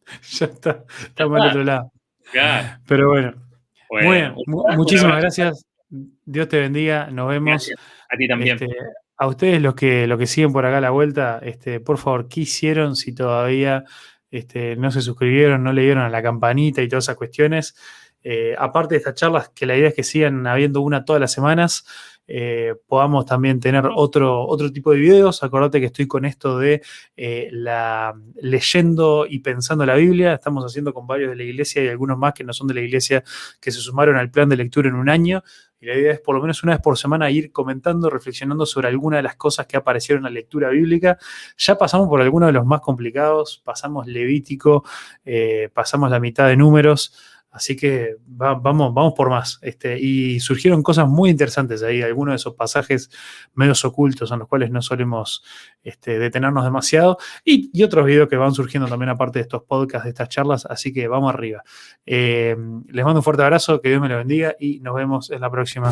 ya está, estamos al otro lado. Ya. Pero bueno. bueno, muchísimas gracias. Dios te bendiga. Nos vemos.
A ti también. Este,
a ustedes los que, que siguen por acá la vuelta, este, por favor, ¿qué hicieron si todavía este, no se suscribieron, no le dieron a la campanita y todas esas cuestiones? Eh, aparte de estas charlas, que la idea es que sigan habiendo una todas las semanas, eh, podamos también tener otro, otro tipo de videos. Acordate que estoy con esto de eh, la, leyendo y pensando la Biblia. Estamos haciendo con varios de la iglesia y algunos más que no son de la iglesia que se sumaron al plan de lectura en un año. Y la idea es por lo menos una vez por semana ir comentando, reflexionando sobre alguna de las cosas que aparecieron en la lectura bíblica. Ya pasamos por algunos de los más complicados, pasamos Levítico, eh, pasamos la mitad de números. Así que vamos, vamos por más. Este, y surgieron cosas muy interesantes ahí, algunos de esos pasajes medios ocultos en los cuales no solemos este, detenernos demasiado. Y, otros videos que van surgiendo también aparte de estos podcasts, de estas charlas. Así que vamos arriba. Eh, les mando un fuerte abrazo, que Dios me lo bendiga y nos vemos en la próxima.